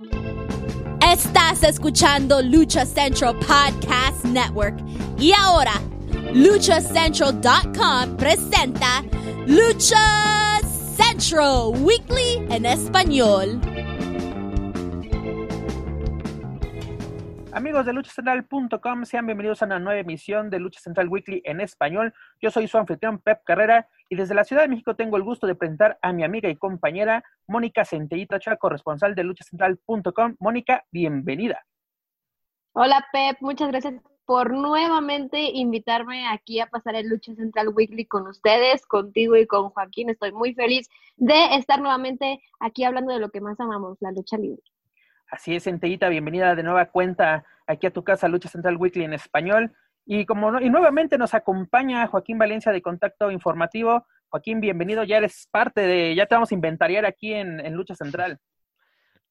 Estás escuchando Lucha Central Podcast Network. Y ahora, luchacentral.com presenta Lucha Central Weekly en español. Amigos de luchacentral.com, sean bienvenidos a una nueva emisión de Lucha Central Weekly en español. Yo soy su anfitrión Pep Carrera y desde la Ciudad de México tengo el gusto de presentar a mi amiga y compañera Mónica Centellita Ochoa, corresponsal de luchacentral.com. Mónica, bienvenida. Hola Pep, muchas gracias por nuevamente invitarme aquí a pasar el Lucha Central Weekly con ustedes, contigo y con Joaquín. Estoy muy feliz de estar nuevamente aquí hablando de lo que más amamos, la lucha libre. Así es, Centellita, bienvenida de nueva cuenta aquí a tu casa, Lucha Central Weekly en español. Y como y nuevamente nos acompaña Joaquín Valencia de Contacto Informativo. Joaquín, bienvenido, ya eres parte de, ya te vamos a inventariar aquí en, en Lucha Central.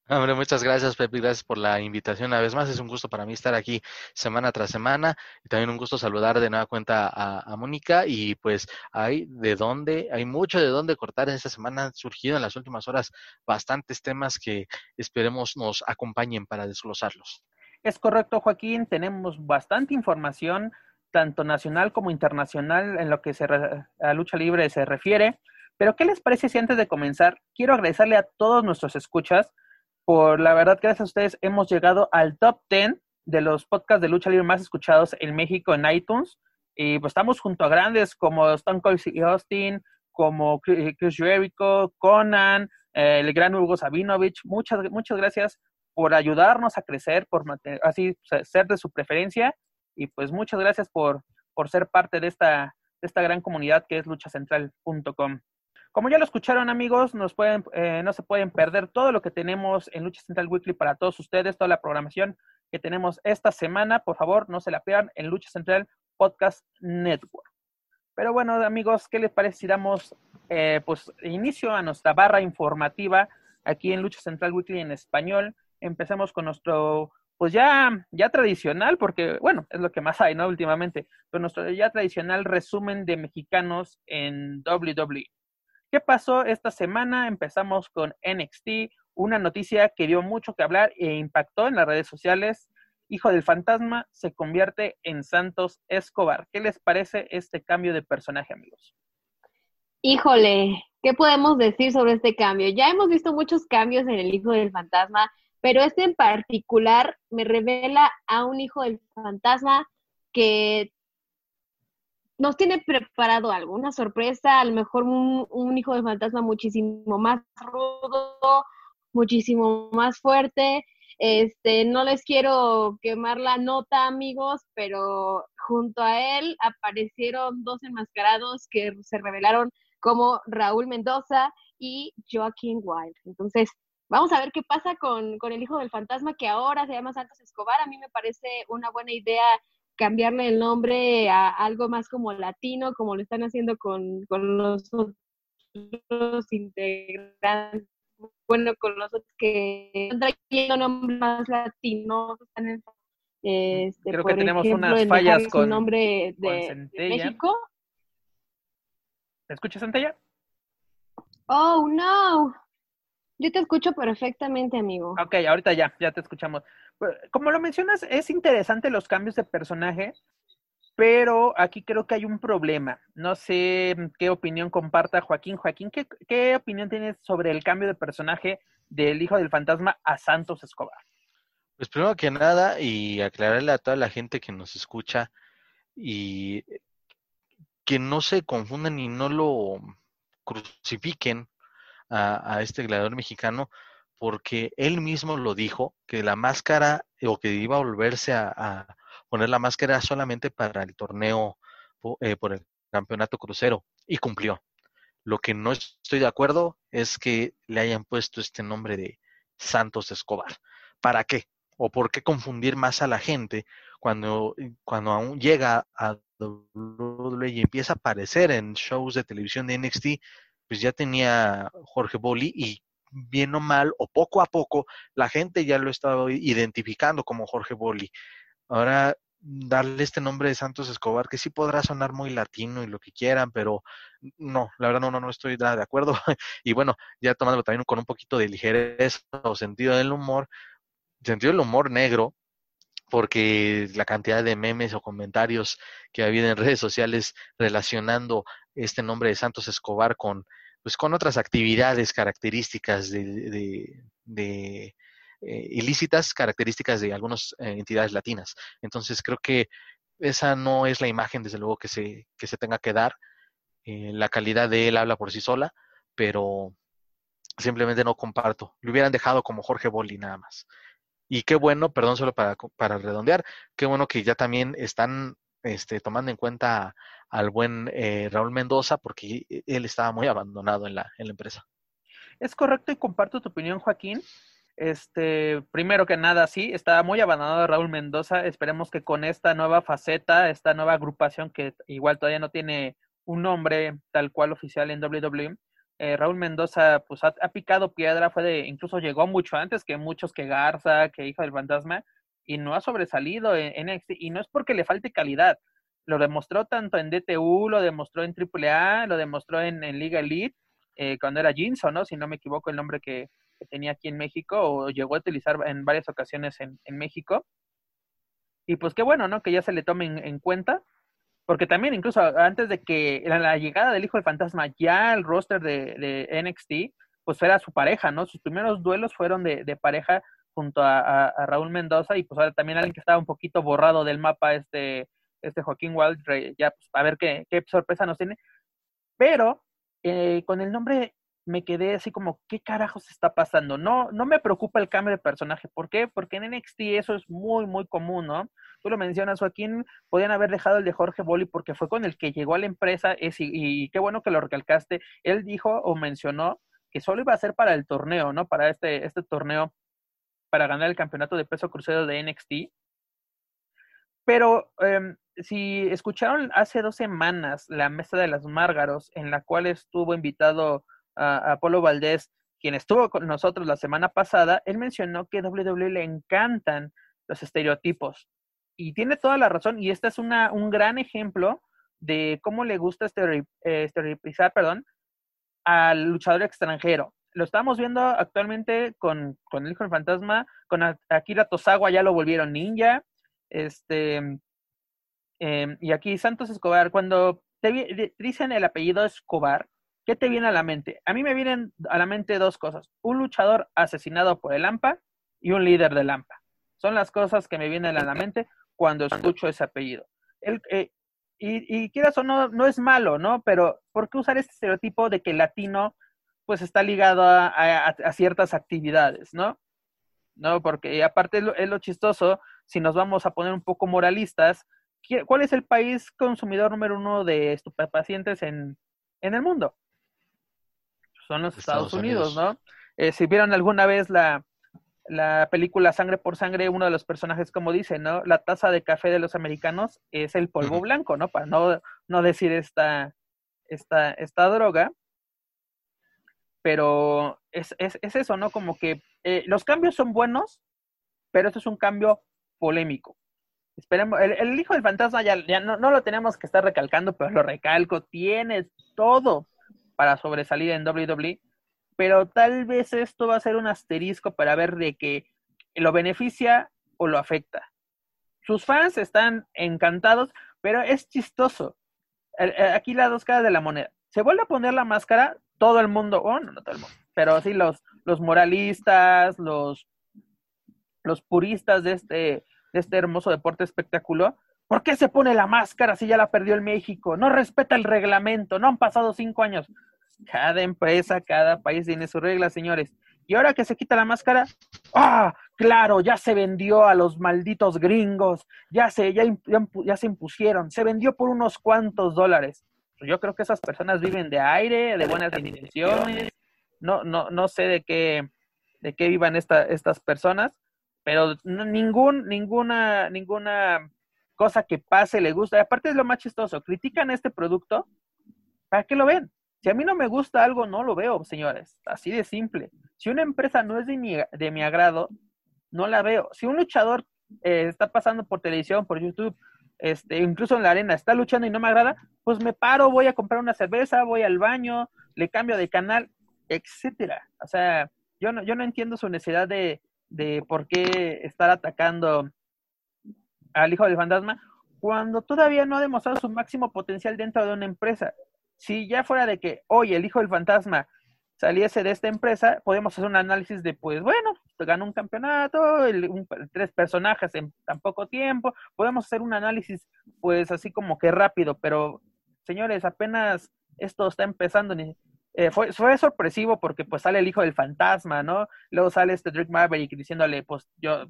Hombre, muchas gracias, Pepe, gracias por la invitación. Una vez más, es un gusto para mí estar aquí semana tras semana y también un gusto saludar de nueva cuenta a, Mónica. Y pues hay de dónde, hay mucho de dónde cortar en esta semana. Han surgido en las últimas horas bastantes temas que esperemos nos acompañen para desglosarlos. Es correcto, Joaquín. Tenemos bastante información, tanto nacional como internacional, en lo que se a lucha libre se refiere. Pero, ¿qué les parece si antes de comenzar, quiero agradecerle a todos nuestros escuchas? por la verdad, gracias a ustedes, hemos llegado al top 10 de los podcasts de lucha libre más escuchados en México en iTunes. Y pues estamos junto a grandes como Stone Cold y Austin, como Chris Jericho, Conan, eh, el gran Hugo Sabinovich. Muchas, muchas gracias por ayudarnos a crecer, por así ser de su preferencia. Y pues muchas gracias por, por ser parte de esta, de esta gran comunidad que es luchacentral.com. Como ya lo escucharon amigos, nos pueden, eh, no se pueden perder todo lo que tenemos en Lucha Central Weekly para todos ustedes, toda la programación que tenemos esta semana. Por favor, no se la pierdan en Lucha Central Podcast Network. Pero bueno, amigos, ¿qué les parece si damos eh, pues inicio a nuestra barra informativa aquí en Lucha Central Weekly en español? Empecemos con nuestro, pues ya, ya tradicional, porque bueno, es lo que más hay, ¿no? Últimamente, pero nuestro ya tradicional resumen de mexicanos en WWE. ¿Qué pasó esta semana? Empezamos con NXT, una noticia que dio mucho que hablar e impactó en las redes sociales. Hijo del fantasma se convierte en Santos Escobar. ¿Qué les parece este cambio de personaje, amigos? Híjole, ¿qué podemos decir sobre este cambio? Ya hemos visto muchos cambios en el Hijo del Fantasma, pero este en particular me revela a un Hijo del Fantasma que nos tiene preparado algo, una sorpresa, a lo mejor un, hijo de fantasma muchísimo más rudo, muchísimo más fuerte. Este, no les quiero quemar la nota, amigos, pero junto a él aparecieron dos enmascarados que se revelaron como Raúl Mendoza y Joaquín Wild. Entonces, vamos a ver qué pasa con, con el hijo del fantasma que ahora se llama Santos Escobar. A mí me parece una buena idea cambiarle el nombre a algo más como latino, como lo están haciendo con, con los otros integrantes, bueno, con los otros que están trayendo nombres más latinos, están este, Creo que tenemos unas fallas con el nombre de, México. ¿Me escuchas, Centella? Oh, no. Yo te escucho perfectamente, amigo. Ok, ahorita ya, ya te escuchamos. Pues, como lo mencionas, es interesante los cambios de personaje, pero aquí creo que hay un problema. No sé qué opinión comparta Joaquín. Joaquín, ¿qué, qué opinión tienes sobre el cambio de personaje del Hijo del Fantasma a Santos Escobar? Pues primero que nada, y aclararle a toda la gente que nos escucha y que no se confundan y no lo crucifiquen a, este gladiador mexicano porque él mismo lo dijo, que la máscara o que iba a volverse a, poner la máscara solamente para el torneo eh, por el campeonato crucero y cumplió. Lo que no estoy de acuerdo es que le hayan puesto este nombre de Santos Escobar. ¿Para qué? ¿O por qué confundir más a la gente cuando, cuando aún llega a WWE y empieza a aparecer en shows de televisión de NXT pues ya tenía Jorge Boli y bien o mal o poco a poco la gente ya lo estaba identificando como Jorge Boli. Ahora darle este nombre de Santos Escobar, que sí podrá sonar muy latino y lo que quieran, pero no, la verdad no, no, no estoy nada de acuerdo. y bueno, ya tomándolo también con un poquito de ligereza o sentido del humor, sentido del humor negro, porque la cantidad de memes o comentarios que ha habido en redes sociales relacionando este nombre de Santos Escobar con, pues, con otras actividades características de, de eh, ilícitas características de algunas eh, entidades latinas. Entonces creo que esa no es la imagen, desde luego, que se, que se tenga que dar. Eh, la calidad de él habla por sí sola, pero simplemente no comparto. Lo hubieran dejado como Jorge Boli nada más. Y qué bueno, perdón, solo para, para redondear, qué bueno que ya también están este, tomando en cuenta al buen Raúl Mendoza, porque él estaba muy abandonado en la, en la empresa. Es correcto y comparto tu opinión, Joaquín. Este, primero que nada, sí, está muy abandonado Raúl Mendoza. Esperemos que con esta nueva faceta, esta nueva agrupación que igual todavía no tiene un nombre tal cual oficial en WWE, eh, Raúl Mendoza pues ha, picado piedra, fue de, incluso llegó mucho antes que muchos que Garza, que Hijo del Fantasma, y no ha sobresalido en, NXT, y no es porque le falte calidad, lo demostró tanto en DTU, lo demostró en AAA, lo demostró en, Liga Elite, eh, cuando era Jinso, ¿no? Si no me equivoco el nombre que, tenía aquí en México o llegó a utilizar en varias ocasiones en, en México. Y pues qué bueno, ¿no? Que ya se le tome en, cuenta, porque también incluso antes de que la, llegada del Hijo del Fantasma ya el roster de, de, NXT, pues era su pareja, ¿no? Sus primeros duelos fueron de, de pareja junto a, a, Raúl Mendoza y pues ahora también alguien que estaba un poquito borrado del mapa, este, este Joaquín Wild, ya pues a ver qué, qué sorpresa nos tiene. Pero eh, con el nombre me quedé así como, ¿qué carajos está pasando? No, no me preocupa el cambio de personaje. ¿Por qué? Porque en NXT eso es muy, muy común, ¿no? Tú lo mencionas, Joaquín, podían haber dejado el de Jorge Boli porque fue con el que llegó a la empresa es, y, qué bueno que lo recalcaste. Él dijo o mencionó que solo iba a ser para el torneo, ¿no? Para este, este torneo, para ganar el campeonato de peso crucero de NXT. Pero em, si escucharon hace dos semanas la mesa de las Márgaros, en la cual estuvo invitado a, Apolo Valdés, quien estuvo con nosotros la semana pasada, él mencionó que WWE le encantan los estereotipos. Y tiene toda la razón, y este es una, un gran ejemplo de cómo le gusta eh, estereotipizar perdón, al luchador extranjero. Lo estamos viendo actualmente con, con el Hijo del Fantasma, con Akira Tosawa ya lo volvieron ninja. Este, em, y aquí Santos Escobar, cuando te dicen el apellido Escobar, ¿Qué te viene a la mente? A mí me vienen a la mente dos cosas. Un luchador asesinado por el AMPA y un líder del AMPA. Son las cosas que me vienen a la mente cuando escucho ese apellido. El, eh, y, quieras o no, no es malo, ¿no? Pero ¿por qué usar este estereotipo de que latino pues está ligado a, ciertas actividades, ¿no? ¿no? Porque aparte es lo, chistoso, si nos vamos a poner un poco moralistas, ¿cuál es el país consumidor número uno de estupefacientes en, en el mundo? son los Estados, Unidos, ¿no? Eh, si vieron alguna vez la, la película Sangre por Sangre, uno de los personajes, como dice, ¿no? La taza de café de los americanos es el polvo blanco, ¿no? Para no, no decir esta, esta, esta droga. Pero es, es, es eso, ¿no? Como que eh, los cambios son buenos, pero esto es un cambio polémico. Esperemos, el, hijo del fantasma ya, ya no, no, lo tenemos que estar recalcando, pero lo recalco, tiene todo para sobresalir en WWE, pero tal vez esto va a ser un asterisco para ver de que lo beneficia o lo afecta. Sus fans están encantados, pero es chistoso. Aquí las dos caras de la moneda. Se vuelve a poner la máscara, todo el mundo, oh, no, todo el mundo, pero sí los, los moralistas, los, los puristas de este, de este hermoso deporte espectáculo, ¿Por qué se pone la máscara si ya la perdió el México? No respeta el reglamento, no han pasado cinco años. Cada empresa, cada país tiene sus reglas, señores. Y ahora que se quita la máscara, ¡ah! Claro, ya se vendió a los malditos gringos, ya se, ya, ya, se impusieron, se vendió por unos cuantos dólares. Yo creo que esas personas viven de aire, de buenas intenciones, no, no, no sé de qué, de qué vivan esta, estas personas, pero ningún, ninguna, ninguna cosa que pase le gusta. Y aparte es lo más chistoso, critican este producto, ¿para qué lo ven? Si a mí no me gusta algo, no lo veo, señores. Así de simple. Si una empresa no es de mi, de mi agrado, no la veo. Si un luchador eh, está pasando por televisión, por YouTube, este, incluso en la arena, está luchando y no me agrada, pues me paro, voy a comprar una cerveza, voy al baño, le cambio de canal, etcétera. O sea, yo no, yo no entiendo su necesidad de, de por qué estar atacando al hijo del fantasma cuando todavía no ha demostrado su máximo potencial dentro de una empresa. Si ya fuera de que hoy el hijo del fantasma saliese de esta empresa, podemos hacer un análisis de, pues bueno, ganó un campeonato, tres personajes en tan poco tiempo, podemos hacer un análisis, pues así como que rápido, pero señores, apenas esto está empezando, eh, fue, fue sorpresivo porque pues sale el hijo del fantasma, ¿no? Luego sale este Drake Maverick diciéndole, pues yo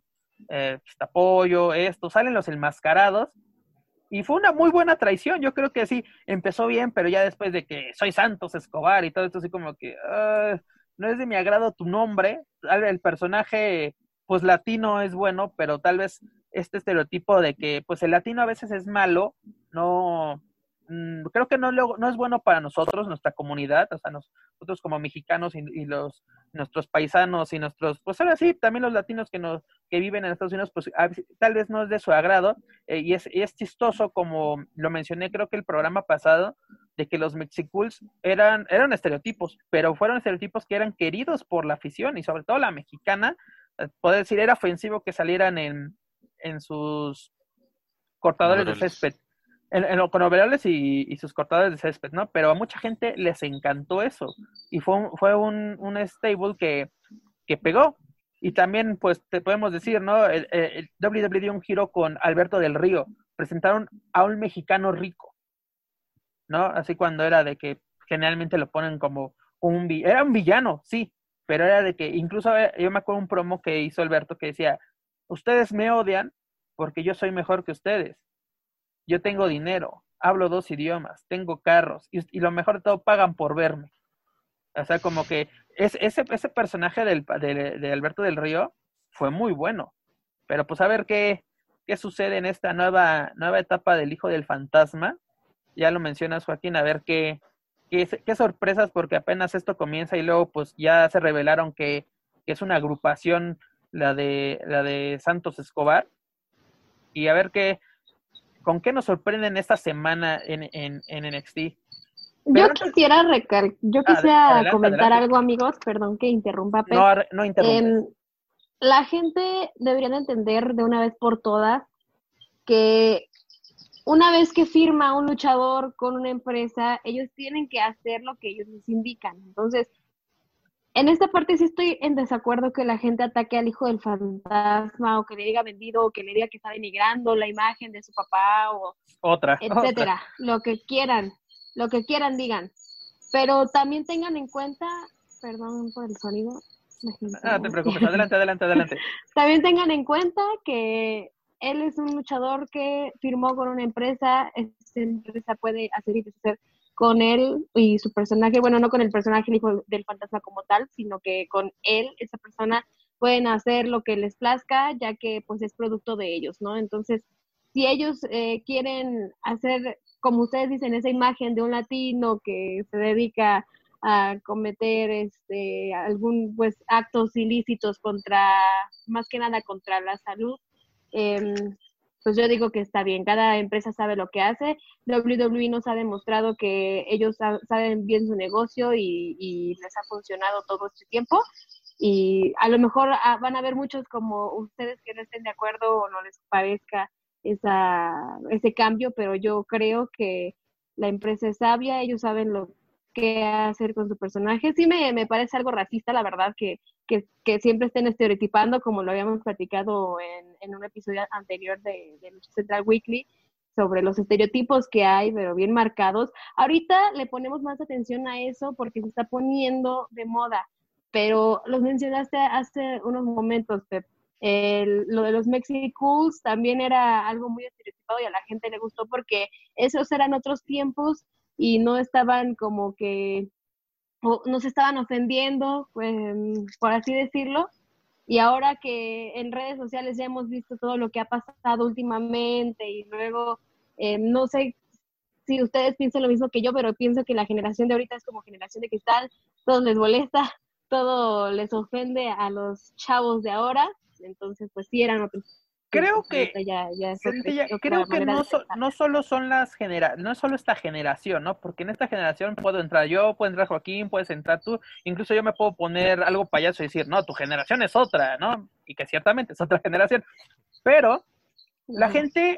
eh, pues, te apoyo, esto, salen los enmascarados. Y fue una muy buena traición, yo creo que sí, empezó bien, pero ya después de que soy Santos Escobar y todo esto, así como que ah, no es de mi agrado tu nombre, el personaje pues latino es bueno, pero tal vez este estereotipo de que pues el latino a veces es malo, no, creo que no, no es bueno para nosotros, nuestra comunidad, o sea, nosotros como mexicanos y, los nuestros paisanos y nuestros, pues ahora sí, también los latinos que nos que viven en Estados Unidos, pues tal vez no es de su agrado eh, y, es, es chistoso como lo mencioné creo que el programa pasado de que los Mexicools eran eran estereotipos, pero fueron estereotipos que eran queridos por la afición y sobre todo la mexicana, eh, puedo decir era ofensivo que salieran en en sus cortadores de césped con overoles y, sus cortadores de césped, ¿no? Pero a mucha gente les encantó eso. Y fue un, fue un, un stable que, que pegó. Y también, pues, te podemos decir, ¿no? El, el, WWE dio un giro con Alberto del Río. Presentaron a un mexicano rico, ¿no? Así cuando era de que generalmente lo ponen como un... Era un villano, sí, pero era de que incluso eh, yo me acuerdo un promo que hizo Alberto que decía, ustedes me odian porque yo soy mejor que ustedes yo tengo dinero, hablo dos idiomas, tengo carros y, lo mejor de todo, pagan por verme. O sea, como que es, ese, ese personaje del, de, Alberto del Río fue muy bueno. Pero pues a ver qué, qué sucede en esta nueva, nueva etapa del Hijo del Fantasma. Ya lo mencionas, Joaquín, a ver qué, qué, sorpresas, porque apenas esto comienza y luego pues ya se revelaron que, que es una agrupación, la de, la de Santos Escobar. Y a ver qué, ¿Con qué nos sorprenden esta semana en, en, en NXT? yo quisiera recal yo quisiera comentar algo, amigos, perdón que interrumpa, pero no, no em, la gente debería entender de una vez por todas que una vez que firma un luchador con una empresa, ellos tienen que hacer lo que ellos les indican. Entonces, en esta parte sí estoy en desacuerdo que la gente ataque al hijo del fantasma o que le diga vendido o que le diga que está denigrando la imagen de su papá o otra, etcétera, lo que quieran, lo que quieran digan. Pero también tengan en cuenta, perdón por el sonido. Ah, te preocupes, adelante, adelante, adelante. también tengan en cuenta que él es un luchador que firmó con una empresa, esa empresa puede hacer y deshacer con él y su personaje, bueno, no con el personaje del fantasma como tal, sino que con él, esa persona, pueden hacer lo que les plazca, ya que pues es producto de ellos, ¿no? Entonces, si ellos eh, quieren hacer, como ustedes dicen, esa imagen de un latino que se dedica a cometer este algún pues actos ilícitos contra más que nada contra la salud eh, pues yo digo que está bien, cada empresa sabe lo que hace. WWE nos ha demostrado que ellos saben bien su negocio y, les ha funcionado todo este tiempo. Y a lo mejor ah, van a haber muchos como ustedes que no estén de acuerdo o no les parezca esa, ese cambio, pero yo creo que la empresa es sabia, ellos saben lo qué hacer con su personaje. Sí me, me parece algo racista, la verdad, que, que, que, siempre estén estereotipando, como lo habíamos platicado en, en un episodio anterior de, de Lucha Central Weekly, sobre los estereotipos que hay, pero bien marcados. Ahorita le ponemos más atención a eso porque se está poniendo de moda, pero los mencionaste hace unos momentos, Pep. El, lo de los Mexicools también era algo muy estereotipado y a la gente le gustó porque esos eran otros tiempos y no estaban como que, o nos estaban ofendiendo, pues, por así decirlo. Y ahora que en redes sociales ya hemos visto todo lo que ha pasado últimamente y luego, eh, no sé si ustedes piensan lo mismo que yo, pero pienso que la generación de ahorita es como generación de cristal, todo les molesta, todo les ofende a los chavos de ahora, entonces pues sí eran otros creo que ya- ya creo que no, so- no solo son las genera no es solo esta generación, ¿no? Porque en esta generación puedo entrar yo, puede entrar Joaquín, puedes entrar tú, incluso yo me puedo poner algo payaso y decir, no, tu generación es otra, ¿no? Y que ciertamente es otra generación. Pero la gente,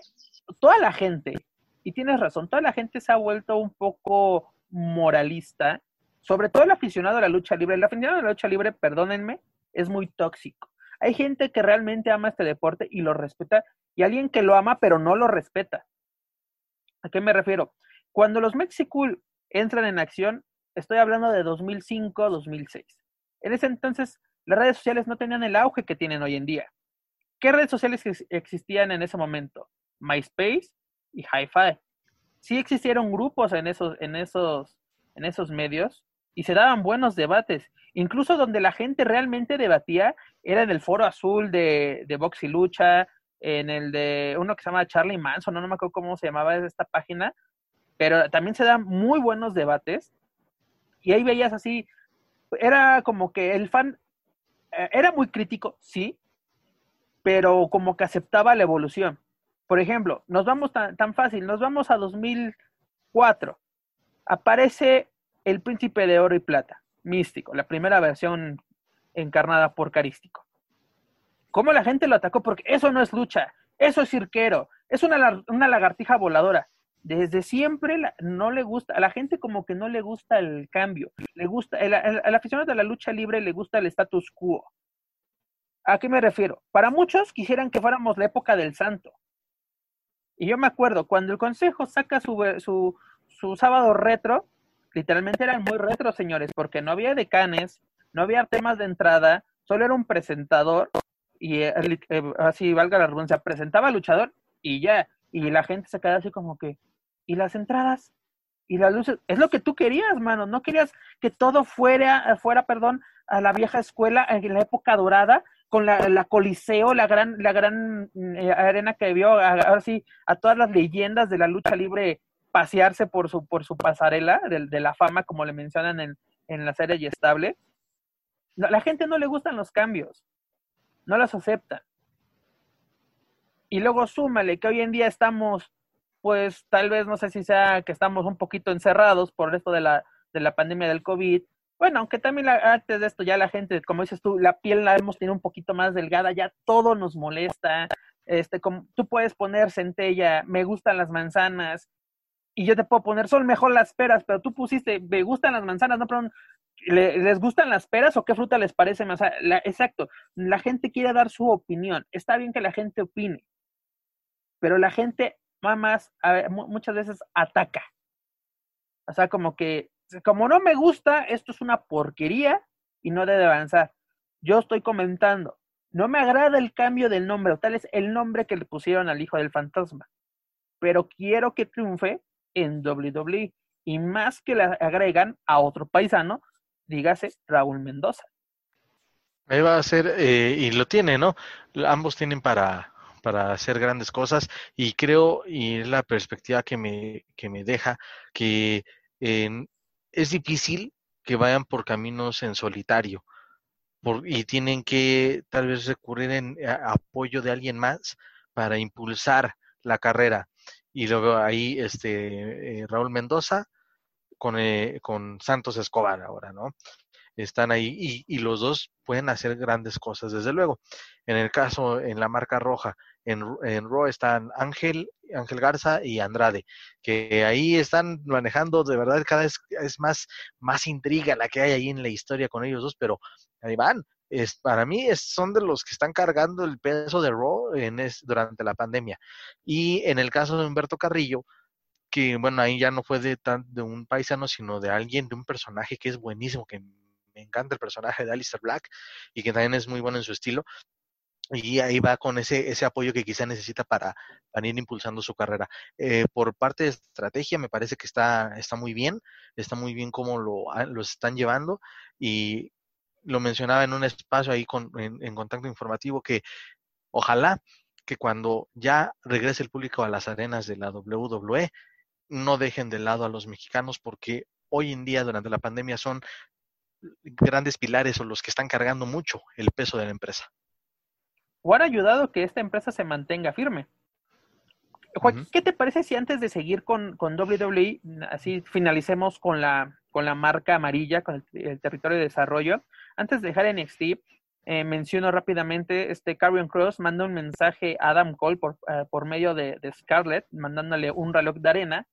toda la gente, y tienes razón, toda la gente se ha vuelto un poco moralista, sobre todo el aficionado a la lucha libre. El aficionado a la lucha libre, perdónenme, es muy tóxico. Hay gente que realmente ama este deporte y lo respeta, y alguien que lo ama pero no lo respeta. ¿A qué me refiero? Cuando los Mexicool entran en acción, estoy hablando de 2005, 2006. En ese entonces, las redes sociales no tenían el auge que tienen hoy en día. ¿Qué redes sociales ex- existían en ese momento? MySpace y Hi-Fi. Sí existieron grupos en esos, en esos, en esos medios y se daban buenos debates. Incluso donde la gente realmente debatía era en el foro azul de, de Box y Lucha, en el de uno que se llama Charlie Manson, no, no me acuerdo cómo se llamaba esta página, pero también se dan muy buenos debates y ahí veías así, era como que el fan eh, era muy crítico, sí, pero como que aceptaba la evolución. Por ejemplo, nos vamos tan, tan fácil, nos vamos a 2004. Aparece el príncipe de oro y plata, místico, la primera versión encarnada por Carístico. ¿Cómo la gente lo atacó? Porque eso no es lucha, eso es cirquero, es una, una lagartija voladora. Desde siempre no le gusta, a la gente como que no le gusta el cambio, le gusta, el, el- aficionado de la lucha libre le gusta el status quo. ¿A qué me refiero? Para muchos quisieran que fuéramos la época del santo. Y yo me acuerdo, cuando el consejo saca su, su, su sábado retro, literalmente eran muy retro, señores, porque no había decanes, no había temas de entrada, solo era un presentador, y eh, eh, así valga la redundancia, presentaba al luchador y ya, y la gente se quedaba así como que, ¿y las entradas? ¿Y las luces? Es lo que tú querías, mano, no querías que todo fuera, fuera, perdón, a la vieja escuela en la época dorada, con la, Coliseo, la gran, la gran eh, arena que vio, ahora a todas las leyendas de la lucha libre pasearse por su, por su pasarela de, de la fama, como le mencionan en, en la serie y estable. La gente no le gustan los cambios, no los acepta. Y luego súmale que hoy en día estamos, pues tal vez no sé si sea que estamos un poquito encerrados por esto de la, de la pandemia del COVID. Bueno, aunque también la- antes de esto ya la gente, como dices tú, la piel la hemos tenido un poquito más delgada, ya todo nos molesta. Este, como, tú puedes poner centella, me gustan las manzanas, y yo te puedo poner, son mejor las peras, pero tú pusiste, me gustan las manzanas, no, ¿le- ¿les gustan las peras o qué fruta les parece más? La- exacto, la gente quiere dar su opinión, está bien que la gente opine, pero la gente más, más a muchas veces ataca. O sea, como que, como no me gusta, esto es una porquería y no debe avanzar. Yo estoy comentando, no me agrada el cambio del nombre, o tal es el nombre que le pusieron al hijo del fantasma, pero quiero que triunfe en WWE y más que le agregan a otro paisano, dígase Raúl Mendoza. Ahí va a ser, eh, y lo tiene, ¿no? Ambos tienen para, para hacer grandes cosas y creo, y es la perspectiva que me, que me deja, que es difícil que vayan por caminos en solitario y tienen que tal vez recurrir en a- apoyo de alguien más para impulsar la carrera. Y luego ahí este eh, Raúl Mendoza con, eh, con Santos Escobar ahora, ¿no? están ahí y, y los dos pueden hacer grandes cosas, desde luego. En el caso, en la marca roja, en, en Raw están Ángel, Ángel Garza y Andrade, que ahí están manejando, de verdad, cada vez es más, más intriga la que hay ahí en la historia con ellos dos, pero ahí van. Es, para mí son de los que están cargando el peso de Raw en durante la pandemia. Y en el caso de Humberto Carrillo, que bueno, ahí ya no fue de, tan, de un paisano, sino de alguien, de un personaje que es buenísimo, que me encanta el personaje de Alistair Black y que también es muy bueno en su estilo. Y ahí va con ese, ese apoyo que quizá necesita para, para ir impulsando su carrera. Eh, por parte de estrategia, me parece que está, está muy bien, está muy bien cómo lo, lo están llevando. Y lo mencionaba en un espacio ahí con, en, en contacto informativo que ojalá que cuando ya regrese el público a las arenas de la WWE, no dejen de lado a los mexicanos porque hoy en día durante la pandemia son grandes pilares o los que están cargando mucho el peso de la empresa. o han ayudado que esta empresa se mantenga firme. Joaquín, ¿qué te parece si antes de seguir con, con WWE, así finalicemos con la, con la marca amarilla, con el, territorio de desarrollo? Antes de dejar NXT, eh, menciono rápidamente, este Carrion Cross manda un mensaje a Adam Cole por, eh, por medio de, de, Scarlett, mandándole un reloj de arena.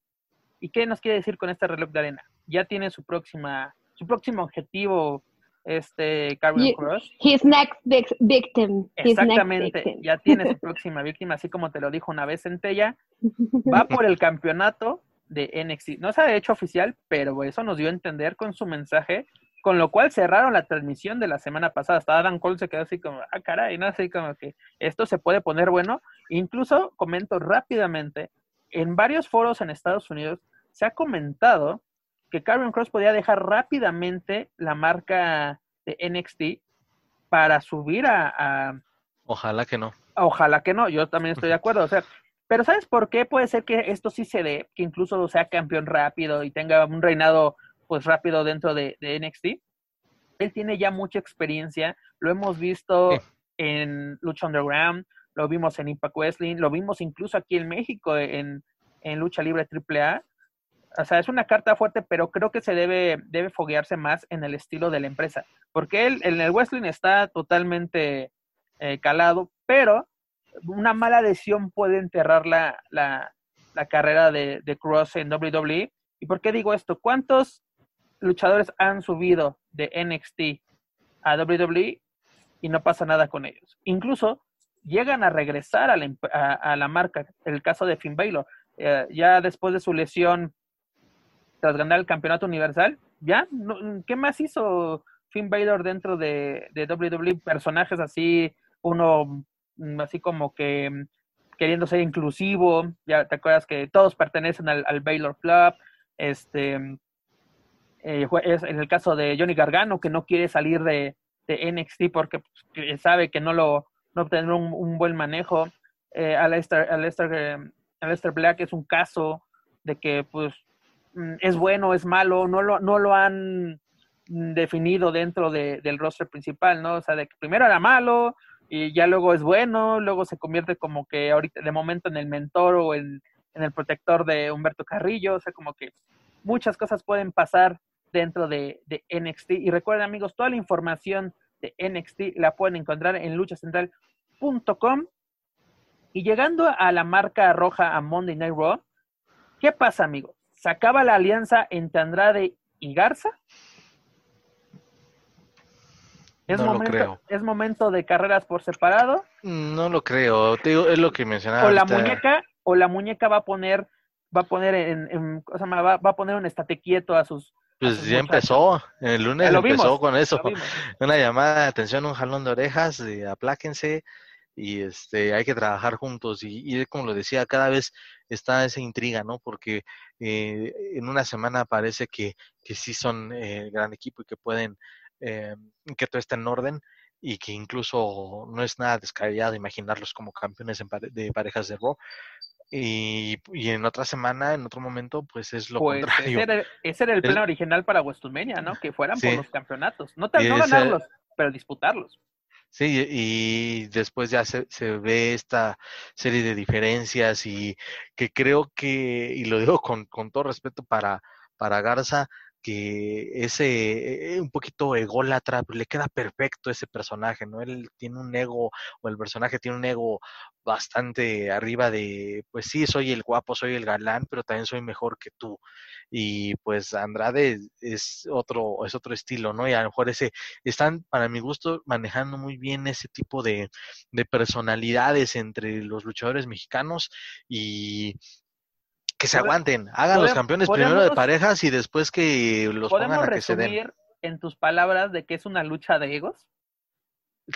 ¿Y qué nos quiere decir con este reloj de arena? Ya tiene su próxima, su próximo objetivo este Carrion Cross. His next victim. Exactamente, ya tiene su próxima víctima, así como te lo dijo una vez en Tella. Va por el campeonato de NXT. No se ha hecho oficial, pero eso nos dio a entender con su mensaje, con lo cual cerraron la transmisión de la semana pasada. Hasta Adam Cole se quedó así como, ah, caray, no así como que esto se puede poner bueno. Incluso comento rápidamente, en varios foros en Estados Unidos se ha comentado que Carrion Cross podía dejar rápidamente la marca de NXT para subir a, Ojalá que no. Ojalá que no, yo también estoy de acuerdo. O sea, pero ¿sabes por qué puede ser que esto sí se dé? Que incluso sea campeón rápido y tenga un reinado pues rápido dentro de, NXT. Él tiene ya mucha experiencia, lo hemos visto en Lucha Underground, lo vimos en Impact Wrestling, lo vimos incluso aquí en México en, en Lucha Libre AAA o sea, es una carta fuerte, pero creo que se debe, debe foguearse más en el estilo de la empresa, porque él en el Wrestling está totalmente eh, calado, pero una mala decisión puede enterrar la, la, carrera de, de, Cross en WWE. ¿Y por qué digo esto? ¿Cuántos luchadores han subido de NXT a WWE y no pasa nada con ellos? Incluso llegan a regresar a la, a, la marca, el caso de Finn Balor. Eh, ya después de su lesión tras ganar el campeonato universal, ¿ya? ¿Qué más hizo Finn Balor dentro de, de WWE? Personajes así, uno mm, así como que mm, queriendo ser inclusivo, ya te acuerdas que todos pertenecen al, al Baylor Club, este, eh, es en el caso de Johnny Gargano que no quiere salir de, de NXT porque pues, sabe que no lo no obtendrá un, buen manejo. Eh, Aleister, eh, Black es un caso de que pues Mm, es bueno, es malo, no lo, no lo han definido dentro de, del roster principal, ¿no? O sea, de que primero era malo y ya luego es bueno, luego se convierte como que ahorita de momento en el mentor o en, en el protector de Humberto Carrillo, o sea, como que muchas cosas pueden pasar dentro de, de NXT. Y recuerden amigos, toda la información de NXT la pueden encontrar en luchacentral.com. Y llegando a la marca roja a Monday Night Raw, ¿qué pasa amigos? ¿Se acaba la alianza entre Andrade y Garza? ¿Es, momento, ¿Es momento de carreras por separado? No lo creo, es lo que mencionaba. O la muñeca, o la muñeca va a poner, va a poner en, va, a poner un estate quieto a sus. Pues ya empezó, el lunes empezó con eso, una llamada de atención, un jalón de orejas, apláquense, y este hay que trabajar juntos y, y, como lo decía cada vez está esa intriga no porque eh, en una semana parece que, que sí son eh, gran equipo y que pueden eh, que todo está en orden y que incluso no es nada descabellado imaginarlos como campeones de parejas de Raw y, y, en otra semana, en otro momento, pues es lo pues contrario. Ese era, el plan original para WrestleMania, ¿no? Que fueran por los campeonatos. No, no ganarlos, pero disputarlos. Sí, y después ya se, se, ve esta serie de diferencias y que creo que, y lo digo con, con todo respeto para, para Garza, que ese eh, un poquito ególatra, le queda perfecto ese personaje, ¿no? Él tiene un ego, o el personaje tiene un ego bastante arriba de, pues sí, soy el guapo, soy el galán, pero también soy mejor que tú. Y pues Andrade es otro, es otro estilo, ¿no? Y a lo mejor ese, están, para mi gusto, manejando muy bien ese tipo de, de personalidades entre los luchadores mexicanos y que se aguanten, hagan los campeones primero de parejas y después que los pongan a que se den. en tus palabras de que es una lucha de egos?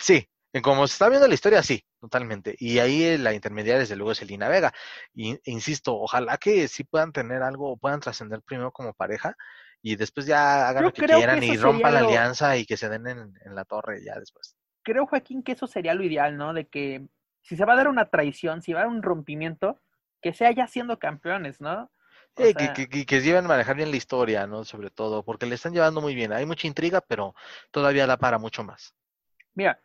Sí, como se está viendo la historia, sí, totalmente. Y ahí la intermediaria, desde luego, es Elina Vega. Y insisto, ojalá que sí puedan tener algo, puedan trascender primero como pareja y después ya hagan lo que quieran y rompan la alianza y que se den en, en, la torre ya después. Creo, Joaquín, que eso sería lo ideal, ¿no? De que si se va a dar una traición, si va a dar un rompimiento, que sea ya siendo campeones, ¿no? Sí, que, que, que, lleven a manejar bien la historia, ¿no? Sobre todo, porque le están llevando muy bien. Hay mucha intriga, pero todavía da para mucho más. Mira,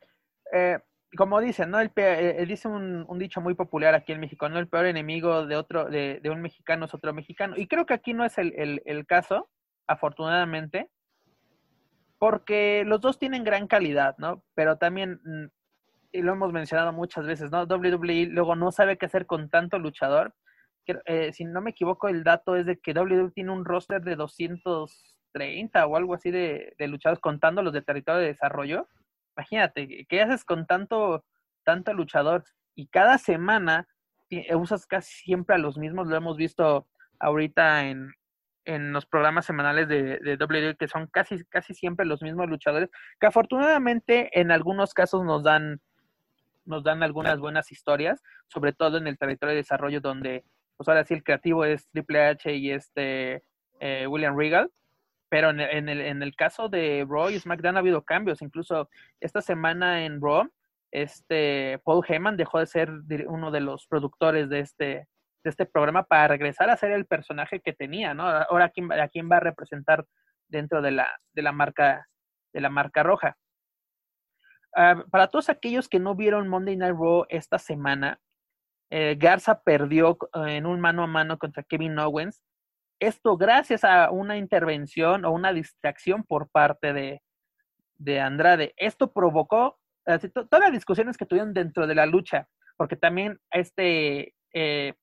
eh, como dicen, ¿no? El eh, dice un, un dicho muy popular aquí en México, ¿no? El peor enemigo de otro, de, de un mexicano es otro mexicano. Y creo que aquí no es el, el, el caso, afortunadamente, porque los dos tienen gran calidad, ¿no? Pero también, mm, y lo hemos mencionado muchas veces, ¿no? WWE luego no sabe qué hacer con tanto luchador. Eh, si no me equivoco, el dato es de que WWE tiene un roster de 230 o algo así de, de luchadores contando los de territorio de desarrollo. Imagínate, ¿qué haces con tanto, tanto luchador? Y cada semana ti- usas casi siempre a los mismos, lo hemos visto ahorita en, en los programas semanales de, de WWE, que son casi, casi siempre los mismos luchadores, que afortunadamente en algunos casos nos dan, nos dan algunas buenas historias, sobre todo en el territorio de desarrollo donde, pues ahora sí, el creativo es Triple H y este eh, William Regal, pero en el, en, el, en el caso de Raw y SmackDown ha habido cambios, incluso esta semana en Raw, este Paul Heyman dejó de ser uno de los productores de este, de este programa para regresar a ser el personaje que tenía, ¿no? Ahora a quién, a quién va a representar dentro de la, de la marca, de la marca roja. Ah, para todos aquellos que no vieron Monday Night Raw esta semana, eh, Garza perdió eh, en un mano a mano contra Kevin Owens. Esto gracias a una intervención o una distracción por parte de, de Andrade. Esto provocó todas las discusiones que tuvieron dentro de la lucha, porque también este, eh,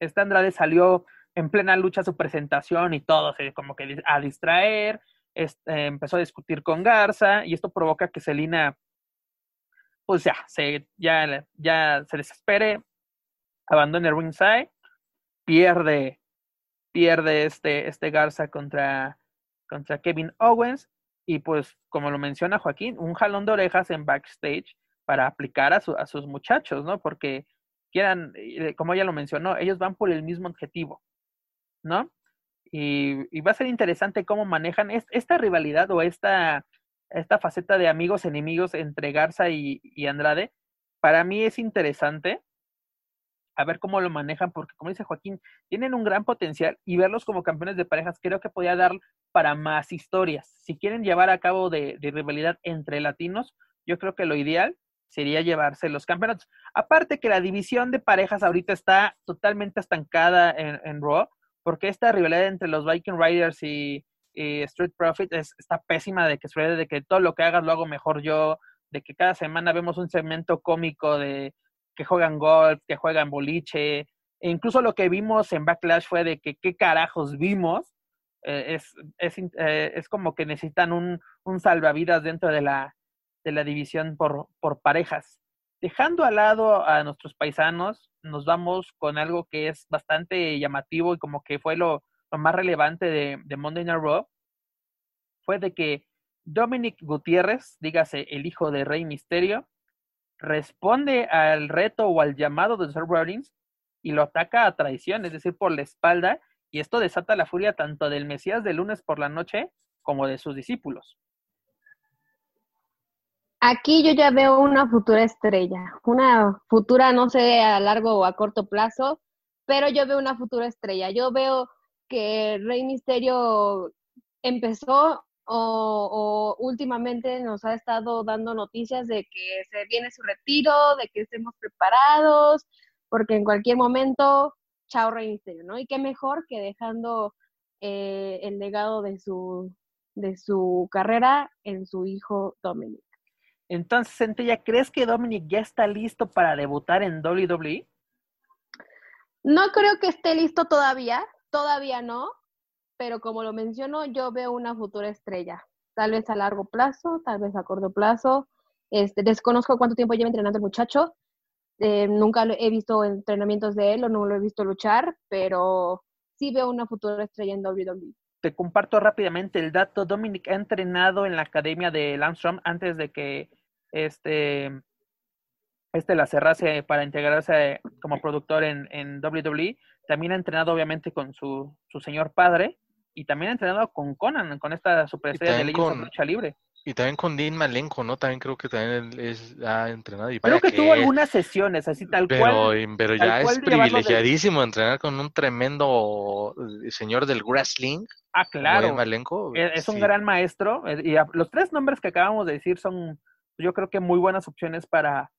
este Andrade salió en plena lucha su presentación y todo, como que a distraer, este, empezó a discutir con Garza y esto provoca que Selina, pues ya, se, ya, ya se desespere, abandone ringside, pierde, pierde este, este Garza contra, contra Kevin Owens y pues como lo menciona Joaquín, un jalón de orejas en backstage para aplicar a, su, a sus muchachos, ¿no? Porque quieran, como ella lo mencionó, ellos van por el mismo objetivo, ¿no? Y, va a ser interesante cómo manejan es- esta rivalidad o esta, esta faceta de amigos enemigos entre Garza y, Andrade. Para mí es interesante a ver cómo lo manejan, porque como dice Joaquín, tienen un gran potencial y verlos como campeones de parejas creo que podría dar para más historias. Si quieren llevar a cabo de, de rivalidad entre latinos, yo creo que lo ideal sería llevarse los campeonatos. Aparte que la división de parejas ahorita está totalmente estancada en, en Raw, porque esta rivalidad entre los Viking Riders y, Street Profit es, está pésima de que de que todo lo que hagas lo hago mejor yo, de que cada semana vemos un segmento cómico de que juegan golf, que juegan boliche, e incluso lo que vimos en Backlash fue de que qué carajos vimos, eh, es, es, eh, es como que necesitan un, un salvavidas dentro de la, de la división por, por parejas. Dejando al lado a nuestros paisanos, nos vamos con algo que es bastante llamativo y como que fue lo, más relevante de, Monday Night Raw, fue de que Dominic Gutiérrez, dígase el hijo de Rey Misterio, responde al reto o al llamado de Seth Rollins y lo ataca a traición, es decir, por la espalda, y esto desata la furia tanto del Mesías de lunes por la noche como de sus discípulos. Aquí yo ya veo una futura estrella, una futura, no sé, a largo o a corto plazo, pero yo veo una futura estrella. Yo veo que Rey Misterio empezó o, o, últimamente nos ha estado dando noticias de que se viene su retiro, de que estemos preparados, porque en cualquier momento, chao Rey Misterio, ¿no? Y qué mejor que dejando eh, el legado de su, de su carrera en su hijo Dominic. Entonces, Centella, ¿crees que Dominic ya está listo para debutar en WWE? No creo que esté listo todavía, todavía no, pero como lo menciono, yo veo una futura estrella, tal vez a largo plazo, tal vez a corto plazo. Este, desconozco cuánto tiempo lleva entrenando el muchacho, eh, nunca he visto entrenamientos de él o no lo he visto luchar, pero sí veo una futura estrella en WWE. Te comparto rápidamente el dato. Dominic ha entrenado en la academia de Landstrom antes de que este, este la cerrase para integrarse como productor en, en WWE. También ha entrenado obviamente con su, su señor padre y también ha entrenado con Conan, con esta superestrella de Legends con, Lucha Libre. Y también con Dean Malenko, ¿no? También creo que también él es, ha entrenado. Y creo que, que, tuvo algunas sesiones, así tal pero, cual. Pero ya es privilegiadísimo de... entrenar con un tremendo señor del wrestling. Ah, claro. Malenko. Es, es sí. un gran maestro. Y los tres nombres que acabamos de decir son, yo creo que muy buenas opciones para,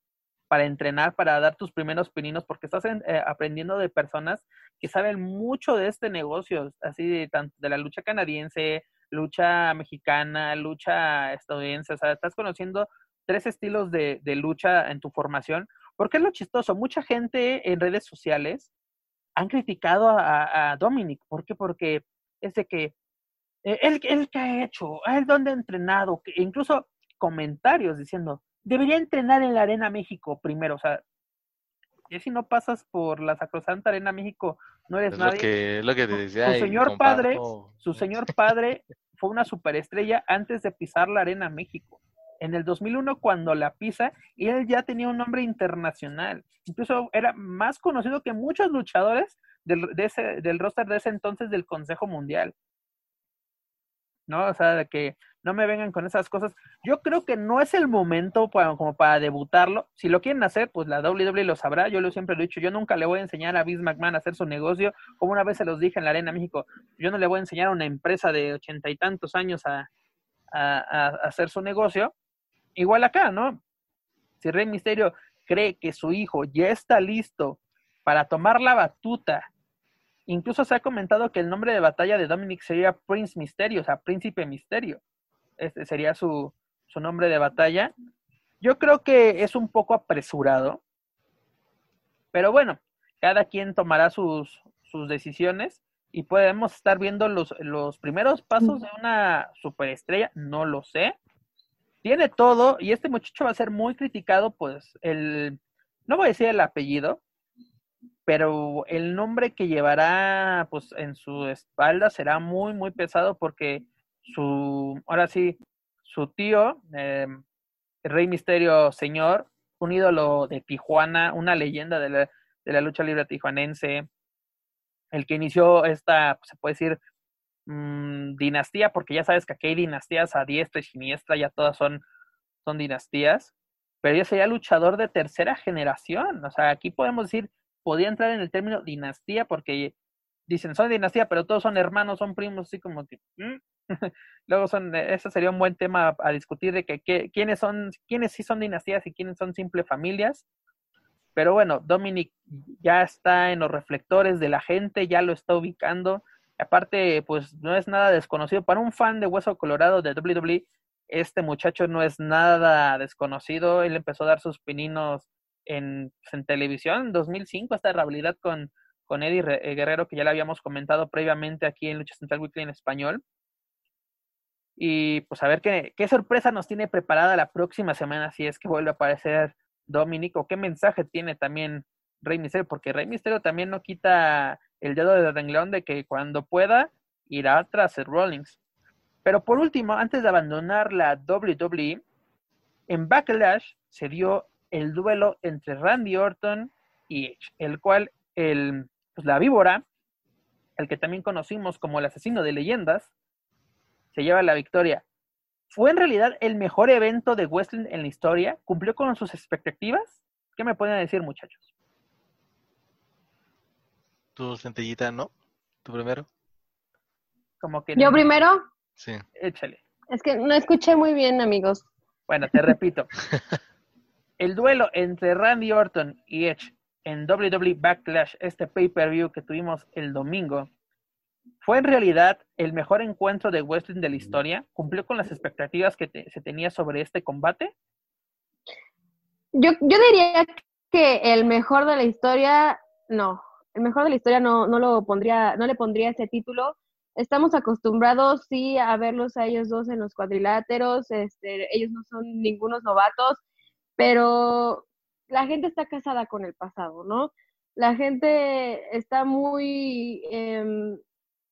para entrenar, para dar tus primeros pininos, porque estás eh, aprendiendo de personas que saben mucho de este negocio, así de, tanto de la lucha canadiense, lucha mexicana, lucha estadounidense, o sea, estás conociendo tres estilos de, de lucha en tu formación, porque es lo chistoso, mucha gente en redes sociales han criticado a, Dominic, ¿por qué? Porque es de que eh, él, él que ha hecho, él dónde ha entrenado, que incluso comentarios diciendo, debería entrenar en la Arena México primero, o sea, y si no pasas por la Sacrosanta Arena México, no eres Es nadie. lo que, lo que te decía. su señor padre, su señor padre fue una superestrella antes de pisar la Arena México. En el 2001 cuando la pisa, él ya tenía un nombre internacional. Incluso era más conocido que muchos luchadores del, de ese, del roster de ese entonces del Consejo Mundial. ¿No? O sea, de que no me vengan con esas cosas. Yo creo que no es el momento para, como para debutarlo. Si lo quieren hacer, pues la WWE lo sabrá. Yo lo siempre lo he dicho. Yo nunca le voy a enseñar a Vince McMahon a hacer su negocio. Como una vez se los dije en la Arena México, yo no le voy a enseñar a una empresa de ochenta y tantos años a, a, a hacer su negocio. Igual acá, ¿no? Si Rey Misterio cree que su hijo ya está listo para tomar la batuta, incluso se ha comentado que el nombre de batalla de Dominic sería Prince Misterio, o sea, Príncipe Misterio. Este sería su, su nombre de batalla. Yo creo que es un poco apresurado, pero bueno, cada quien tomará sus, sus decisiones y podemos estar viendo los, los primeros pasos de una superestrella, no lo sé. Tiene todo y este muchacho va a ser muy criticado, pues el, no voy a decir el apellido, pero el nombre que llevará pues en su espalda será muy, muy pesado porque su, ahora sí, su tío, eh, el Rey Misterio Señor, un ídolo de Tijuana, una leyenda de la, de la lucha libre tijuanense, el que inició esta, se puede decir, mmm, dinastía, porque ya sabes que aquí hay dinastías a diestra y siniestra, ya todas son, son dinastías, pero ya sería luchador de tercera generación, o sea, aquí podemos decir, podía entrar en el término dinastía, porque dicen, son dinastía, pero todos son hermanos, son primos, así como. ¿mm? Luego son, ese sería un buen tema a discutir de que, que quiénes son, quiénes sí son dinastías y quiénes son simples familias. Pero bueno, Dominic ya está en los reflectores de la gente, ya lo está ubicando. Aparte, pues no es nada desconocido. Para un fan de Hueso Colorado de WWE, este muchacho no es nada desconocido. Él empezó a dar sus pininos en, pues, en televisión en 2005, esta rivalidad con, con Eddie Guerrero, que ya le habíamos comentado previamente aquí en Lucha Central Weekly en español. Y pues a ver qué, qué sorpresa nos tiene preparada la próxima semana si es que vuelve a aparecer Dominic o qué mensaje tiene también Rey Misterio, porque Rey Misterio también no quita el dedo de renglón de que cuando pueda irá tras el Rollins. Pero por último, antes de abandonar la WWE, en Backlash se dio el duelo entre Randy Orton y Edge, el cual el, pues la víbora, el que también conocimos como el asesino de leyendas, se lleva la victoria. ¿Fue en realidad el mejor evento de wrestling en la historia? ¿Cumplió con sus expectativas? ¿Qué me pueden decir, muchachos? Tu centellita, ¿no? ¿Tu primero? Como que ¿Yo no. primero? Sí. Échale. Es que no escuché muy bien, amigos. Bueno, te repito. El duelo entre Randy Orton y Edge en WWE Backlash, este pay-per-view que tuvimos el domingo, ¿fue en realidad el mejor encuentro de wrestling de la historia? ¿Cumplió con las expectativas que te- se tenía sobre este combate? Yo, yo diría que el mejor de la historia, no. El mejor de la historia no, no lo pondría, no le pondría ese título. Estamos acostumbrados, sí, a verlos a ellos dos en los cuadriláteros. Este, ellos no son ningunos novatos, pero la gente está casada con el pasado, ¿no? La gente está muy em,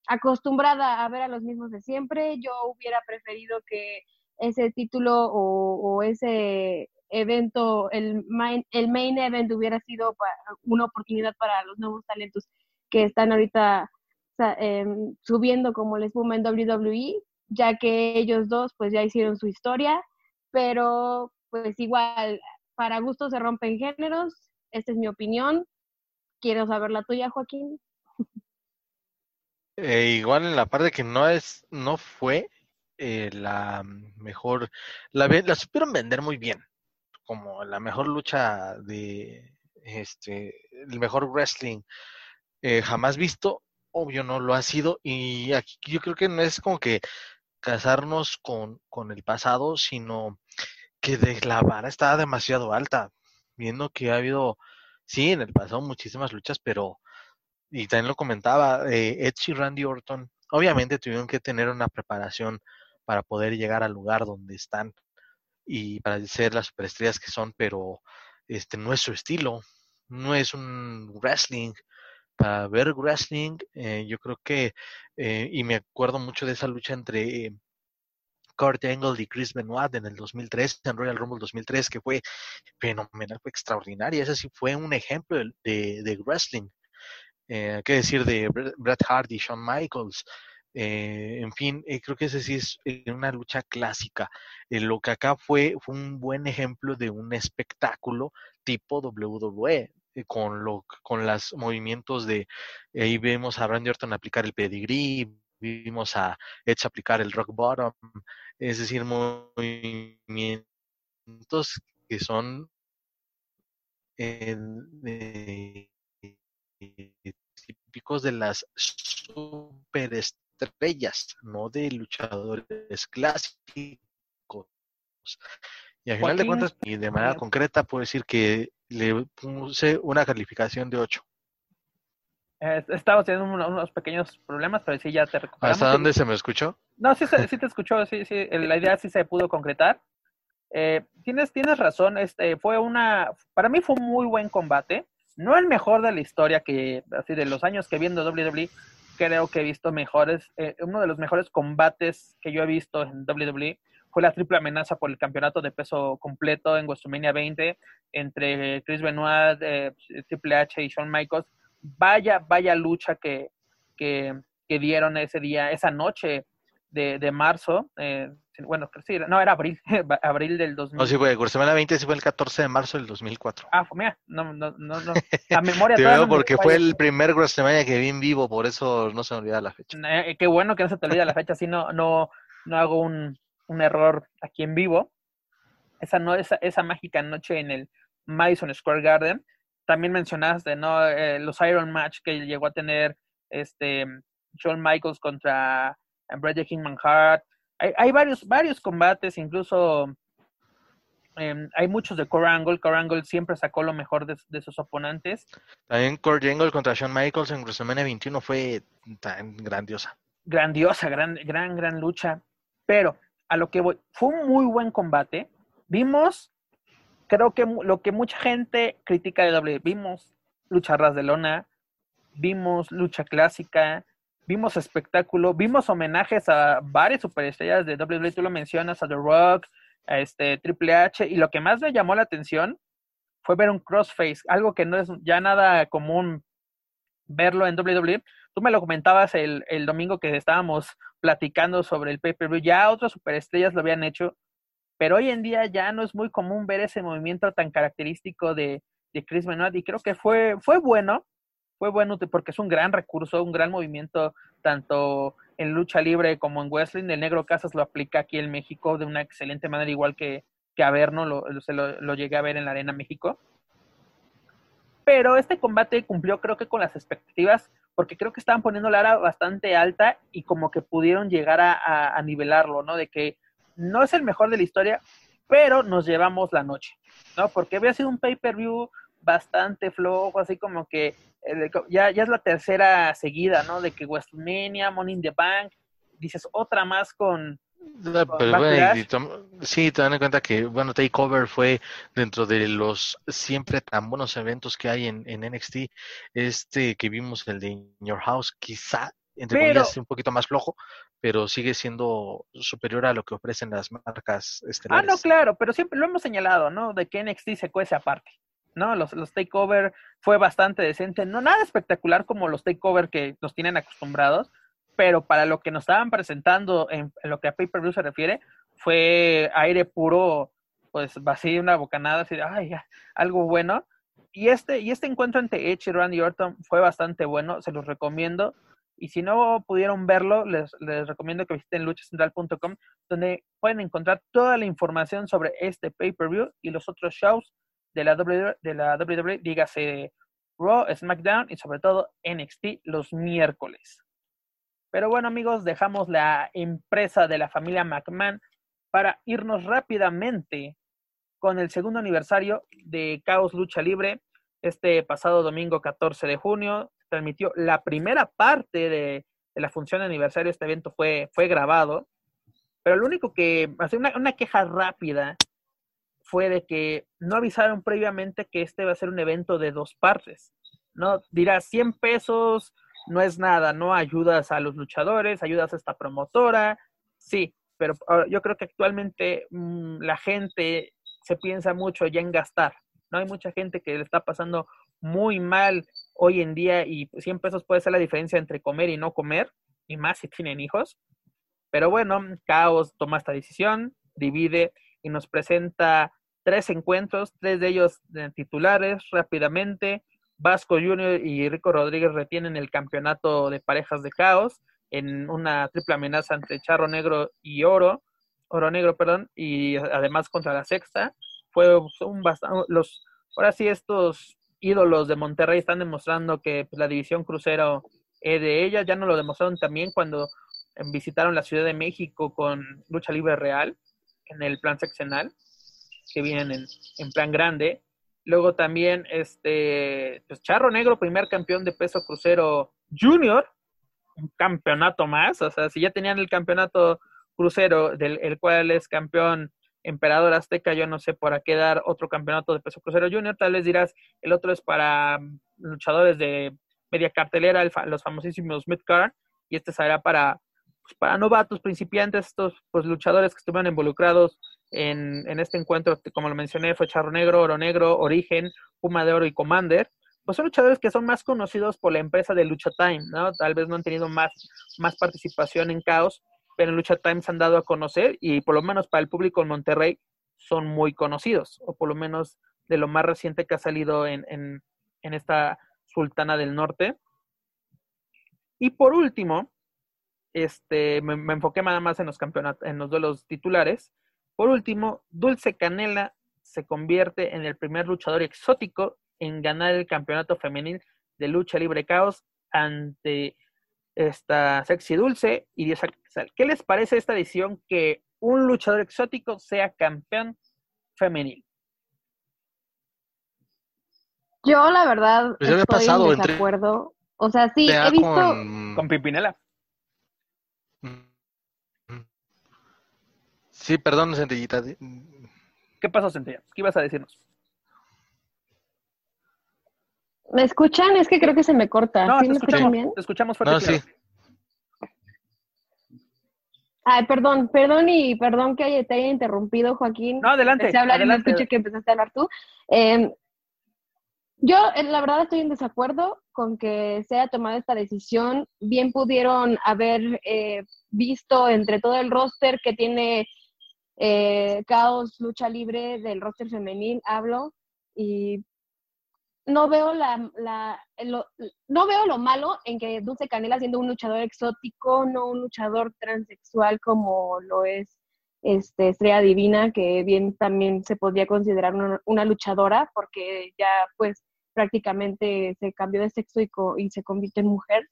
acostumbrada a ver a los mismos de siempre. Yo hubiera preferido que ese título o, ese evento, el main, el main event hubiera sido una oportunidad para los nuevos talentos que están ahorita em, subiendo como la espuma en WWE, ya que ellos dos pues ya hicieron su historia, pero pues igual, para gustos se rompen géneros, esta es mi opinión. Quiero saber la tuya, Joaquín. Eh, igual en la parte que no es, no fue eh, la mejor, la, la supieron vender muy bien, como la mejor lucha de, este, el mejor wrestling eh, jamás visto, obvio no lo ha sido, y aquí yo creo que no es como que casarnos con, con el pasado, sino que de la vara estaba demasiado alta, viendo que ha habido, sí, en el pasado muchísimas luchas, pero, y también lo comentaba, eh, Edge y Randy Orton, obviamente tuvieron que tener una preparación para poder llegar al lugar donde están y para ser las superestrellas que son, pero este no es su estilo, no es un wrestling. Para ver wrestling, eh, yo creo que, eh, y me acuerdo mucho de esa lucha entre Kurt Angle y Chris Benoit en el 2003, en Royal Rumble 2003, que fue fenomenal, fue extraordinaria. Ese sí fue un ejemplo de, wrestling. Eh, ¿Qué decir de Bret Hart y Shawn Michaels? Eh, en fin, eh, creo que ese sí es eh, una lucha clásica. lo que acá fue, fue un buen ejemplo de un espectáculo tipo WWE, con, lo, con los movimientos de, ahí vemos a Randy Orton aplicar el pedigree, vimos a Edge aplicar el rock bottom, es decir, movimientos que son típicos de las superestrellas estrellas, no de luchadores clásicos. Y al final de cuentas, y de manera concreta, puedo decir que le puse una calificación de 8. Eh, estaba teniendo unos, pequeños problemas, pero sí ya te recuperamos. ¿Hasta dónde se me escuchó? No, sí, sí te escuchó, sí, sí, la idea sí se pudo concretar. Eh, tienes, tienes razón, este, fue una, para mí fue un muy buen combate, no el mejor de la historia que, así de los años que viendo WWE, creo que he visto mejores, eh, uno de los mejores combates que yo he visto en WWE fue la triple amenaza por el campeonato de peso completo en WrestleMania 20 entre Chris Benoit, eh, Triple H y Shawn Michaels. Vaya, vaya lucha que, que, que dieron ese día, esa noche de, de marzo. Eh, bueno, sí, no, era abril, abril del 2000. No, sí fue, semana 20 sí fue el 14 de marzo del 2004. Ah, mira, no, no, no, no. la memoria Te veo porque fue el primer WrestleMania que vi en vivo, por eso no se me olvida la fecha. Eh, qué bueno que no se te olvida la fecha, así no, no, no hago un, un error aquí en vivo. Esa, no, esa, esa mágica noche en el Madison Square Garden. También mencionaste, ¿no? Eh, los Iron Match que llegó a tener este Shawn Michaels contra Brad Kingman Hart, hay, varios, varios combates, incluso em, hay muchos de Core Angle. Core Angle siempre sacó lo mejor de, sus oponentes. También Core Angle contra Shawn Michaels en WrestleMania 21 fue tan grandiosa. Grandiosa, gran, gran, gran lucha. Pero a lo que voy, fue un muy buen combate. Vimos, creo que lo que mucha gente critica de WWE, vimos lucha ras de lona, vimos lucha clásica, vimos espectáculo, vimos homenajes a varias superestrellas de WWE, tú lo mencionas, a The Rock, a este Triple H, y lo que más me llamó la atención fue ver un crossface, algo que no es ya nada común verlo en WWE. Tú me lo comentabas el, el domingo que estábamos platicando sobre el pay-per-view, ya otras superestrellas lo habían hecho, pero hoy en día ya no es muy común ver ese movimiento tan característico de, de Chris Benoit y creo que fue, fue bueno, fue bueno porque es un gran recurso, un gran movimiento, tanto en lucha libre como en wrestling. El Negro Casas lo aplica aquí en México de una excelente manera, igual que, que Averno, lo, se lo, lo, llegué a ver en la Arena México. Pero este combate cumplió creo que con las expectativas, porque creo que estaban poniendo la ara bastante alta y como que pudieron llegar a, a nivelarlo, ¿no? De que no es el mejor de la historia, pero nos llevamos la noche, ¿no? Porque había sido un pay-per-view bastante flojo, así como que eh, ya, ya es la tercera seguida, ¿no? De que WrestleMania, Money in the Bank, dices otra más con... sí, te dan en cuenta que, bueno, Takeover fue dentro de los siempre tan buenos eventos que hay en, en NXT, este que vimos, el de In Your House, quizá, entre comillas, un poquito más flojo, pero sigue siendo superior a lo que ofrecen las marcas estelares. Ah, no, claro, pero siempre lo hemos señalado, ¿no? De que NXT se cuece aparte. ¿no? Los, los takeover fue bastante decente, no nada espectacular como los takeover que nos tienen acostumbrados, pero para lo que nos estaban presentando en, lo que a pay-per-view se refiere, fue aire puro, pues vacío, una bocanada, así de, ay, algo bueno. Y este, y este encuentro entre Edge y Randy Orton fue bastante bueno, se los recomiendo. Y si no pudieron verlo, les, recomiendo que visiten luchacentral.com, donde pueden encontrar toda la información sobre este pay-per-view y los otros shows de la WWE, de la WWE dígase Raw, SmackDown y sobre todo NXT los miércoles. Pero bueno amigos, dejamos la empresa de la familia McMahon para irnos rápidamente con el segundo aniversario de Caos Lucha Libre. Este pasado domingo 14 de junio transmitió la primera parte de, la función de aniversario. Este evento fue, fue grabado. Pero lo único que, una, una queja rápida fue de que no avisaron previamente que este va a ser un evento de dos partes. ¿no? Dirás 100 pesos, no es nada, no ayudas a los luchadores, ayudas a esta promotora, sí, pero ah, yo creo que actualmente mm, la gente se piensa mucho ya en gastar, ¿no? Hay mucha gente que le está pasando muy mal hoy en día y 100 pesos puede ser la diferencia entre comer y no comer, y más si tienen hijos. Pero bueno, Caos toma esta decisión, divide y nos presenta tres encuentros, tres de ellos titulares rápidamente. Vasco Junior y Rico Rodríguez retienen el campeonato de parejas de caos en una triple amenaza entre Charro Negro y Oro, Oro Negro, perdón, y además contra la Sexta. Fue un bastante, los, ahora sí estos ídolos de Monterrey están demostrando que pues, la división crucero es de ellas, ya no lo demostraron también cuando visitaron la Ciudad de México con Lucha Libre Real en el plan seccional, que vienen en, plan grande, Luego también, este, pues Charro Negro, primer campeón de peso crucero junior, un campeonato más, o sea, si ya tenían el campeonato crucero, del el cual es campeón emperador azteca, yo no sé por qué dar otro campeonato de peso crucero junior, tal vez dirás, el otro es para luchadores de media cartelera, los famosísimos midcard, y este será para, pues, para novatos, principiantes, estos pues, luchadores que estuvieron involucrados en, en, este encuentro, como lo mencioné, fue Charro Negro, Oro Negro, Origen, Puma de Oro y Commander. Pues son luchadores que son más conocidos por la empresa de Lucha Time, ¿no? Tal vez no han tenido más, más participación en Caos, en Lucha Time se han dado a conocer y por lo menos para el público en Monterrey son muy conocidos, o por lo menos de lo más reciente que ha salido en, en, esta Sultana del Norte. Y por último, este, me, me enfoqué nada más en los campeonatos, en los duelos titulares. Por último, Dulce Canela se convierte en el primer luchador exótico en ganar el campeonato femenil de lucha libre caos ante esta sexy Dulce y ¿Qué les parece esta decisión que un luchador exótico sea campeón femenil? Yo la verdad pues estoy pasado en desacuerdo. O sea, sí, he visto con, con Pimpinela. Sí, perdón, Centellita. ¿Qué pasó, Centella? ¿Qué ibas a decirnos? ¿Me escuchan? Es que creo que se me corta. No, ¿Sí te, me escuchamos, escuchan bien? te escuchamos fuerte. No, sí. Ay, perdón, perdón y perdón que te haya interrumpido, Joaquín. No, adelante, Empecé a hablar y no escuché que empezaste a hablar tú. Eh, yo, eh, la verdad, estoy en desacuerdo con que se haya tomado esta decisión. Bien pudieron haber eh, visto entre todo el roster que tiene eh, Caos Lucha Libre del roster femenil, hablo, y no veo la, la lo- no veo lo malo en que Dulce Canela siendo un luchador exótico, no un luchador transexual como lo es este Estrella Divina, que bien también se podría considerar una, luchadora, porque ya pues prácticamente se cambió de sexo y, co- y se convierte en mujer.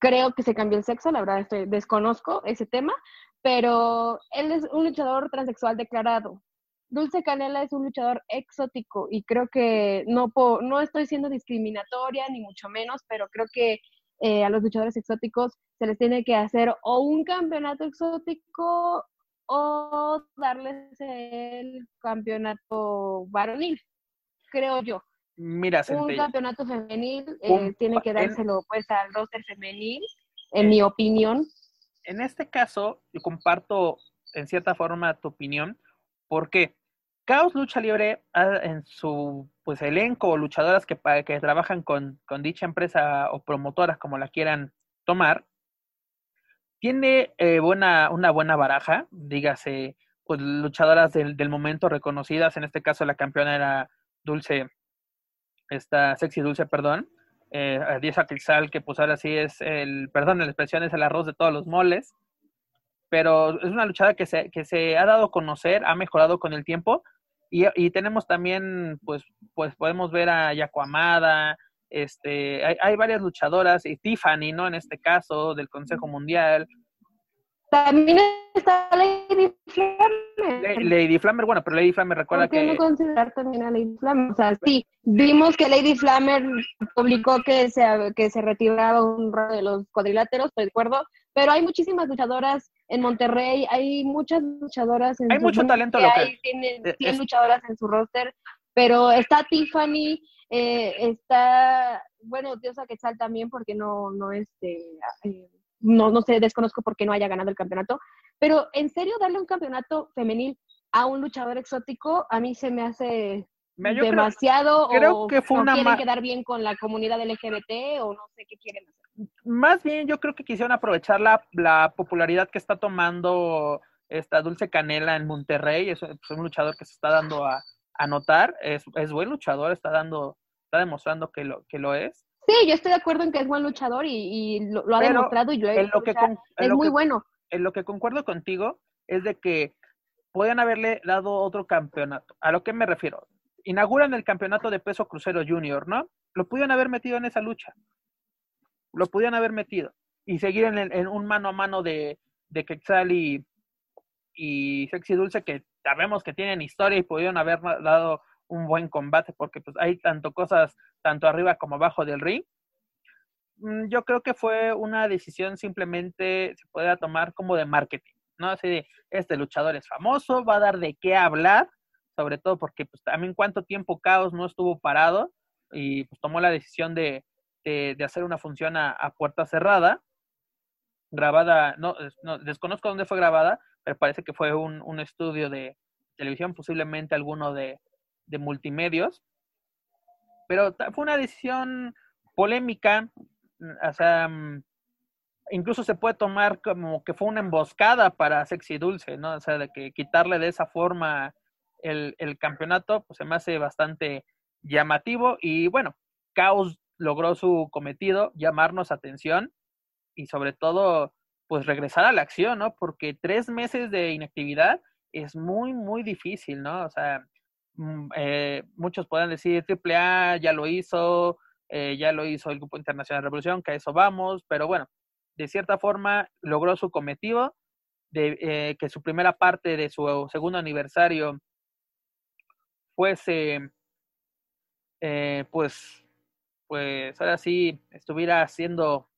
Creo que se cambió el sexo, la verdad estoy, desconozco ese tema, pero él es un luchador transexual declarado. Dulce Canela es un luchador exótico y creo que no, po- no estoy siendo discriminatoria ni mucho menos, pero creo que eh, a los luchadores exóticos se les tiene que hacer o un campeonato exótico o darles el campeonato varonil, creo yo. Mira, Un campeonato femenil eh, Un tiene que en- dárselo pues al roster femenil, en mi opinión. En este caso, yo comparto en cierta forma tu opinión, porque Caos Lucha Libre ah, en su pues elenco o luchadoras que, que trabajan con, con dicha empresa o promotoras como la quieran tomar, tiene eh, buena, una buena baraja, dígase, pues luchadoras del, del momento reconocidas, en este caso la campeona era Dulce, esta sexy Dulce, perdón, eh, Quetzal, que pues ahora sí es el, perdón, la expresión es el arroz de todos los moles, pero es una luchada que se, que se ha dado a conocer, ha mejorado con el tiempo, y, y tenemos también, pues, pues podemos ver a Yaco Amada, este, hay, hay, varias luchadoras, y Tiffany, ¿no? En este caso, del Consejo Mundial, también está Lady Flammer. Lady Flammer, bueno, pero Lady Flammer recuerda ¿Por qué que... no considerar también a Lady Flammer? O sea, sí, vimos que Lady Flammer publicó que se, que se retiraba un de los cuadriláteros, recuerdo, pero hay muchísimas luchadoras en Monterrey, hay muchas luchadoras en Hay su mucho talento que local. hay, tienen Es- 100 es- luchadoras en su roster, pero está Tiffany, eh, está, bueno, Diosa Quetzal también, porque no, no, este, eh, no, no sé, desconozco por qué no haya ganado el campeonato, pero en serio darle un campeonato femenil a un luchador exótico, a mí se me hace yo demasiado creo o que fue no una quieren quedar bien con la comunidad LGBT o no sé qué quieren hacer. Más bien yo creo que quisieron aprovechar la, la popularidad que está tomando esta Dulce Canela en Monterrey, es, es un luchador que se está dando a, a notar, es, es buen luchador, está dando, está demostrando que lo, que lo es. Sí, yo estoy de acuerdo en que es buen luchador y, y lo, lo ha Pero demostrado y yo he En lo que, luchar. con- en es lo muy que- bueno. en lo que concuerdo contigo es de que podían haberle dado otro campeonato. ¿A lo que me refiero? Inauguran el campeonato de peso crucero junior, ¿no? Lo pudieron haber metido en esa lucha. Lo pudieron haber metido. Y seguir en, un mano a mano de, de Quetzal y, y Sexy Dulce, que sabemos que tienen historia y pudieron haber dado un buen combate, porque pues hay tanto cosas, tanto arriba como abajo del ring. Mm, Yo creo que fue una decisión simplemente, se puede tomar como de marketing, ¿no? Así de, este luchador es famoso, va a dar de qué hablar, sobre todo porque pues también cuánto tiempo Caos no estuvo parado y pues tomó la decisión de, de, de hacer una función a, puerta cerrada, grabada, no, es- no, desconozco dónde fue grabada, pero parece que fue un, un estudio de televisión, posiblemente alguno de, de multimedios, pero fue una decisión polémica, mm, o sea, mm, incluso se puede tomar como que fue una emboscada para Sexy Dulce, ¿no? O sea, de que quitarle de esa forma el, el campeonato, pues se me hace bastante llamativo y bueno, Caos logró su cometido, llamarnos atención y sobre todo, pues regresar a la acción, ¿no? Porque tres meses de inactividad es muy, muy difícil, ¿no? O sea, mm, eh, muchos pueden decir AAA ya lo hizo, eh, ya lo hizo el Grupo Internacional de Revolución, que a eso vamos, pero bueno, de cierta forma logró su cometido, de eh, que su primera parte de su segundo aniversario fuese, pues, pues ahora sí estuviera siendo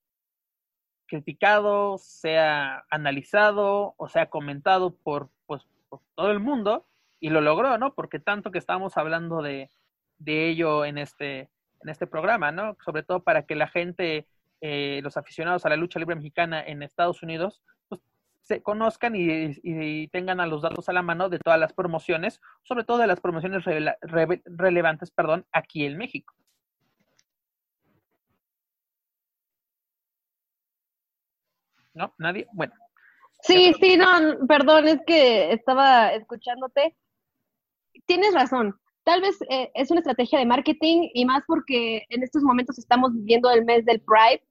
criticado, sea analizado o sea comentado por, pues, por todo el mundo y lo logró, ¿no? Porque tanto que estamos hablando de, de ello en este, en este programa, ¿no? Sobre todo para que la gente, eh, los aficionados a la lucha libre mexicana en Estados Unidos, pues, se conozcan y, tengan a los datos a la mano de todas las promociones, sobre todo de las promociones reve- relevantes, perdón, aquí en México. ¿No? ¿Nadie? Bueno, Sí, sí, no, perdón, es que estaba escuchándote. Tienes razón. Tal vez eh, es una estrategia de marketing y más porque en estos momentos estamos viviendo el mes del Pride.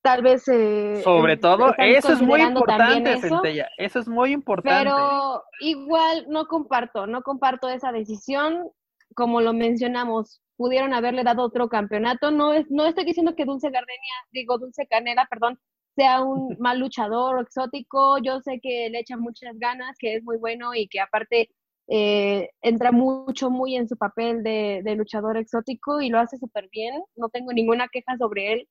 Tal vez. eh, sobre eh, todo, eso es muy importante, eso, Centella. Eso es muy importante. Pero igual no comparto, no comparto esa decisión. Como lo mencionamos, pudieron haberle dado otro campeonato. No es, no estoy diciendo que Dulce Gardenia, digo Dulce Canela, perdón, sea un mal luchador o exótico. Yo sé que le echa muchas ganas, que es muy bueno y que aparte eh, entra mucho, muy en su papel de, de luchador exótico y lo hace súper bien. No tengo ninguna queja sobre él.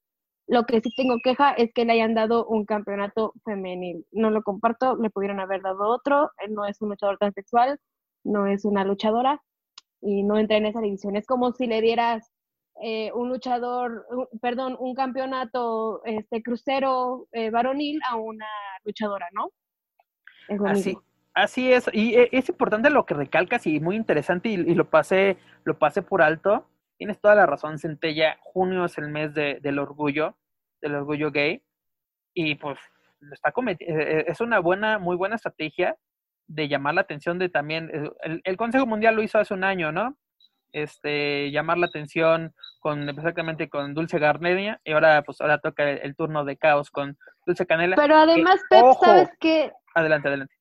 Lo que sí tengo queja es que le hayan dado un campeonato femenil. No lo comparto, le pudieron haber dado otro. Él no es un luchador transexual, no es una luchadora y no entra en esa división. Es como si le dieras eh, un luchador, un- perdón, un campeonato este crucero eh, varonil a una luchadora, ¿no? Es lo Así, mismo. así es, y e- es importante lo que recalcas y muy interesante y, y lo pasé, lo pasé por alto. Tienes toda la razón, Centella. Junio es el mes de- del orgullo, del orgullo gay, y pues lo está eh, eh, es una buena, muy buena estrategia de llamar la atención de también, eh, el, el Consejo Mundial lo hizo hace un año, ¿no? Este, llamar la atención con exactamente con Dulce Garnenia y ahora pues ahora toca el, turno de Caos con Dulce Canela. Pero además, Pep, ¿sabes qué? Adelante, adelante.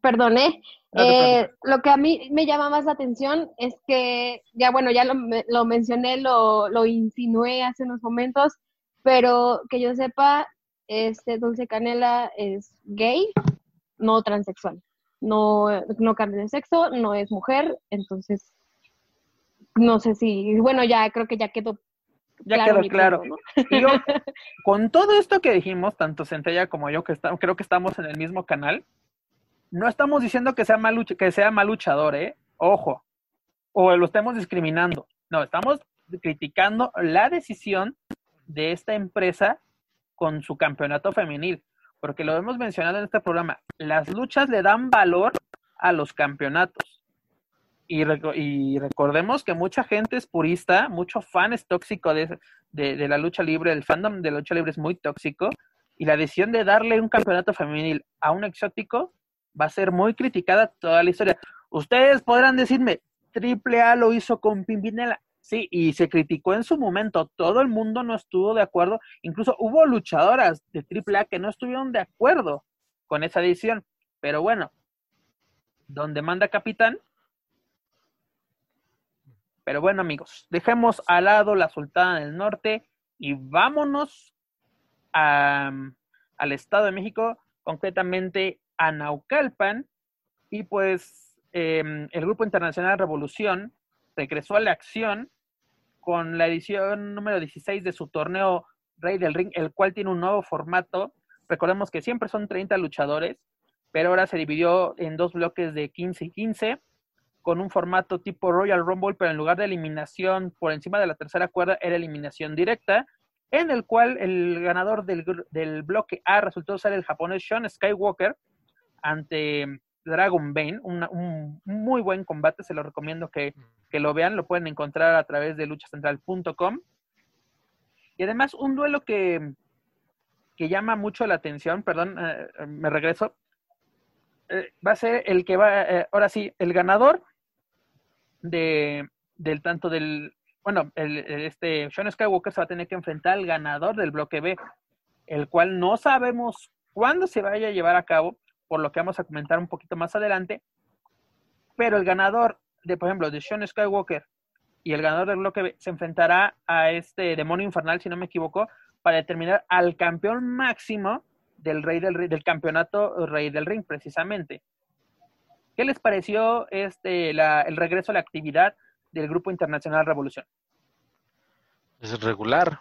Perdone. Eh, lo que a mí me llama más la atención es que, ya bueno, ya lo, lo mencioné, lo, lo insinué hace unos momentos, pero que yo sepa, este Dulce Canela es gay, no transexual. No, no cambia de sexo, no es mujer, entonces no sé si, bueno, ya creo que ya quedó ya quedó claro. con todo esto que dijimos, tanto Centella como yo, que creo que estamos en el mismo canal, no estamos diciendo que sea mal, que sea mal luchador, ¿eh? Ojo. O lo estemos discriminando. No, estamos criticando la decisión de esta empresa con su campeonato femenil. Porque lo hemos mencionado en este programa. Las luchas le dan valor a los campeonatos. Y, y recordemos que mucha gente es purista, mucho fan es tóxico de, de, la lucha libre, el fandom de la lucha libre es muy tóxico. Y la decisión de darle un campeonato femenil a un exótico va a ser muy criticada toda la historia. Ustedes podrán decirme, Triple A lo hizo con Pimpinela. Sí, y se criticó en su momento. Todo el mundo no estuvo de acuerdo. Incluso hubo luchadoras de Triple A que no estuvieron de acuerdo con esa decisión. Pero bueno, donde manda capitán. Pero bueno, amigos, dejemos al lado la Sultana del Norte y vámonos al Estado de México, concretamente a Naucalpan y pues em, el Grupo Internacional Revolución regresó a la acción con la edición número 16 de su torneo Rey del Ring, el cual tiene un nuevo formato. Recordemos que siempre son 30 luchadores, pero ahora se dividió en dos bloques de 15 y 15, con un formato tipo Royal Rumble, pero en lugar de eliminación por encima de la tercera cuerda, era eliminación directa, en el cual el ganador del, del bloque A resultó ser el japonés Sean Skywalker, ante Dragon Bane, un muy buen combate, se lo recomiendo que, lo vean, lo pueden encontrar a través de luchacentral.com. Y además un duelo que, que llama mucho la atención, perdón, eh, me regreso, eh, va a ser el que va, eh, ahora sí, el ganador de, del tanto del, bueno, el, este Sean Skywalker se va a tener que enfrentar al ganador del bloque B, el cual no sabemos cuándo se vaya a llevar a cabo, por lo que vamos a comentar un poquito más adelante. Pero el ganador de, por ejemplo, de Sean Skywalker y el ganador del bloque se enfrentará a este demonio infernal, si no me equivoco, para determinar al campeón máximo del rey del, del campeonato rey del ring, precisamente. ¿Qué les pareció este el regreso a la actividad del Grupo Internacional Revolución? Es regular.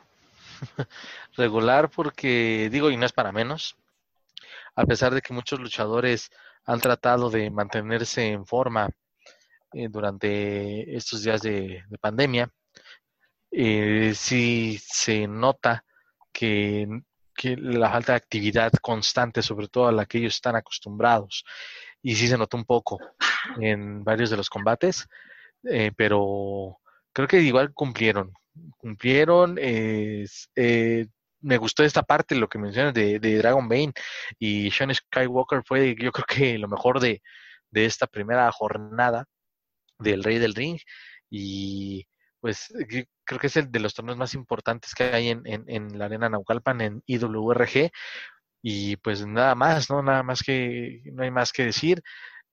regular porque, digo, y no es para menos a pesar de que muchos luchadores han tratado de mantenerse en forma eh, durante estos días de, pandemia, eh, sí se nota que, la falta de actividad constante, sobre todo a la que ellos están acostumbrados, y sí se notó un poco en varios de los combates, eh, pero creo que igual cumplieron. Cumplieron, eh, me gustó esta parte, lo que mencionas de, Dragon Bane y Sean Skywalker fue yo creo que lo mejor de, esta primera jornada del Rey del Ring y pues creo que es el de los torneos más importantes que hay en, en, la arena Naucalpan en IWRG y pues nada más, ¿no? Nada más que, no hay más que decir.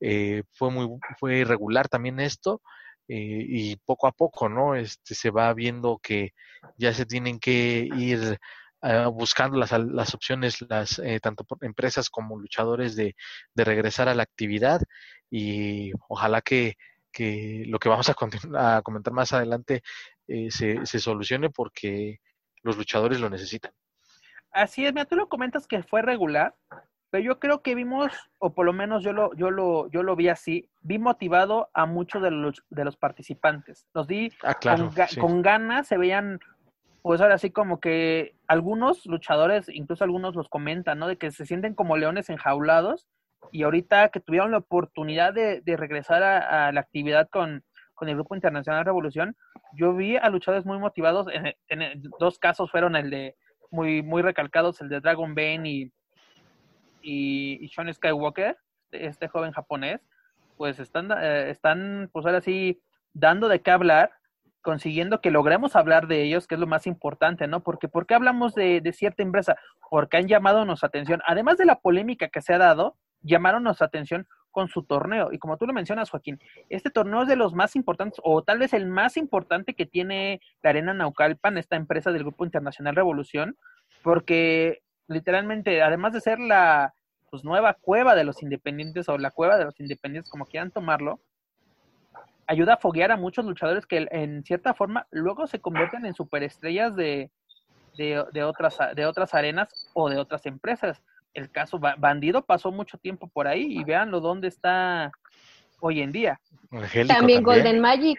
Eh, fue muy, fue irregular también esto. Eh, y poco a poco, ¿no? Este se va viendo que ya se tienen que ir eh, buscando las, las, opciones, las eh, tanto empresas como luchadores de, de, regresar a la actividad y ojalá que, que lo que vamos a, a comentar más adelante se, se, solucione porque los luchadores lo necesitan. Así es, mira, tú lo comentas que fue regular, pero yo creo que vimos, o por lo menos yo lo, yo lo, yo lo vi así, vi motivado a muchos de los, de los participantes. Los vi ah, con, con ganas, se veían pues ahora sí como que algunos luchadores, incluso algunos los comentan, ¿no? De que se sienten como leones enjaulados y ahorita que tuvieron la oportunidad de, regresar a, la actividad con, el Grupo Internacional Revolución, yo vi a luchadores muy motivados, en, dos casos fueron el de, muy, muy recalcados, el de Dragon Bane y, y, Sean Skywalker, este, este joven japonés, pues están, eh, están, pues ahora sí, dando de qué hablar, consiguiendo que logremos hablar de ellos, que es lo más importante, ¿no? Porque ¿por qué hablamos de, de cierta empresa? Porque han llamado nuestra atención, además de la polémica que se ha dado, llamaron nuestra atención con su torneo. Y como tú lo mencionas, Joaquín, este torneo es de los más importantes, o tal vez el más importante que tiene la Arena Naucalpan, esta empresa del Grupo Internacional Revolución, porque literalmente, además de ser la pues, nueva cueva de los independientes o la cueva de los independientes, como quieran tomarlo, ayuda a foguear a muchos luchadores que en cierta forma luego se convierten en superestrellas de, de, de, otras, de otras arenas o de otras empresas el caso Bandido pasó mucho tiempo por ahí y véanlo dónde está hoy en día. también, Golden Magic.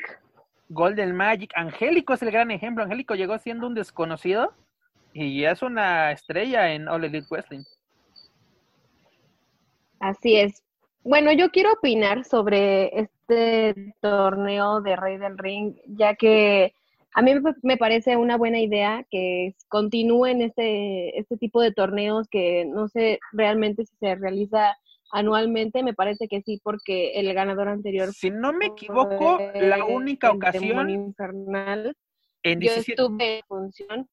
Golden Magic. Angélico es el gran ejemplo. Angélico llegó siendo un desconocido y ya es una estrella en All Elite Wrestling. Así es. Bueno, yo quiero opinar sobre este torneo de Rey del Ring, ya que a mí me parece una buena idea que continúen este, este tipo de torneos que no sé realmente si se realiza anualmente, me parece que sí, porque el ganador anterior. Si no me equivoco, la única ocasión. Infernal. En Yo estuve en función.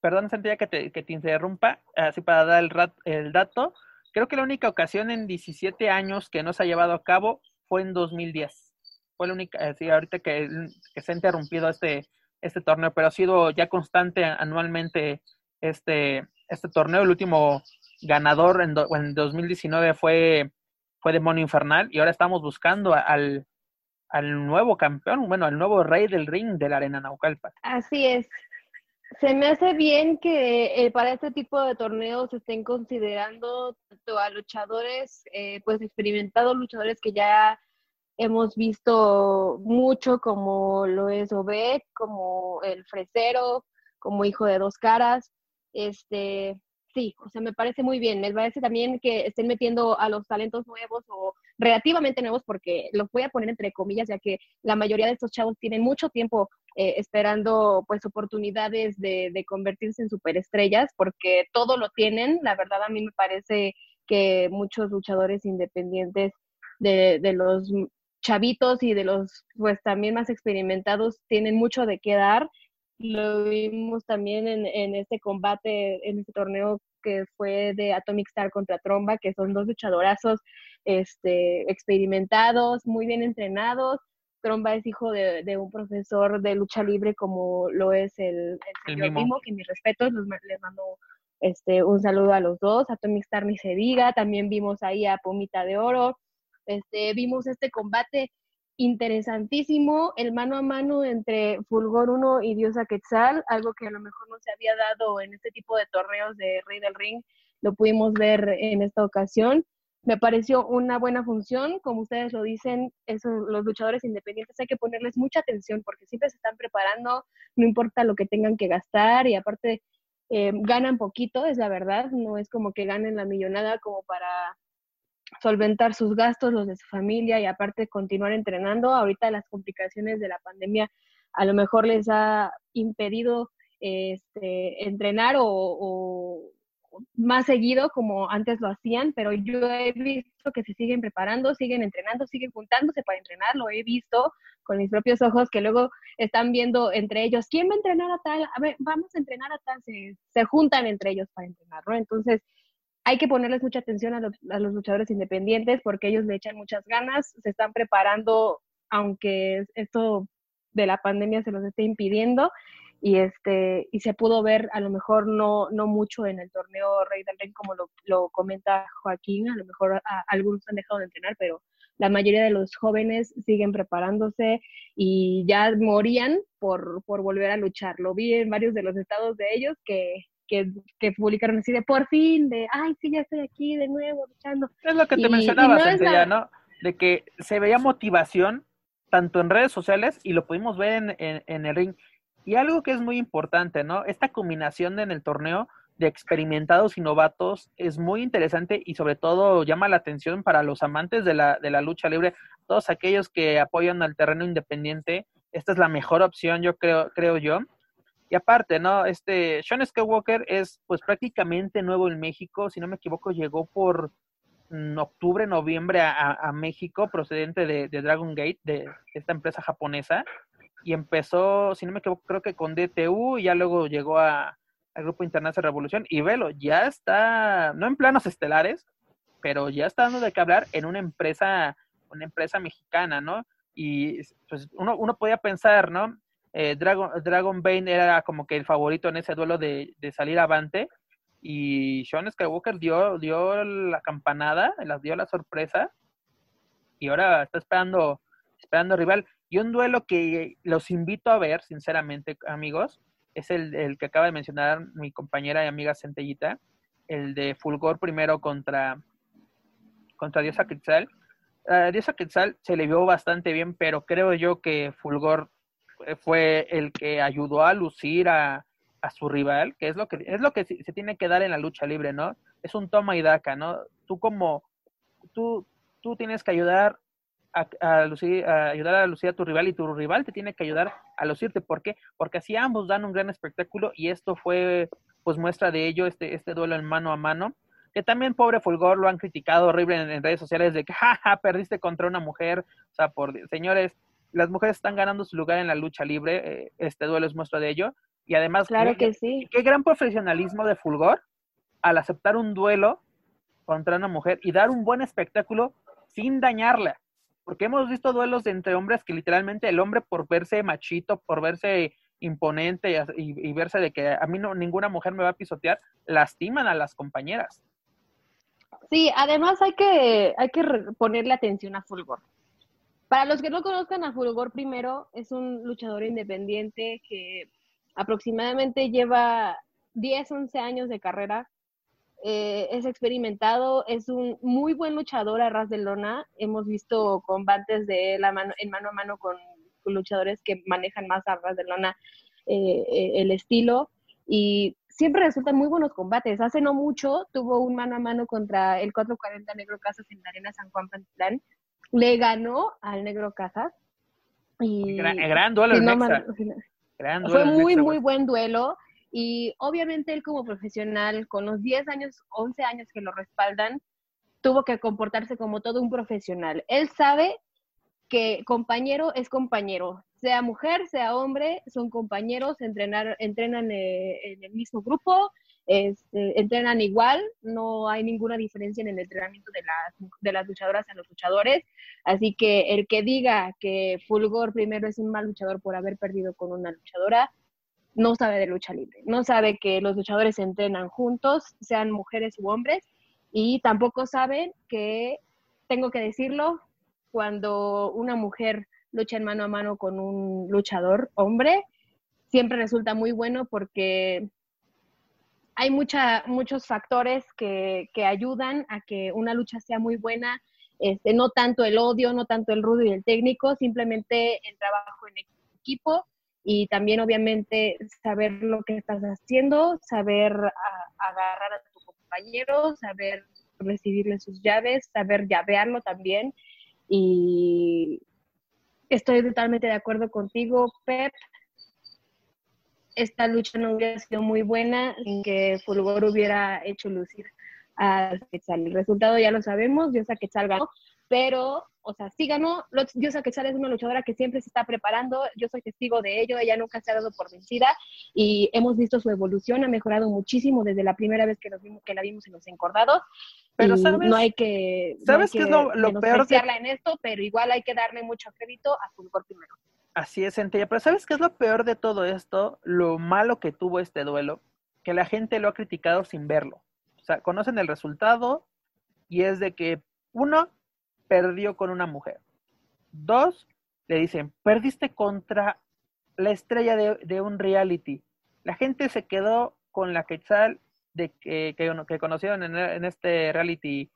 Perdón, sentía que te, que te interrumpa, así para dar el, el dato. Creo que la única ocasión en 17 años que no se ha llevado a cabo fue en 2010 fue la única, eh, sí, ahorita que, se ha interrumpido este, este torneo, pero ha sido ya constante anualmente este, este torneo. El último ganador en, en 2019 fue, fue Demonio Infernal y ahora estamos buscando al, al nuevo campeón, bueno, al nuevo rey del ring de la Arena Naucalpan. Así es. Se me hace bien que eh, para este tipo de torneos estén considerando tanto a luchadores, eh, pues experimentados, luchadores que ya hemos visto mucho como lo es Obed, como el fresero, como hijo de dos caras. Este, sí, o sea, me parece muy bien. Me parece también que estén metiendo a los talentos nuevos o relativamente nuevos, porque los voy a poner entre comillas, ya que la mayoría de estos chavos tienen mucho tiempo eh, esperando pues oportunidades de, de convertirse en superestrellas, porque todo lo tienen. La verdad, a mí me parece que muchos luchadores independientes de, de los chavitos y de los pues también más experimentados tienen mucho de qué dar. Lo vimos también en, en este combate, en este torneo que fue de Atomic Star contra Tromba, que son dos luchadorazos este, experimentados, muy bien entrenados. Tromba es hijo de, de, un profesor de lucha libre como lo es el, el señor Mimo, que mis respetos, les mando este, un saludo a los dos. Atomic Star ni se diga, también vimos ahí a Pomita de Oro, este, vimos este combate interesantísimo, el mano a mano entre Fulgor 1 y Diosa Quetzal, algo que a lo mejor no se había dado en este tipo de torneos de Rey del Ring, lo pudimos ver en esta ocasión. Me pareció una buena función, como ustedes lo dicen, eso, los luchadores independientes hay que ponerles mucha atención porque siempre se están preparando, no importa lo que tengan que gastar y aparte eh, ganan poquito, es la verdad, no es como que ganen la millonada como para solventar sus gastos, los de su familia y aparte continuar entrenando. Ahorita las complicaciones de la pandemia a lo mejor les ha impedido este, entrenar o, más seguido como antes lo hacían, pero yo he visto que se siguen preparando, siguen entrenando, siguen juntándose para entrenar, lo he visto con mis propios ojos que luego están viendo entre ellos, ¿quién va a entrenar a tal? A ver, vamos a entrenar a tal, se, se juntan entre ellos para entrenar, ¿no? Entonces, hay que ponerles mucha atención a los, luchadores independientes porque ellos le echan muchas ganas, se están preparando, aunque esto de la pandemia se los esté impidiendo, y este y se pudo ver a lo mejor no no mucho en el torneo Rey del Ring como lo, comenta Joaquín a lo mejor algunos han dejado de entrenar pero la mayoría de los jóvenes siguen preparándose y ya morían por, por volver a luchar. Lo vi en varios de los estados de ellos que que, publicaron así de por fin, de, ay, sí, ya estoy aquí de nuevo luchando. Es lo que te mencionaba, no ¿no? De que se veía motivación tanto en redes sociales y lo pudimos ver en, en, el ring. Y algo que es muy importante, ¿no? Esta combinación en el torneo de experimentados y novatos es muy interesante y sobre todo llama la atención para los amantes de la, de la lucha libre, todos aquellos que apoyan al terreno independiente. Esta es la mejor opción, yo creo, creo yo. Y aparte, ¿no? Este, Sean Skywalker es pues prácticamente nuevo en México, si no me equivoco, llegó por, en octubre, noviembre a, México, procedente de, Dragon Gate, de esta empresa japonesa, y empezó, si no me equivoco, creo que con DTU, y ya luego llegó a, al Grupo Internacional Revolución, y velo, ya está, no en planos estelares, pero ya está dando de qué hablar en una empresa, una empresa mexicana, ¿no? Y pues uno, uno podía pensar, ¿no? Eh, Dragon, Dragon Bane era como que el favorito en ese duelo de, salir avante, y Sean Skywalker dio, dio la campanada, dio la sorpresa, y ahora está esperando, esperando rival. Y un duelo que los invito a ver, sinceramente, amigos, es el, el que acaba de mencionar mi compañera y amiga Centellita, el de Fulgor primero contra, contra Diosa Quetzal. Uh, Diosa Quetzal se le vio bastante bien, pero creo yo que Fulgor fue el que ayudó a lucir a, a su rival, que es lo que es lo que se tiene que dar en la lucha libre, ¿no? Es un toma y daca, ¿no? Tú como tú tú tienes que ayudar a, lucir, a ayudar a lucir a tu rival y tu rival te tiene que ayudar a lucirte. ¿Por qué? Porque así ambos dan un gran espectáculo y esto fue pues muestra de ello, este, este duelo en mano a mano. Que también pobre Fulgor lo han criticado horrible en, redes sociales de que jaja, perdiste contra una mujer. O sea, por señores, las mujeres están ganando su lugar en la lucha libre. Eh, este duelo es muestra de ello. Y además, claro que sí. qué gran profesionalismo de Fulgor al aceptar un duelo contra una mujer y dar un buen espectáculo sin dañarla. Porque hemos visto duelos entre hombres que literalmente el hombre por verse machito, por verse imponente y, verse de que a mí no, ninguna mujer me va a pisotear, lastiman a las compañeras. Sí, además hay que, hay que ponerle atención a Fulgor. Para los que no conozcan a Fulgor primero, es un luchador independiente que aproximadamente lleva 10, 11 años de carrera. Eh, es experimentado, es un muy buen luchador a ras de lona. Hemos visto combates de él mano, en mano a mano con, luchadores que manejan más a ras de lona eh, eh, el estilo y siempre resultan muy buenos combates. Hace no mucho tuvo un mano a mano contra el 440 Negro Casas en la Arena San Juan Pantlán. Le ganó al Negro Casas. Y, gran, gran duelo fue muy, muy buen duelo. Y obviamente él como profesional, con los 10 años, 11 años que lo respaldan, tuvo que comportarse como todo un profesional. Él sabe que compañero es compañero, sea mujer, sea hombre, son compañeros, entrenar, entrenan eh, en el mismo grupo, este, entrenan igual, no hay ninguna diferencia en el entrenamiento de las, de las luchadoras a los luchadores. Así que el que diga que Fulgor primero es un mal luchador por haber perdido con una luchadora, no sabe de lucha libre, no sabe que los luchadores entrenan juntos, sean mujeres u hombres, y tampoco saben que, tengo que decirlo, cuando una mujer lucha en mano a mano con un luchador hombre, siempre resulta muy bueno porque hay mucha, muchos factores que, ayudan a que una lucha sea muy buena, este, no tanto el odio, no tanto el rudo y el técnico, simplemente el trabajo en equipo y también obviamente saber lo que estás haciendo, saber agarrar a tu compañero, saber recibirle sus llaves, saber llavearlo también. Y estoy totalmente de acuerdo contigo, Pep esta lucha no hubiera sido muy buena sin que Fulgor hubiera hecho lucir a Quetzal. El resultado ya lo sabemos, Diosa Quetzal ganó, pero, o sea, sí ganó. Diosa Quetzal es una luchadora que siempre se está preparando, yo soy testigo de ello, ella nunca se ha dado por vencida y hemos visto su evolución, ha mejorado muchísimo desde la primera vez que, nos vimos, que la vimos en los encordados. Pero sabes, no hay que, ¿sabes qué es lo, peor en esto, pero igual hay que darle mucho crédito a Fulgor primero. Así es, Centella. Pero ¿sabes qué es lo peor de todo esto? Lo malo que tuvo este duelo, que la gente lo ha criticado sin verlo. O sea, conocen el resultado y es de que, uno, perdió con una mujer. Dos, le dicen, perdiste contra la estrella de, un reality. La gente se quedó con la quetzal de que, que, conocieron en, en, este reality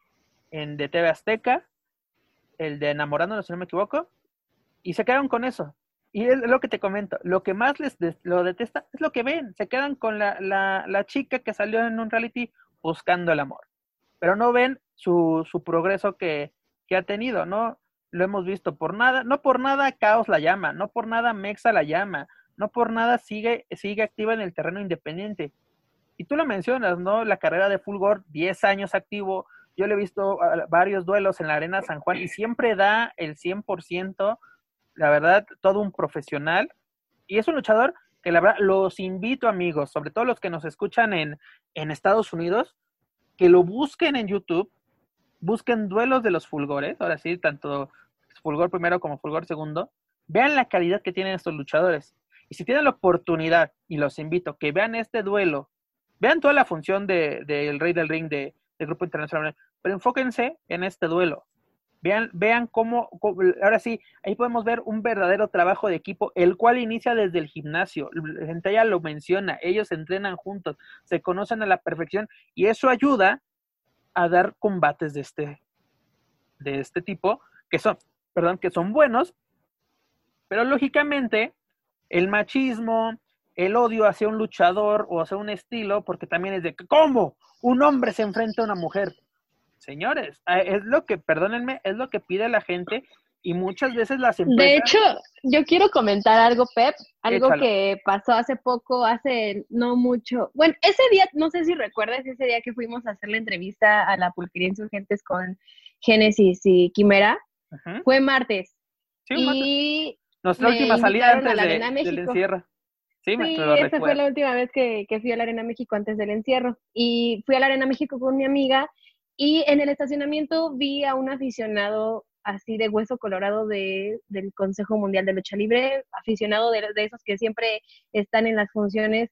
en, de TV Azteca, el de Enamorándonos, si no me equivoco, y se quedaron con eso. Y es lo que te comento, lo que más les lo detesta es lo que ven, se quedan con la, la, la, chica que salió en un reality buscando el amor, pero no ven su, su progreso que, que, ha tenido, ¿no? Lo hemos visto por nada, no por nada Caos la llama, no por nada Mexa la llama, no por nada sigue, sigue activa en el terreno independiente. Y tú lo mencionas, ¿no? La carrera de Fulgor, 10 años activo, Yo le he visto varios duelos en la Arena San Juan y siempre da el 100%, la verdad, todo un profesional. Y es un luchador que la verdad los invito amigos, sobre todo los que nos escuchan en, en Estados Unidos, que lo busquen en YouTube, busquen duelos de los fulgores, ahora sí, tanto fulgor primero como fulgor segundo, vean la calidad que tienen estos luchadores. Y si tienen la oportunidad, y los invito, que vean este duelo, vean toda la función del de, Rey del Ring de, del Grupo Internacional, pero enfóquense en este duelo. Vean, vean cómo, ahora sí, ahí podemos ver un verdadero trabajo de equipo, el cual inicia desde el gimnasio. La gente ya lo menciona, ellos entrenan juntos, se conocen a la perfección y eso ayuda a dar combates de este, de este tipo, que son, perdón, que son buenos, pero lógicamente el machismo, el odio hacia un luchador o hacia un estilo, porque también es de cómo un hombre se enfrenta a una mujer. Señores, es lo que, perdónenme, es lo que pide la gente y muchas veces las empresas... De hecho, yo quiero comentar algo, Pep, algo que pasó hace poco, hace no mucho. Bueno, ese día, no sé si recuerdas, ese día que fuimos a hacer la entrevista a la Pulquería Insurgentes con Génesis y Quimera, fue martes. Sí, y Nuestra última salida antes de, del encierro. Sí, sí esa fue la última vez que, que fui a la Arena México antes del encierro. Y fui a la Arena México con mi amiga y en el estacionamiento vi a un aficionado así de hueso colorado de, del Consejo Mundial de Lucha Libre, aficionado de, esos que siempre están en las funciones,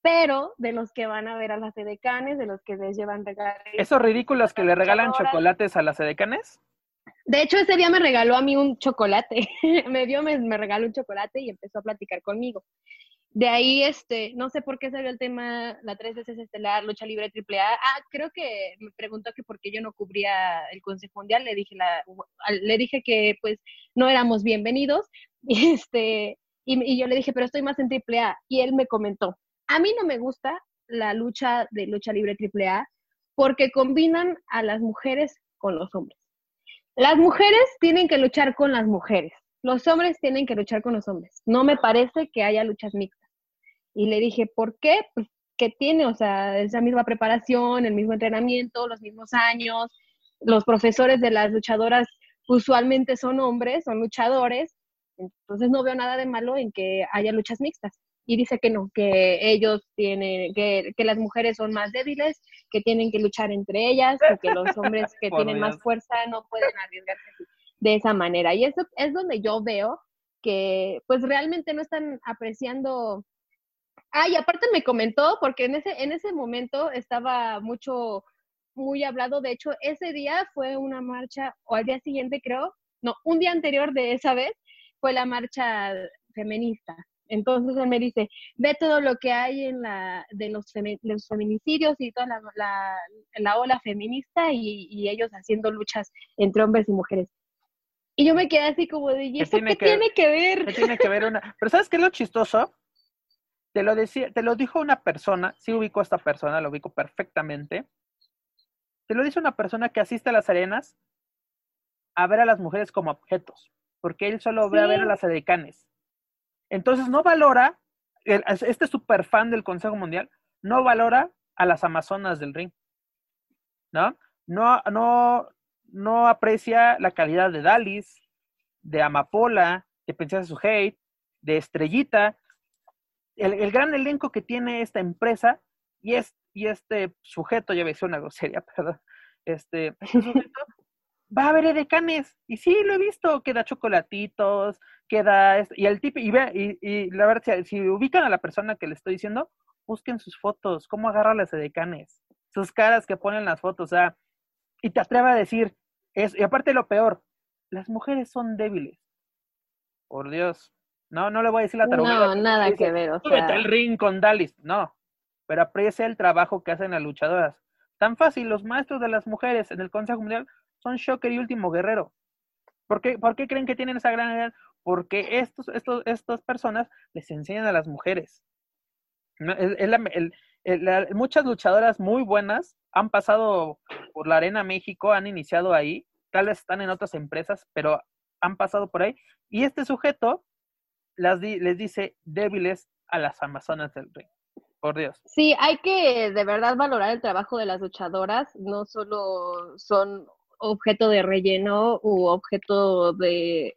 pero de los que van a ver a las edecanes, de los que les llevan regalos. ¿Esos ridículos que le regalan chocolates a las edecanes? De hecho, ese día me regaló a mí un chocolate. me dio, me, me regaló un chocolate y empezó a platicar conmigo. De ahí, este, no sé por qué salió el tema, la tres veces estelar, lucha libre triple A. Ah, creo que me preguntó que por qué yo no cubría el Consejo Mundial. Le dije, le dije que pues no éramos bienvenidos. Y, este, y, yo le dije, pero estoy más en triple A. Y él me comentó, a mí no me gusta la lucha de lucha libre triple A porque combinan a las mujeres con los hombres. Las mujeres tienen que luchar con las mujeres. Los hombres tienen que luchar con los hombres. No me parece que haya luchas mixtas. Y le dije, ¿por qué? Pues que tiene, o sea, esa misma preparación, el mismo entrenamiento, los mismos años. Los profesores de las luchadoras usualmente son hombres, son luchadores, entonces no veo nada de malo en que haya luchas mixtas. Y dice que no, que ellos tienen, que, que las mujeres son más débiles, que tienen que luchar entre ellas, y que los hombres que tienen más fuerza no pueden arriesgarse de esa manera. Y eso es donde yo veo que pues realmente no están apreciando Ah, y aparte me comentó, porque en ese, en ese momento estaba mucho, muy hablado, de hecho, ese día fue una marcha, o al día siguiente creo, no, un día anterior de esa vez, fue la marcha feminista. Entonces él me dice, ve todo lo que hay en la, de los, los feminicidios y toda la, la, ola feminista y, y, ellos haciendo luchas entre hombres y mujeres. Y yo me quedé así como de, ¿y eso qué tiene que ver? ¿Qué tiene que ver una? Pero ¿sabes qué es lo chistoso? Te lo, decía, te lo dijo una persona, sí ubico a esta persona, lo ubico perfectamente. Te lo dice una persona que asiste a las arenas a ver a las mujeres como objetos, porque él solo ve a ver a las edecanes. Entonces no valora, este super fan del Consejo Mundial, no valora a las amazonas del ring. ¿No? No, no, no aprecia la calidad de Dalis, de Amapola, de Princesa Suhei, de Estrellita, el, gran elenco que tiene esta empresa y, es, y este sujeto, ya ves una grosería, perdón, este, este, sujeto, va a haber edecanes, y sí, lo he visto, que da chocolatitos, que da, y el tipo, y, ve, y, la verdad, si, ubican a la persona que le estoy diciendo, busquen sus fotos, cómo agarra las edecanes, sus caras que ponen las fotos, o y te atreve a decir, es, y aparte lo peor, las mujeres son débiles. Por Dios. No, no le voy a decir la tarugada. No, nada que ver, o sea. el ring con Dalis, no. Pero aprecia el trabajo que hacen las luchadoras. Tan fácil, los maestros de las mujeres en el Consejo Mundial son Shocker y Último Guerrero. ¿Por qué, ¿Por qué creen que tienen esa gran edad? Porque estos, estos, estas personas les enseñan a las mujeres. muchas luchadoras muy buenas han pasado por la Arena México, han iniciado ahí, tal vez están en otras empresas, pero han pasado por ahí. Y este sujeto las les dice débiles a las Amazonas del Rey. por Dios. Sí, hay que de verdad valorar el trabajo de las luchadoras, no solo son objeto de relleno u objeto de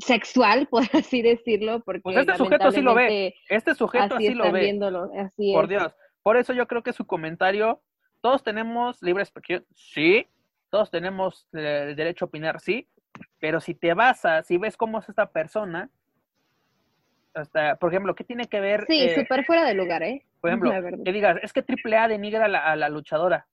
sexual, por así decirlo, porque Pues este sujeto sí lo ve, este sujeto así así lo ve, viéndolo, así por es. Dios. Por eso yo creo que su comentario, todos tenemos libre expresión, sí, todos tenemos eh, el derecho a opinar, sí, pero si te basas, si ves cómo es esta persona, hasta, por ejemplo, ¿qué tiene que ver? Sí, eh, súper fuera de lugar, ¿eh? por ejemplo, que digas, es que AAA denigra a la, a la luchadora.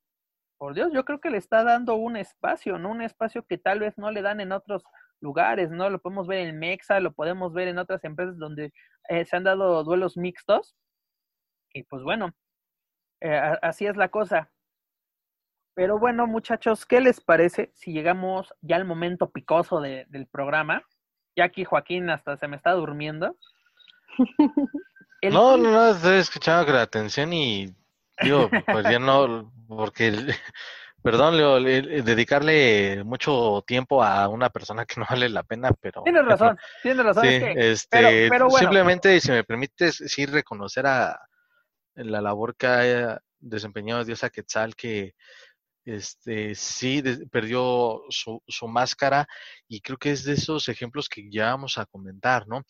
Por Dios, yo creo que le está dando un espacio, ¿no? Un espacio que tal vez no le dan en otros lugares, ¿no? Lo podemos ver en Mexa, lo podemos ver en otras empresas donde eh, se han dado duelos mixtos. Y pues bueno, eh, así es la cosa. Pero bueno, muchachos, ¿qué les parece si llegamos ya al momento picoso de- del programa? Ya aquí Joaquín hasta se me está durmiendo. El No, no, no, estoy escuchando con atención y digo, pues ya no, porque, perdón, Leo, dedicarle mucho tiempo a una persona que no vale la pena, pero... Tienes razón, tienes razón. Sí, es que este, pero- pero bueno. simplemente, si me permites, sí reconocer a la labor que ha desempeñado Diosa Quetzal, que este, sí perdió su, su máscara y creo que es de esos ejemplos que ya vamos a comentar, ¿no?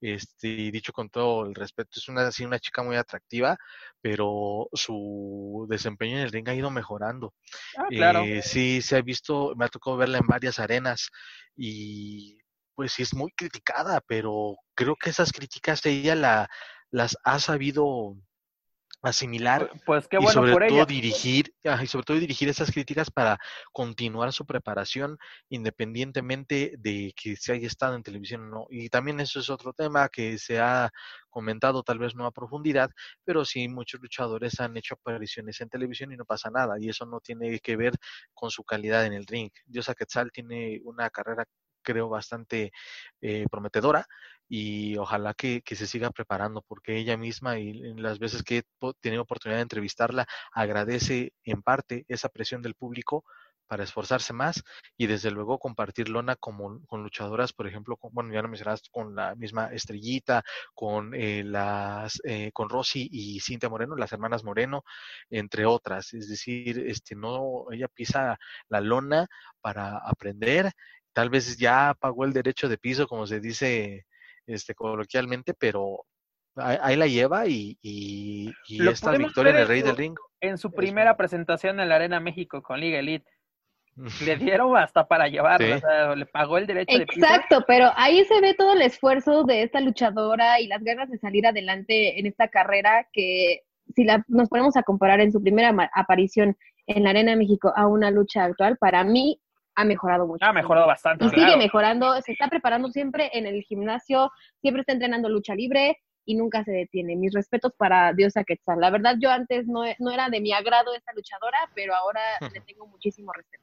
Este, dicho con todo el respeto, es una, sí, una chica muy atractiva, pero su desempeño en el ring ha ido mejorando. Ah, claro. Eh, sí, se ha visto, me ha tocado verla en varias arenas y pues sí es muy criticada, pero creo que esas críticas ella la, las ha sabido asimilar Pues qué y bueno sobre por todo ella. dirigir, y sobre todo dirigir esas críticas para continuar su preparación independientemente de que se haya estado en televisión o no. Y también eso es otro tema que se ha comentado, tal vez no a profundidad, pero sí muchos luchadores han hecho apariciones en televisión y no pasa nada. Y eso no tiene que ver con su calidad en el ring. Diosa Quetzal tiene una carrera creo bastante eh, prometedora y ojalá que, que se siga preparando porque ella misma y en las veces que he tenido oportunidad de entrevistarla agradece en parte esa presión del público para esforzarse más y desde luego compartir lona como, con luchadoras, por ejemplo, con, bueno, ya lo mencionaste con la misma Estrellita, con eh, las eh, con Rosy y Cintia Moreno, las hermanas Moreno, entre otras. Es decir, este no, ella pisa la lona para aprender, tal vez ya pagó el derecho de piso, como se dice este coloquialmente, pero ahí, ahí la lleva y, y, y Lo esta victoria en el Rey del Ring. En su primera presentación en la Arena México con Liga Elite, le dieron hasta para llevarlo, Sí. o sea, le pagó el derecho de piso. Exacto, pero ahí se ve todo el esfuerzo de esta luchadora y las ganas de salir adelante en esta carrera que si la, nos ponemos a comparar en su primera aparición en la Arena de México a una lucha actual, para mí ha mejorado mucho. Ha mejorado bastante. Y sigue mejorando, se está preparando siempre en el gimnasio, siempre está entrenando lucha libre y nunca se detiene. Mis respetos para Diosa Quetzal. La verdad, yo antes no, no era de mi agrado esta luchadora, pero ahora le tengo muchísimo respeto.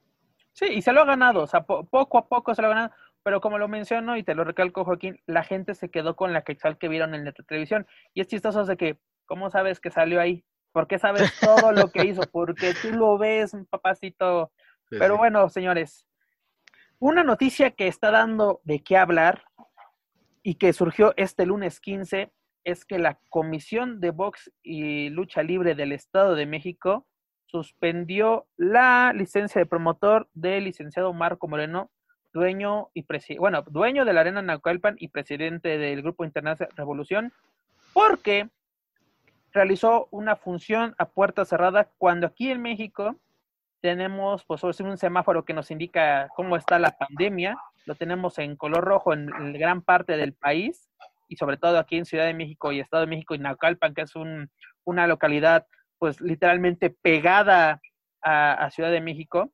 Sí, y se lo ha ganado, o sea, po- poco a poco se lo ha ganado, pero como lo menciono y te lo recalco, Joaquín, la gente se quedó con la Quetzal que vieron en la televisión. Y es chistoso de que, ¿cómo sabes que salió ahí? ¿Por qué sabes todo lo que hizo? Porque tú lo ves, papacito. Sí, Pero sí. bueno, señores, una noticia que está dando de qué hablar y que surgió este lunes 15 es que la Comisión de Box y Lucha Libre del Estado de México suspendió la licencia de promotor del licenciado Marco Moreno, dueño y bueno, dueño de la Arena Naucalpan y presidente del Grupo Internacional Revolución, porque realizó una función a puerta cerrada cuando aquí en México tenemos pues un semáforo que nos indica cómo está la pandemia, lo tenemos en color rojo en, gran parte del país y sobre todo aquí en Ciudad de México y Estado de México y Naucalpan, que es un, una localidad pues literalmente pegada a, a, Ciudad de México.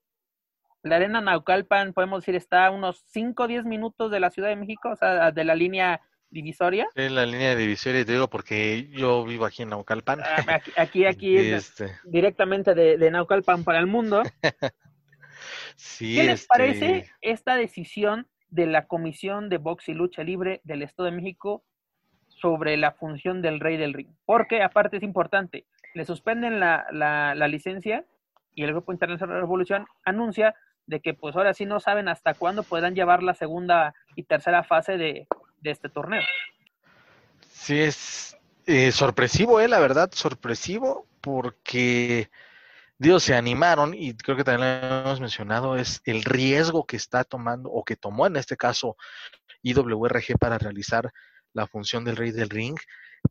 La arena Naucalpan, podemos decir, está a unos 5 o 10 minutos de la Ciudad de México, o sea, de la línea divisoria. En la línea divisoria, te digo, porque yo vivo aquí en Naucalpan. Aquí, aquí, aquí este... directamente de, de, Naucalpan para el mundo. sí, ¿Qué les este... parece esta decisión de la Comisión de Box y Lucha Libre del Estado de México sobre la función del Rey del Ring? Porque aparte es importante, le suspenden la, la, la licencia y el Grupo Internacional de Revolución anuncia de que pues ahora sí no saben hasta cuándo podrán llevar la segunda y tercera fase de, de este torneo. Sí, es, Eh, sorpresivo, eh, la verdad, sorpresivo, porque Dios, se animaron y creo que también lo hemos mencionado, es el riesgo que está tomando o que tomó en este caso IWRG para realizar la función del rey del ring,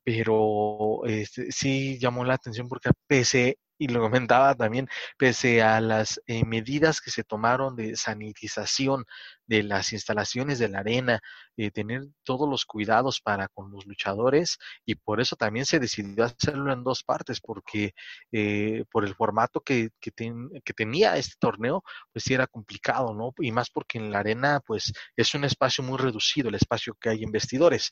pero este, sí llamó la atención porque pese y lo comentaba también, pese a las eh, medidas que se tomaron de sanitización de las instalaciones de la arena, eh, tener todos los cuidados para con los luchadores y por eso también se decidió hacerlo en dos partes, porque eh, por el formato que, que, que, tenía este torneo, pues sí era complicado, ¿no? Y más porque en la arena, pues es un espacio muy reducido, el espacio que hay en vestidores.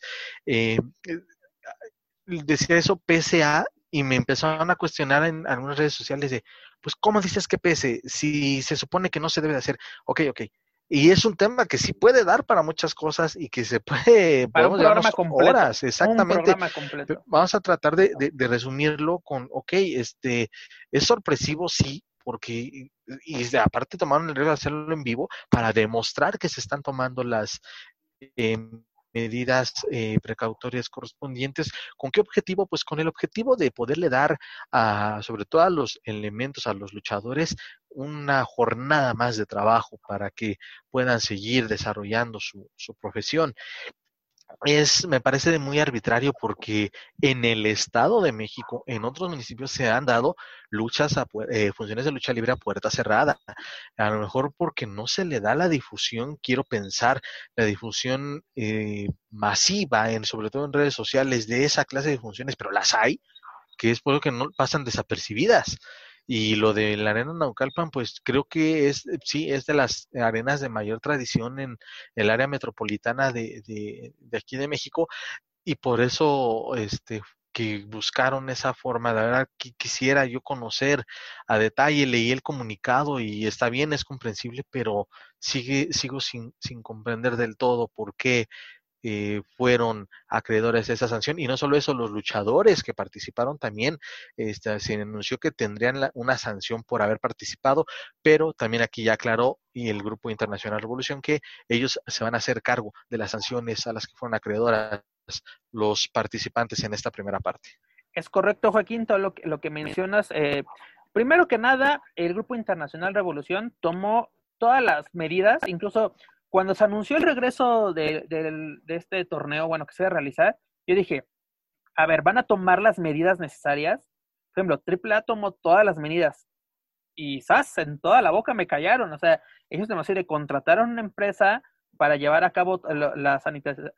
Decía eso pese a y me empezaron a cuestionar en algunas redes sociales de, pues, ¿cómo dices que pese? Si se supone que no se debe de hacer. Ok, ok. Y es un tema que sí puede dar para muchas cosas y que se puede, para un programa completo, horas, exactamente. Vamos a tratar de, de, resumirlo con, ok, este, es sorpresivo, sí, porque, y aparte tomaron el riesgo de hacerlo en vivo para demostrar que se están tomando las eh, medidas eh, precautorias correspondientes. ¿Con qué objetivo? Pues con el objetivo de poderle dar a, sobre todo a los elementos, a los luchadores, una jornada más de trabajo para que puedan seguir desarrollando su, su profesión es, me parece de muy arbitrario porque en el Estado de México, en otros municipios se han dado luchas a eh, funciones de lucha libre a puerta cerrada. A lo mejor porque no se le da la difusión, quiero pensar, la difusión eh, masiva, en, sobre todo en redes sociales, de esa clase de funciones, pero las hay, que es por lo que no pasan desapercibidas. Y lo de la arena Naucalpan, pues creo que es, eh, sí, es de las arenas de mayor tradición en el área metropolitana de, de, de aquí de México. Y por eso, este, que buscaron esa forma, la verdad que quisiera yo conocer a detalle, leí el comunicado y está bien, es comprensible, pero sigue, sigo sin, sin comprender del todo por qué eh, fueron acreedores de esa sanción. Y no solo eso, los luchadores que participaron también, este, se anunció que tendrían una sanción por haber participado, pero también aquí ya aclaró y el Grupo Internacional Revolución que ellos se van a hacer cargo de las sanciones a las que fueron acreedoras los participantes en esta primera parte. Es correcto, Joaquín, todo lo que, lo que mencionas. Eh, primero que nada, el Grupo Internacional Revolución tomó todas las medidas, incluso cuando se anunció el regreso de, este torneo, bueno, que se iba a realizar, yo dije, a ver, ¿van a tomar las medidas necesarias? Por ejemplo, AAA tomó todas las medidas y ¡zas! En toda la boca me callaron. O sea, ellos demasiado contrataron una empresa para llevar a cabo la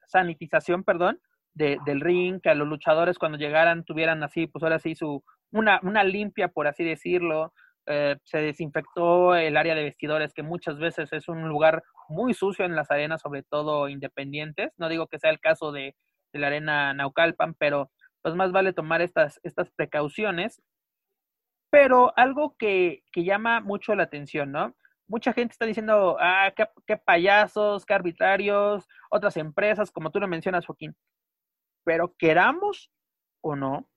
sanitización, perdón, del ring, que a los luchadores cuando llegaran tuvieran así, pues ahora sí, su, una limpia, por así decirlo, eh, se desinfectó el área de vestidores, que muchas veces es un lugar muy sucio en las arenas, sobre todo independientes. No digo que sea el caso de, la arena Naucalpan, pero pues más vale tomar estas, estas precauciones. Pero algo que, que llama mucho la atención, ¿no? Mucha gente está diciendo, ah, qué, qué payasos, qué arbitrarios, otras empresas, como tú lo mencionas, Joaquín. Pero queramos o no,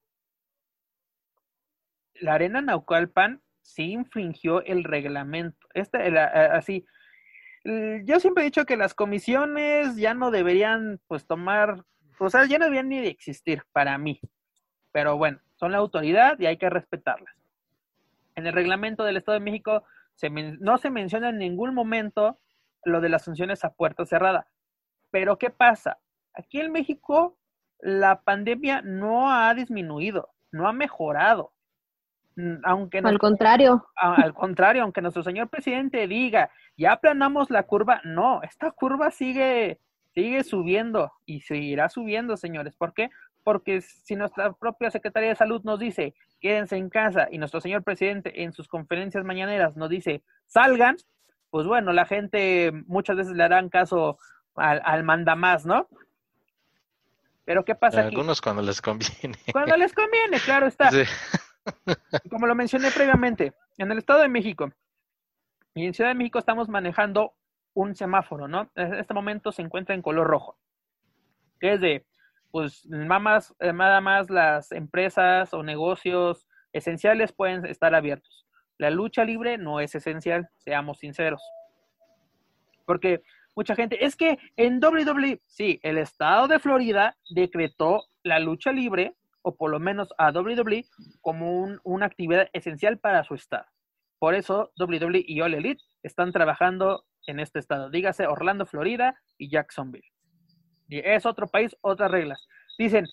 la arena Naucalpan sí infringió el reglamento. Este, así, yo siempre he dicho que las comisiones ya no deberían, pues, tomar, o sea, ya no deberían ni de existir para mí. Pero bueno, son la autoridad y hay que respetarlas. En el reglamento del Estado de México se no se menciona en ningún momento lo de las funciones a puerta cerrada. Pero ¿qué pasa? Aquí en México la pandemia no ha disminuido, no ha mejorado. Mm, aunque al contrario. al contrario, aunque nuestro señor presidente diga, ya aplanamos la curva, no, esta curva sigue, sigue subiendo y seguirá subiendo, señores. ¿Por qué? Porque si nuestra propia Secretaría de Salud nos dice, quédense en casa, y nuestro señor presidente en sus conferencias mañaneras nos dice, salgan, pues bueno, la gente muchas veces le harán caso al, al mandamás, ¿no? Pero ¿qué pasa? Algunos cuando les conviene. Cuando les conviene, claro está. Como lo mencioné previamente, en el Estado de México y en Ciudad de México estamos manejando un semáforo, ¿no? En este momento se encuentra en color rojo, que es de, pues, nada más, eh, más las empresas o negocios esenciales pueden estar abiertos. La lucha libre no es esencial, seamos sinceros. Porque mucha gente, es que en WWE, sí, el estado de Florida decretó la lucha libre o por lo menos a WWE como una actividad esencial para su estado. Por eso WWE y All Elite están trabajando en este estado. Dígase Orlando, Florida y Jacksonville. Es otro país, otras reglas. Dicen,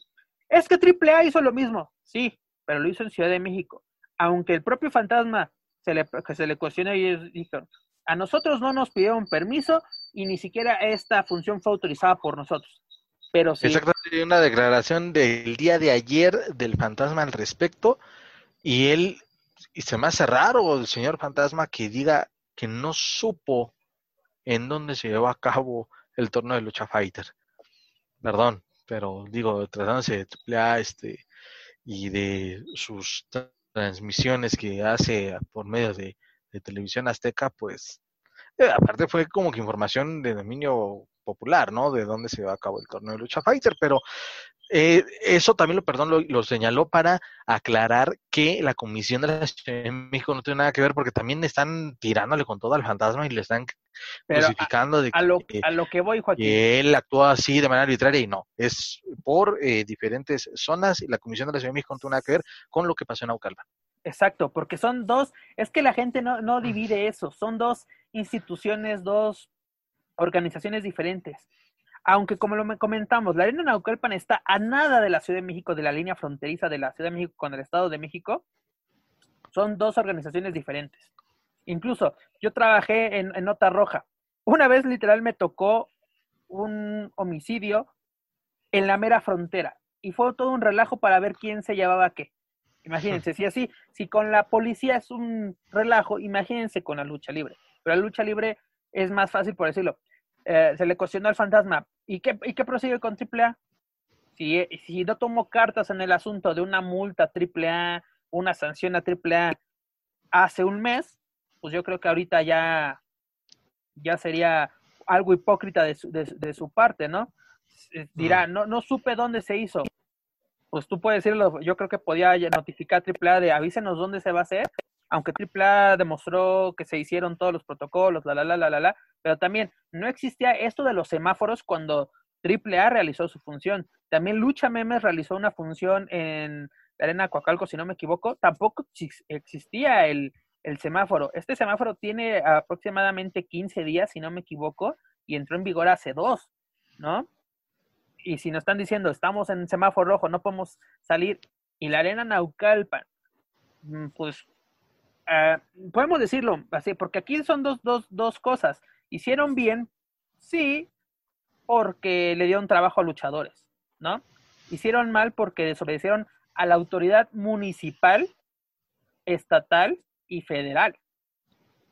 es que AAA hizo lo mismo. Sí, pero lo hizo en Ciudad de México. Aunque el propio fantasma se le, que se le cuestionó y dijeron, a nosotros no nos pidieron permiso y ni siquiera esta función fue autorizada por nosotros. Pero sí. Exactamente, una declaración del día de ayer del fantasma al respecto y él, y se me hace raro el señor fantasma que diga que no supo en dónde se llevó a cabo el torneo de lucha fighter. Perdón, pero digo, tratándose de AAA este, y de sus transmisiones que hace por medio de, televisión azteca, pues eh, aparte fue como que información de dominio popular, ¿no? De dónde se llevó a cabo el torneo de lucha fighter, pero eh, eso también lo, perdón, lo, señaló para aclarar que la Comisión de la Ciudad de México no tiene nada que ver porque también están tirándole con todo al fantasma y le están crucificando de a, lo, a lo que voy, Joaquín. que él actúa así de manera arbitraria y no, es por eh, diferentes zonas y la Comisión de la Ciudad de México no tiene nada que ver con lo que pasó en Aucalpa. Exacto, porque son dos, es que la gente no, no divide eso, son dos instituciones, dos organizaciones diferentes aunque como lo comentamos, la Arena Naucalpan está a nada de la Ciudad de México, de la línea fronteriza de la Ciudad de México con el Estado de México, son dos organizaciones diferentes. Incluso yo trabajé en, Nota Roja. Una vez literal me tocó un homicidio en la mera frontera y fue todo un relajo para ver quién se llevaba qué. Imagínense, si así, si con la policía es un relajo, imagínense con la lucha libre. Pero la lucha libre es más fácil, por decirlo. Eh, se le cuestionó al fantasma, ¿y qué, y qué prosigue con AAA? Si, si no tomo cartas en el asunto de una multa AAA, una sanción a AAA hace un mes, pues yo creo que ahorita ya, ya sería algo hipócrita de su, de, su parte, ¿no? Eh, dirá, no, no supe dónde se hizo. Pues tú puedes decirlo, yo creo que podía notificar a AAA de avísenos dónde se va a hacer aunque AAA demostró que se hicieron todos los protocolos, la, la, la, la, la, la, pero también no existía esto de los semáforos cuando AAA realizó su función. También Lucha Memes realizó una función en la Arena Coacalco, si no me equivoco, tampoco existía el, el semáforo. Este semáforo tiene aproximadamente 15 días, si no me equivoco, y entró en vigor hace dos, ¿no? Y si nos están diciendo, estamos en semáforo rojo, no podemos salir, y la Arena Naucalpan, mm, pues Ah, podemos decirlo así, porque aquí son dos, dos, dos cosas. Hicieron bien, sí, porque le dieron trabajo a luchadores, ¿no? Hicieron mal porque desobedecieron a la autoridad municipal, estatal y federal,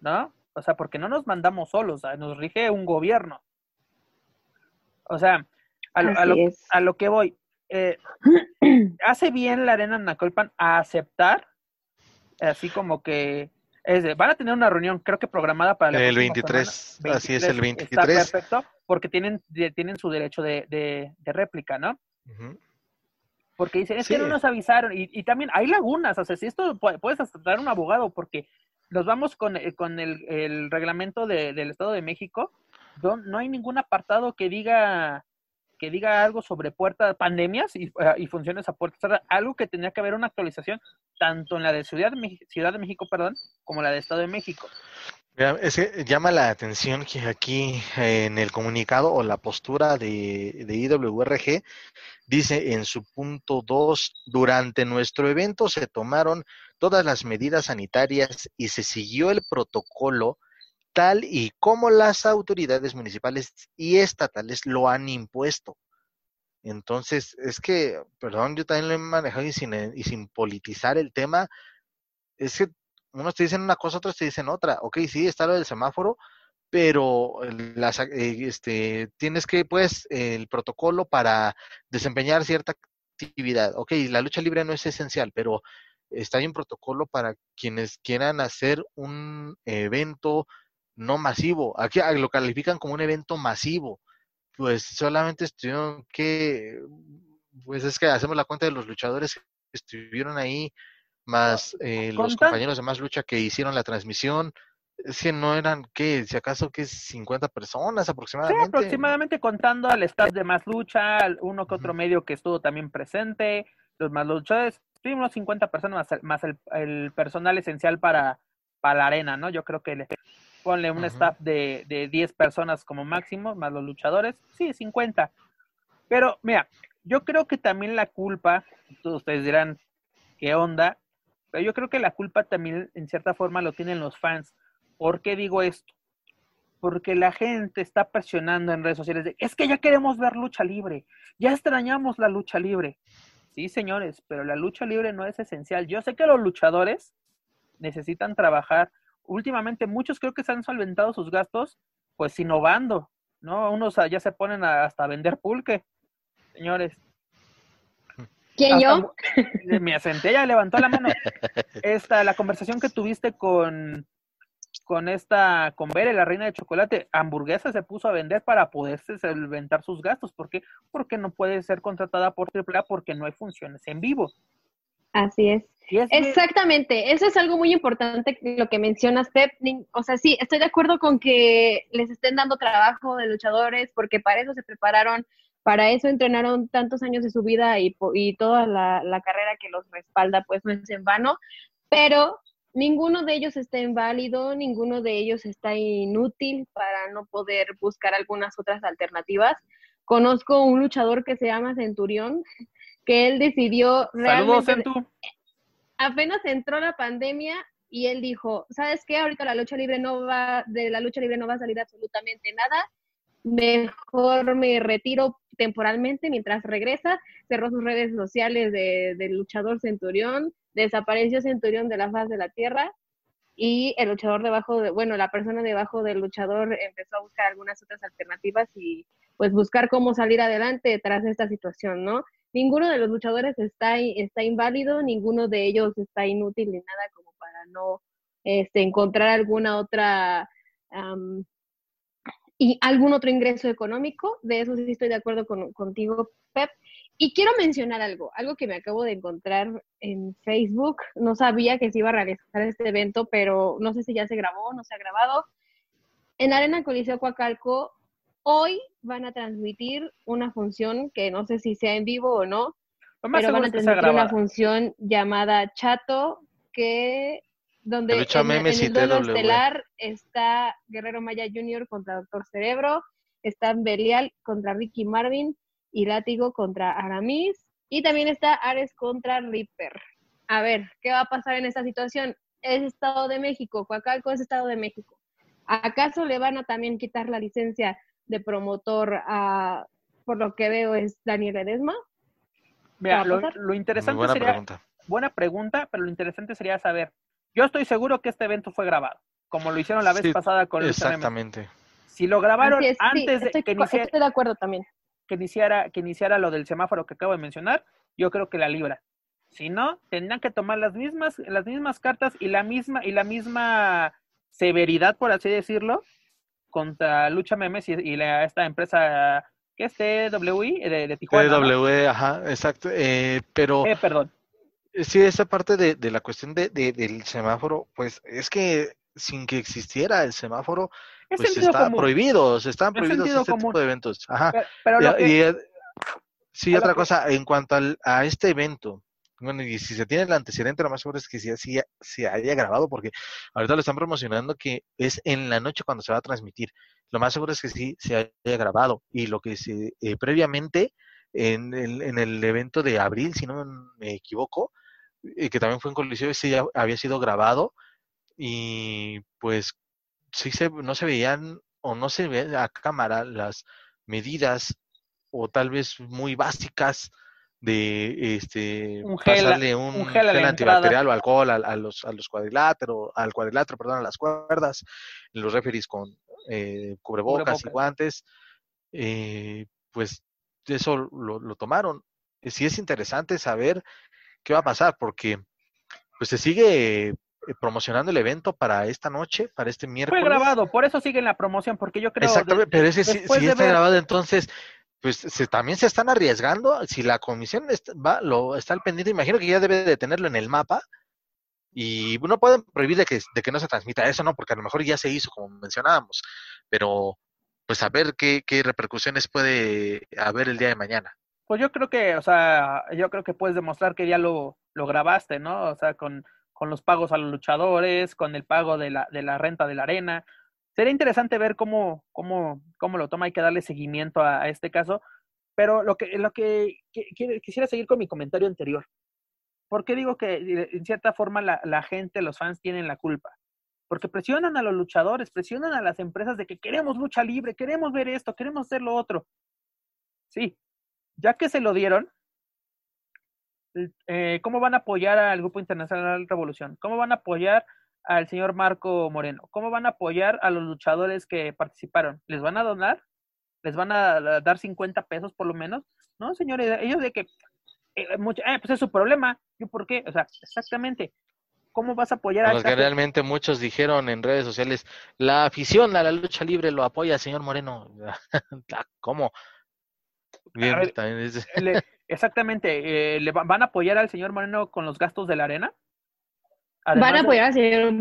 ¿no? O sea, porque no nos mandamos solos, nos rige un gobierno. O sea, a lo, a lo, que voy, eh, hace bien la Arena Nacolpan a aceptar así como que es van a tener una reunión, creo que programada para el 23, así es el 23. Está perfecto, porque tienen, tienen su derecho de, de, réplica, ¿no? Porque dicen, es que no nos avisaron, y, y, también hay lagunas, o sea, si esto puedes hasta traer un abogado, porque nos vamos con, eh, con el, el reglamento del Estado de México, no, no hay ningún apartado que diga que diga algo sobre puertas, pandemias y, ah, y, funciones a puerta algo que tenía que haber una actualización tanto en la de Ciudad Ciudad de México, perdón, como la de Estado de México. llama la atención que aquí en el comunicado o la postura de, de IWRG dice en su punto 2, durante nuestro evento se tomaron todas las medidas sanitarias y se siguió el protocolo tal y como las autoridades municipales y estatales lo han impuesto. Entonces, es que, perdón, yo también lo he manejado y sin, y sin politizar el tema, es que unos te dicen una cosa, otros te dicen otra. Ok, sí, está lo del semáforo, pero las, eh, este, tienes que, pues, el protocolo para desempeñar cierta actividad. Ok, la lucha libre no es esencial, pero está ahí un protocolo para quienes quieran hacer un evento no masivo. Aquí ah, lo califican como un evento masivo. Pues solamente estuvieron que, pues es que hacemos la cuenta de los luchadores que estuvieron ahí, más eh, los compañeros de más lucha que hicieron la transmisión. Es que no eran, ¿qué? Si acaso que 50 personas aproximadamente. aproximadamente contando al staff de más lucha, uno que otro medio que estuvo también presente, los más luchadores, sí, unos 50 personas más, el, el, personal esencial para, para la arena, ¿no? Yo creo que le ponle un staff de, de 10 personas como máximo, más los luchadores, sí, 50. Pero mira, yo creo que también la culpa, todos ustedes dirán, ¿qué onda? Pero yo creo que la culpa también en cierta forma lo tienen los fans. ¿Por qué digo esto? Porque la gente está presionando en redes sociales de, es que ya queremos ver lucha libre, ya extrañamos la lucha libre. Sí, señores, pero la lucha libre no es esencial. Yo sé que los luchadores necesitan trabajar. Últimamente muchos creo que se han solventado sus gastos pues innovando, ¿no? Unos ya se ponen hasta a vender pulque, señores. ¿Quién yo? Me asenté, ya levantó la mano. Esta, la conversación que tuviste con, con esta, con Bere, la reina de chocolate, hamburguesa se puso a vender para poderse solventar sus gastos. ¿Por qué? Porque no puede ser contratada por AAA porque no hay funciones en vivo. Así es. Exactamente, eso es algo muy importante lo que mencionas, Pep. O sea, sí, estoy de acuerdo con que les estén dando trabajo de luchadores porque para eso se prepararon, para eso entrenaron tantos años de su vida y, y toda la, la, carrera que los respalda, pues no es en vano, pero ninguno de ellos está inválido, ninguno de ellos está inútil para no poder buscar algunas otras alternativas. Conozco un luchador que se llama Centurión, que él decidió realmente... Apenas entró la pandemia y él dijo, ¿sabes qué? Ahorita la lucha libre no va, de la lucha libre no va a salir absolutamente nada. Mejor me retiro temporalmente mientras regresa. Cerró sus redes sociales de, luchador Centurión, desapareció Centurión de la faz de la tierra y el luchador debajo de, bueno, la persona debajo del luchador empezó a buscar algunas otras alternativas y pues buscar cómo salir adelante tras esta situación, ¿no? Ninguno de los luchadores está, está inválido, ninguno de ellos está inútil ni nada como para no este, encontrar alguna otra y algún otro ingreso económico. De eso sí estoy de acuerdo con, contigo, Pep. Y quiero mencionar algo, algo que me acabo de encontrar en Facebook. No sabía que se iba a realizar este evento, pero no sé si ya se grabó, no se ha grabado. En Arena Coliseo Coacalco Hoy van a transmitir una función que no sé si sea en vivo o no, pero van a transmitir una función llamada Chato que donde en, en, el duelo estelar está Guerrero Maya Jr. contra Doctor Cerebro, está Belial contra Ricky Marvin y Látigo contra Aramis y también está Ares contra Ripper. A ver, ¿qué va a pasar en esta situación? Es Estado de México, Coacalco es Estado de México. ¿Acaso le van a también quitar la licencia de promotor a, por lo que veo, es Daniel Edesma. Mira, lo, interesante buena sería, pregunta. buena pregunta, pero lo interesante sería saber, yo estoy seguro que este evento fue grabado, como lo hicieron la vez pasada con Exactamente. Si lo grabaron antes de que iniciara, estoy de acuerdo también. Que iniciara, que iniciara lo del semáforo que acabo de mencionar, yo creo que la libra. Si no, tendrían que tomar las mismas, las mismas cartas y la misma, y la misma severidad, por así decirlo, contra Lucha Memes y, esta empresa que es TWI de, de Tijuana. TWE, ajá, exacto. Eh, pero. Eh, perdón. Eh, sí, esa parte de, de la cuestión de, del semáforo, pues es que sin que existiera el semáforo, pues está prohibido, se están prohibidos este tipo de eventos. Ajá. Pero, sí, otra cosa, en cuanto al, a este evento, bueno, y si se tiene el antecedente, lo más seguro es que sí, se haya grabado, porque ahorita lo están promocionando que es en la noche cuando se va a transmitir. Lo más seguro es que sí se haya grabado. Y lo que se eh, previamente, en el, en el evento de abril, si no me equivoco, eh, que también fue en Coliseo, sí había sido grabado. Y pues sí se, no se veían o no se ve a cámara las medidas o tal vez muy básicas de este un gel, pasarle un, gel, antibacterial o alcohol a, los a los cuadriláteros, al cuadrilátero, perdón, a las cuerdas, los referees con eh, cubrebocas, y guantes, eh, pues eso lo, lo tomaron. Sí es interesante saber qué va a pasar, porque pues se sigue eh, promocionando el evento para esta noche, para este miércoles. Fue grabado, por eso sigue en la promoción, porque yo creo... Exactamente, pero ese sí, está grabado, entonces pues se, también se están arriesgando. Si la comisión está, va, lo, está al pendiente, imagino que ya debe de tenerlo en el mapa. Y no pueden prohibir de que, de que no se transmita eso, ¿no? Porque a lo mejor ya se hizo, como mencionábamos. Pero, pues a ver qué, qué repercusiones puede haber el día de mañana. Pues yo creo que, o sea, yo creo que puedes demostrar que ya lo, lo grabaste, ¿no? O sea, con, con los pagos a los luchadores, con el pago de la, de la renta de la arena. Sería interesante ver cómo, cómo, cómo lo toma, hay que darle seguimiento a, este caso. Pero lo que, lo que, quisiera seguir con mi comentario anterior. ¿Por qué digo que eh, en cierta forma la, la gente, los fans tienen la culpa? Porque presionan a los luchadores, presionan a las empresas de que queremos lucha libre, queremos ver esto, queremos hacer lo otro. Sí, ya que se lo dieron, eh, ¿cómo van a apoyar al Grupo Internacional Revolución? ¿Cómo van a apoyar al señor Marco Moreno? ¿Cómo van a apoyar a los luchadores que participaron? ¿Les van a donar? ¿Les van a dar 50 pesos por lo menos? No, señores, ellos de que, eh, eh, pues es su problema. ¿Yo por qué? O sea, exactamente. ¿Cómo vas a apoyar a Porque realmente muchos dijeron en redes sociales, la afición a la lucha libre lo apoya, señor Moreno. Ah, ¿Cómo? Bien, también Exactamente. Eh, ¿Le van a apoyar al señor Moreno con los gastos de la arena? Van a apoyar al señor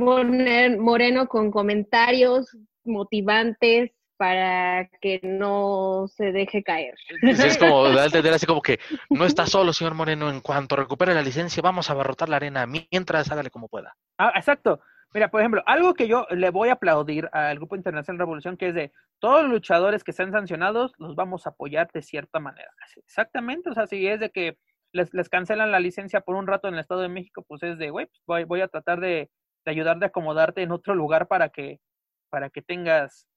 Moreno con comentarios motivantes para que no se deje caer. Es como así como que no está solo, señor Moreno. En cuanto recupere la licencia, vamos a abarrotar la arena mientras hágale como pueda. Ah, exacto. Mira, por ejemplo, algo que yo le voy a aplaudir al Grupo Internacional Revolución, que es de todos los luchadores que sean sancionados, los vamos a apoyar de cierta manera. Exactamente, o sea, si es de que les, cancelan la licencia por un rato en el Estado de México, pues es de, güey, pues voy, a tratar de, de ayudar de acomodarte en otro lugar para que, para que tengas,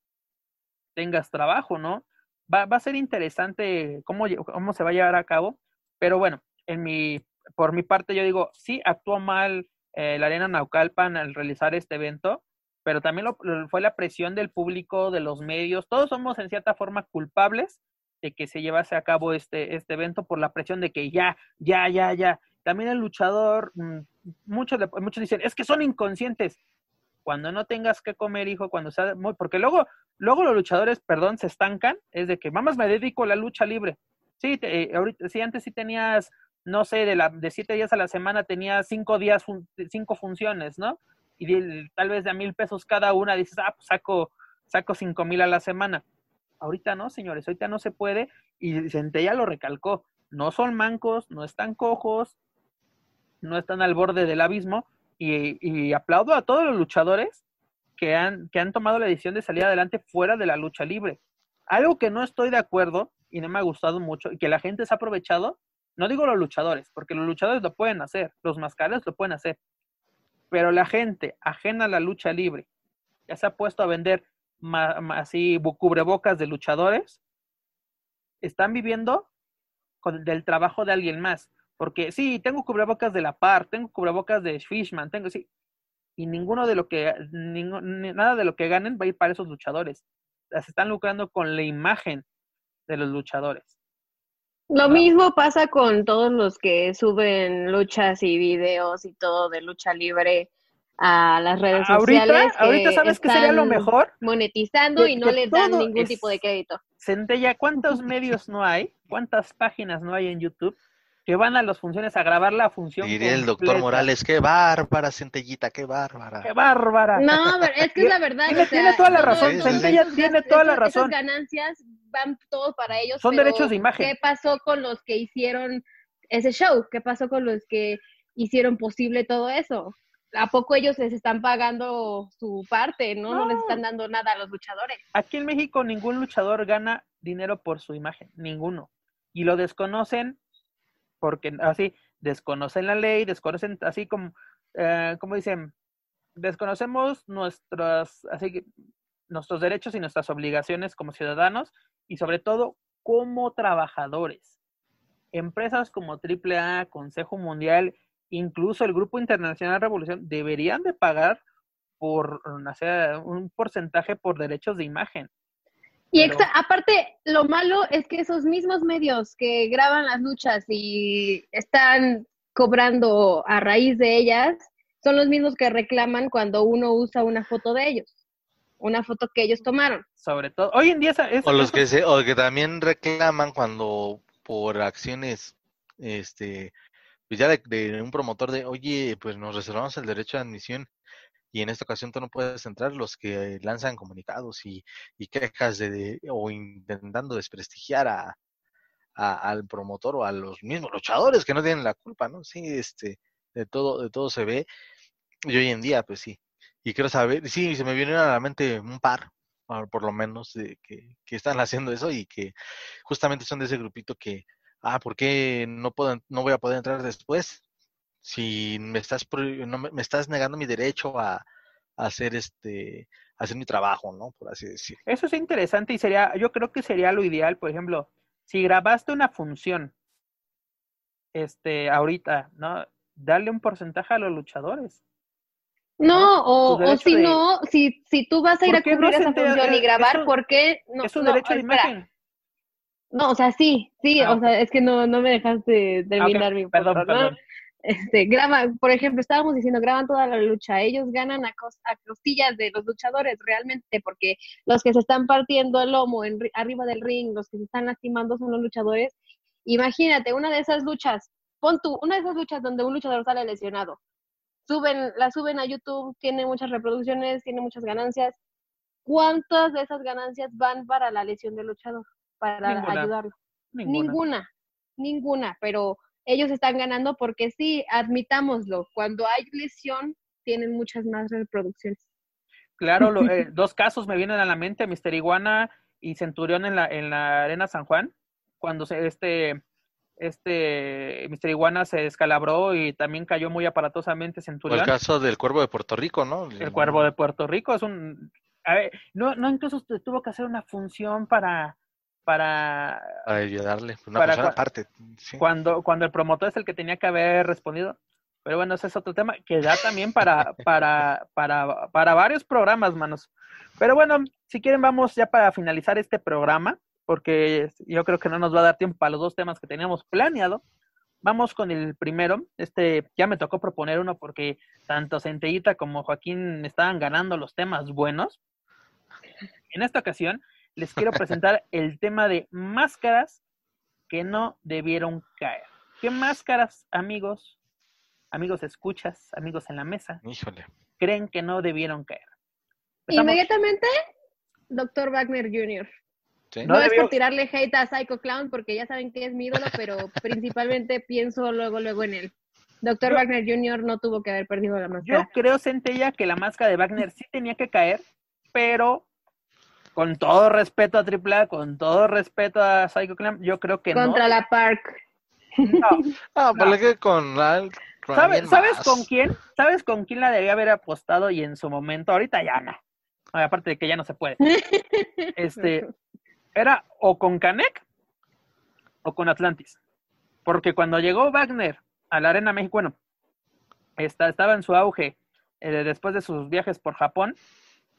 tengas trabajo, ¿no? Va, va a ser interesante cómo, cómo se va a llevar a cabo, pero bueno, en mi, por mi parte yo digo, sí, actuó mal eh, la Arena Naucalpan al realizar este evento, pero también fue la presión del público, de los medios, todos somos en cierta forma culpables de que se llevase a cabo este, este evento por la presión de que ya, ya, ya, ya. También el luchador, mm, muchos, muchos dicen, es que son inconscientes. Cuando no tengas que comer, hijo, cuando sea porque luego, luego los luchadores, perdón, se estancan, es de que, vamos, me dedico a la lucha libre. Sí, eh, ahorita, sí, antes sí tenías no sé, de, la, de siete días a la semana tenía cinco días, cinco funciones, ¿no? Y tal vez de a mil pesos cada una, dices, ah, pues saco, saco cinco mil a la semana. Ahorita no, señores, ahorita no se puede. Y Centella lo recalcó, no son mancos, no están cojos, no están al borde del abismo. Y, aplaudo a todos los luchadores que han, que han tomado la decisión de salir adelante fuera de la lucha libre. Algo que no estoy de acuerdo y no me ha gustado mucho y que la gente se ha aprovechado no digo los luchadores, porque los luchadores lo pueden hacer, los mascareros lo pueden hacer, pero la gente ajena a la lucha libre, ya se ha puesto a vender así cubrebocas de luchadores, están viviendo con, del trabajo de alguien más. Porque sí, tengo cubrebocas de la par, tengo cubrebocas de Fishman, tengo sí. Y ninguno de lo que, nada de lo que ganen va a ir para esos luchadores. Se están lucrando con la imagen de los luchadores. Lo mismo pasa con todos los que suben luchas y videos y todo de lucha libre a las redes sociales. Ahorita, ¿sabes qué sería lo mejor? Monetizando y no les dan ningún tipo de crédito. Centella, ¿cuántos medios no hay? ¿Cuántas páginas no hay en YouTube que van a las funciones a grabar la función. Diría el doctor Morales, qué bárbara, Centellita, qué bárbara. Qué bárbara. No, es que es la verdad. Tiene, toda la razón, Centella tiene toda la razón. Esas ganancias van todos para ellos. Son derechos de imagen. ¿Qué pasó con los que hicieron ese show? ¿Qué pasó con los que hicieron posible todo eso? ¿A poco ellos les están pagando su parte, ¿no? No, no les están dando nada a los luchadores. Aquí en México ningún luchador gana dinero por su imagen, ninguno. Y lo desconocen porque así desconocen la ley, desconocen así como, eh, como dicen, desconocemos nuestros, así, nuestros derechos y nuestras obligaciones como ciudadanos y sobre todo como trabajadores. Empresas como AAA, Consejo Mundial, incluso el Grupo Internacional Revolución deberían de pagar por un porcentaje por derechos de imagen. Y aparte, lo malo es que esos mismos medios que graban las luchas y están cobrando a raíz de ellas, son los mismos que reclaman cuando uno usa una foto de ellos, una foto que ellos tomaron. Sobre todo, hoy en día es, o los que se, o que también reclaman cuando por acciones, este, pues ya de, de un promotor de, oye, pues nos reservamos el derecho de admisión y en esta ocasión tú no puedes entrar los que lanzan comunicados y, y quejas de, o intentando desprestigiar a, al promotor o a los mismos luchadores que no tienen la culpa, ¿no? Sí, este, de todo, de todo se ve. Y hoy en día, pues sí. Y quiero saber, sí, se me vinieron a la mente un par, por lo menos, de, que están haciendo eso y que justamente son de ese grupito que, ah, ¿por qué no, puedo, no voy a poder entrar después? Si me estás, no, me estás negando mi derecho a, hacer este hacer mi trabajo, ¿no? Por así decir. Eso es interesante y sería, yo creo que sería lo ideal, por ejemplo, si grabaste una función, este, ahorita, ¿no? Darle un porcentaje a los luchadores. No, o, si no, si, si tú vas a ir a cubrir esa función y grabar, ¿por qué no? Es un derecho de imagen. No, o sea, sí, sí, ah, o sea, es que no, no me dejaste terminar mi perdón, perdón. Este, graba, por ejemplo, estábamos diciendo, graban toda la lucha, ellos ganan a, costillas de los luchadores realmente, porque los que se están partiendo el lomo en, arriba del ring, los que se están lastimando son los luchadores. Imagínate, una de esas luchas, pon tú, una de esas luchas donde un luchador sale lesionado, suben, la suben a YouTube, tiene muchas reproducciones, tiene muchas ganancias. ¿Cuántas de esas ganancias van para la lesión del luchador? Para ayudarlo. ninguna, ninguna pero ellos están ganando porque sí, admitámoslo, cuando hay lesión tienen muchas más reproducciones. Claro, eh, dos casos me vienen a la mente, Mister Iguana y Centurión en la, en la Arena San Juan, cuando se, este, este Mister Iguana se descalabró y también cayó muy aparatosamente Centurión. el caso del Cuervo de Puerto Rico, ¿no? El Cuervo de Puerto Rico es un... A ver, no, no incluso tuvo que hacer una función para para, ayudarle, una para aparte. Cuando, cuando el promotor es el que tenía que haber respondido. Pero bueno, ese es otro tema que da también para, para, para, para varios programas, manos. Pero bueno, si quieren vamos ya para finalizar este programa, porque yo creo que no nos va a dar tiempo para los dos temas que teníamos planeado. Vamos con el primero. Este ya me tocó proponer uno porque tanto Centellita como Joaquín estaban ganando los temas buenos. En esta ocasión les quiero presentar el tema de máscaras que no debieron caer. ¿Qué máscaras, amigos, amigos escuchas, amigos en la mesa, Híjole. creen que no debieron caer? Inmediatamente, Doctor Wagner Jr. No, es por tirarle hate a Psycho Clown, porque ya saben que es mi ídolo, pero principalmente pienso luego, luego en él. Doctor Wagner Jr. no tuvo que haber perdido la máscara. Yo creo, Centella, que la máscara de Wagner sí tenía que caer, pero con todo respeto a AAA, con todo respeto a Psycho Clan, yo creo que Contra no. Contra la Park. No, no, no. que con la, ¿Sabes, ¿Sabes con quién? ¿Sabes con quién la debía haber apostado y en su momento? Ahorita ya no. Aparte de que ya no se puede. Este, era o con Canek o con Atlantis. Porque cuando llegó Wagner a la Arena México, bueno, estaba en su auge eh, después de sus viajes por Japón,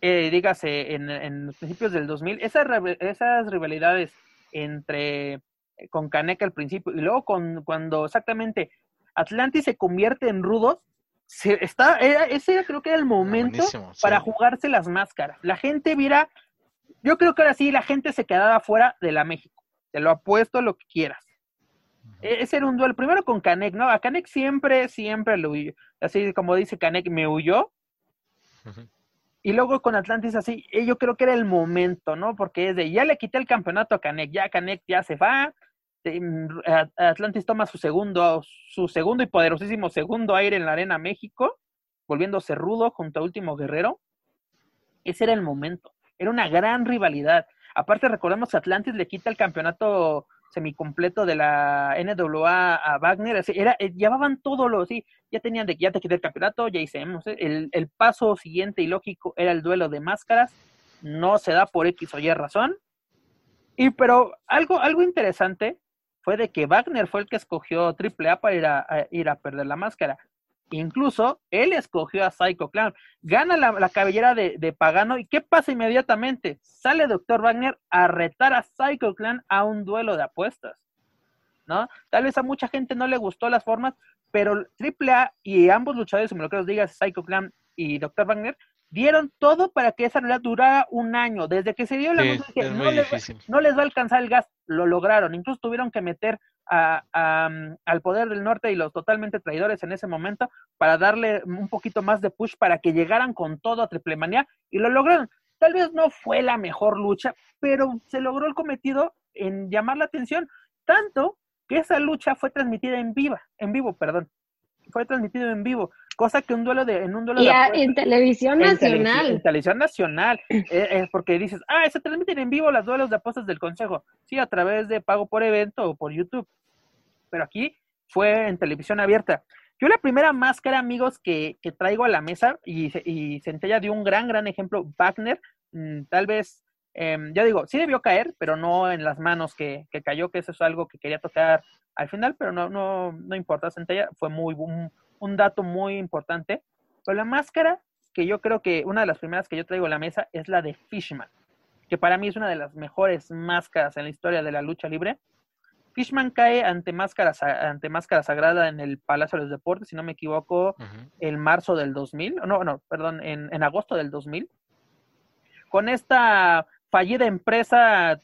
eh, dígase, en, en, los principios del 2000, esas, esas rivalidades entre eh, con Caneca al principio y luego con cuando exactamente Atlantis se convierte en rudos, se, está, ese creo que era el momento para jugarse las máscaras. La gente viera, yo creo que ahora sí la gente se quedaba fuera de la México. Te lo apuesto lo que quieras. E, ese era un duelo, primero con Canek, ¿no? A Canek siempre, siempre lo huyó. Así como dice Canek, me huyó. Y luego con Atlantis así, eh, yo creo que era el momento, ¿no? Porque es de, ya le quité el campeonato a Canek, ya Canek ya se va, mm, Atlantis toma su segundo, su segundo y poderosísimo segundo aire en la Arena México, volviéndose rudo junto a Último Guerrero. Ese era el momento, era una gran rivalidad. Aparte recordemos que Atlantis le quita el campeonato semicompleto de la NWA a Wagner, era, eh, llevaban todo lo, sí, ya tenían de que ya te quité el campeonato, ya ¿eh? el, el, paso siguiente y lógico era el duelo de máscaras, no se da por X o Y razón, y pero algo, algo interesante fue de que Wagner fue el que escogió AAA para ir a, ir a perder la máscara. Incluso él escogió a Psycho Clown. Gana la, cabellera de, Pagano. ¿Y qué pasa inmediatamente? Sale Dr. Wagner a retar a Psycho Clown a un duelo de apuestas. ¿No? Tal vez a mucha gente no le gustó las formas, pero AAA y ambos luchadores, como lo que os diga, Psycho Clown y Dr. Wagner, dieron todo para que esa realidad durara un año. Desde que se dio la sí, que no les, no les, va a alcanzar el gas, lo lograron. Incluso tuvieron que meter a, mm, al poder del norte y los totalmente traidores en ese momento para darle un poquito más de push para que llegaran con todo a Triple Manía y lo lograron. Tal vez no fue la mejor lucha, pero se logró el cometido en llamar la atención. Tanto que esa lucha fue transmitida en viva, en vivo, perdón. Fue transmitido en vivo, cosa que un duelo de, en un duelo y de en televisión nacional. en televisión nacional, eh, eh, porque dices, ah, se transmiten en vivo los duelos de apuestas del Consejo. Sí, a través de pago por evento o por YouTube. Pero aquí fue en televisión abierta. Yo la primera máscara, amigos, que, que traigo a la mesa, y, y Centella dio un gran, gran ejemplo, Wagner, mm, tal vez, eh, ya digo, sí debió caer, pero no en las manos que, que, cayó, que eso es algo que quería tocar al final, pero no, no, no importa, Centella fue muy, un dato muy importante. Pero la máscara, que yo creo que una de las primeras que yo traigo a la mesa es la de Fishman, que para mí es una de las mejores máscaras en la historia de la lucha libre Fishman cae ante máscara, ante máscara sagrada en el Palacio de los Deportes, si no me equivoco, en marzo del 2000, no, no, perdón, en, en agosto del 2000. Con esta fallida empresa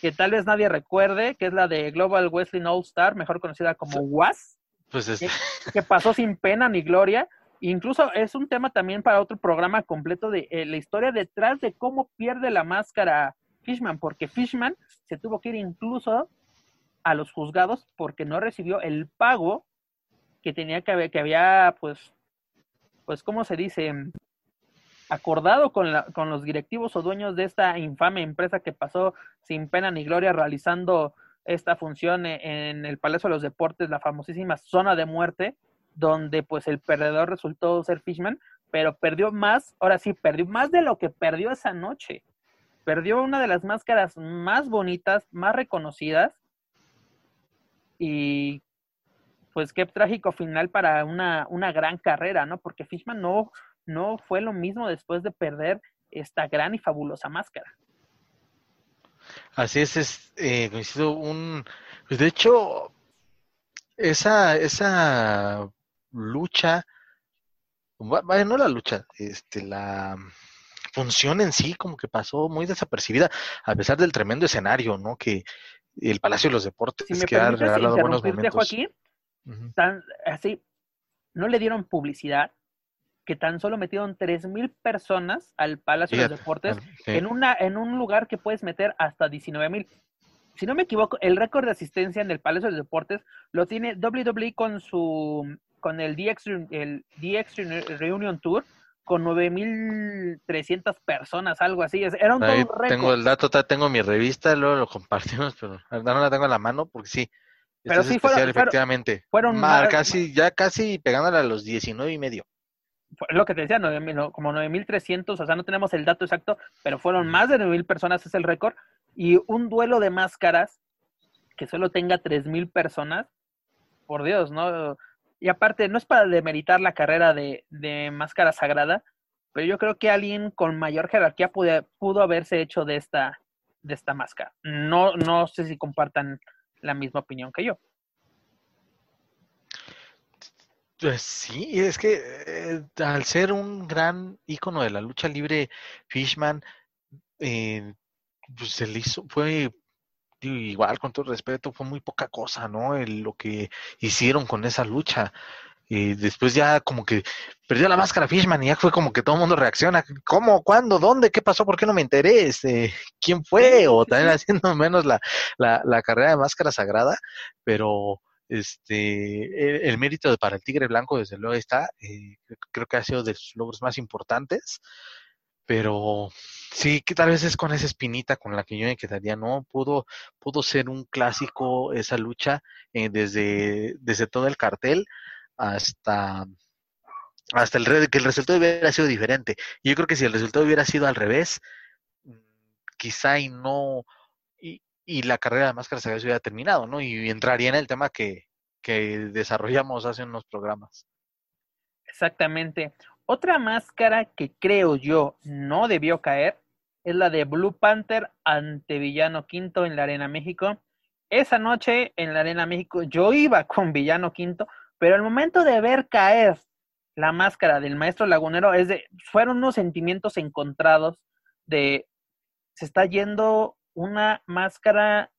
que tal vez nadie recuerde, que es la de Global Wrestling All Star, mejor conocida como WAS, pues que, pasó sin pena ni gloria. Incluso es un tema también para otro programa completo de eh, la historia detrás de cómo pierde la máscara Fishman, porque Fishman se tuvo que ir incluso a los juzgados porque no recibió el pago que tenía que haber, que había, pues, pues, ¿cómo se dice? acordado con, la, con los directivos o dueños de esta infame empresa que pasó sin pena ni gloria realizando esta función e, en el Palacio de los Deportes, la famosísima zona de muerte, donde pues el perdedor resultó ser Fishman, pero perdió más, ahora sí, perdió más de lo que perdió esa noche. Perdió una de las máscaras más bonitas, más reconocidas, y pues qué trágico final para una, una gran carrera, ¿no? Porque Fishman no, no fue lo mismo después de perder esta gran y fabulosa máscara. Así es, es eh, coincido un... Pues de hecho, esa, esa lucha, vaya, no la lucha, este, la función en sí como que pasó muy desapercibida, a pesar del tremendo escenario, ¿no? Que, el Palacio de los Deportes, que ha regalado buenos momentos. tan, así, no le dieron publicidad, que tan solo metieron tres mil personas al Palacio de los Deportes en, una, en un lugar que puedes meter hasta 19 mil. Si no me equivoco, el récord de asistencia en el Palacio de los Deportes lo tiene WWE con su con el DX, el DX Reunion Tour, con 9.300 personas, algo así. Era un, Ahí Tengo el dato, tengo mi revista, luego lo compartimos, pero no la tengo en la mano porque sí. Pero sí fueron, efectivamente. Fueron casi, ya casi pegándole a los 19 y medio. Lo que te decía, 9, como 9.300, o sea, no tenemos el dato exacto, pero fueron más de 9.000 personas, es el récord. Y un duelo de máscaras que solo tenga 3.000 personas, por Dios, ¿no? Y aparte, no es para demeritar la carrera de, de Máscara Sagrada, pero yo creo que alguien con mayor jerarquía pudo, pudo haberse hecho de esta, de esta máscara. No, no sé si compartan la misma opinión que yo. Pues sí, es que eh, al ser un gran ícono de la lucha libre, Fishman, eh, pues se le hizo, fue igual con todo respeto, fue muy poca cosa, ¿no? lo que hicieron con esa lucha. Y después ya como que perdió la máscara Fishman y ya fue como que todo el mundo reacciona. ¿Cómo? ¿Cuándo? ¿Dónde? ¿Qué pasó? ¿Por qué no me enteré? Este, ¿Quién fue? O también haciendo menos la, la, la carrera de máscara sagrada. Pero este el, mérito para el Tigre Blanco desde luego está. Eh, creo que ha sido de sus logros más importantes pero sí que tal vez es con esa espinita con la que yo me quedaría, ¿no? Pudo, pudo ser un clásico esa lucha eh, desde, desde todo el cartel hasta, hasta el que el resultado hubiera sido diferente. Yo creo que si el resultado hubiera sido al revés, mm, quizá y no, y, la carrera de máscaras se hubiera terminado, ¿no? Y entraría en el tema que, que desarrollamos hace unos programas. Exactamente. Otra máscara que creo yo no debió caer es la de Blue Panther ante Villano Quinto en la Arena México. Esa noche en la Arena México yo iba con Villano Quinto, pero al momento de ver caer la máscara del maestro lagunero es de, fueron unos sentimientos encontrados de se está yendo una máscara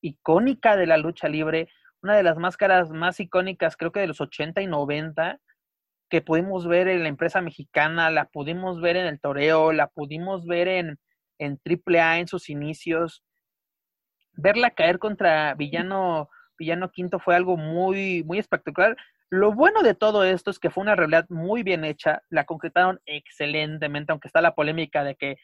icónica de la lucha libre, una de las máscaras más icónicas creo que de los 80 y 90 que pudimos ver en la empresa mexicana, la pudimos ver en el toreo, la pudimos ver en, en AAA en sus inicios. verla caer contra Villano, Villano Quinto fue algo muy, muy espectacular. Lo bueno de todo esto es que fue una realidad muy bien hecha, la concretaron excelentemente, aunque está la polémica de que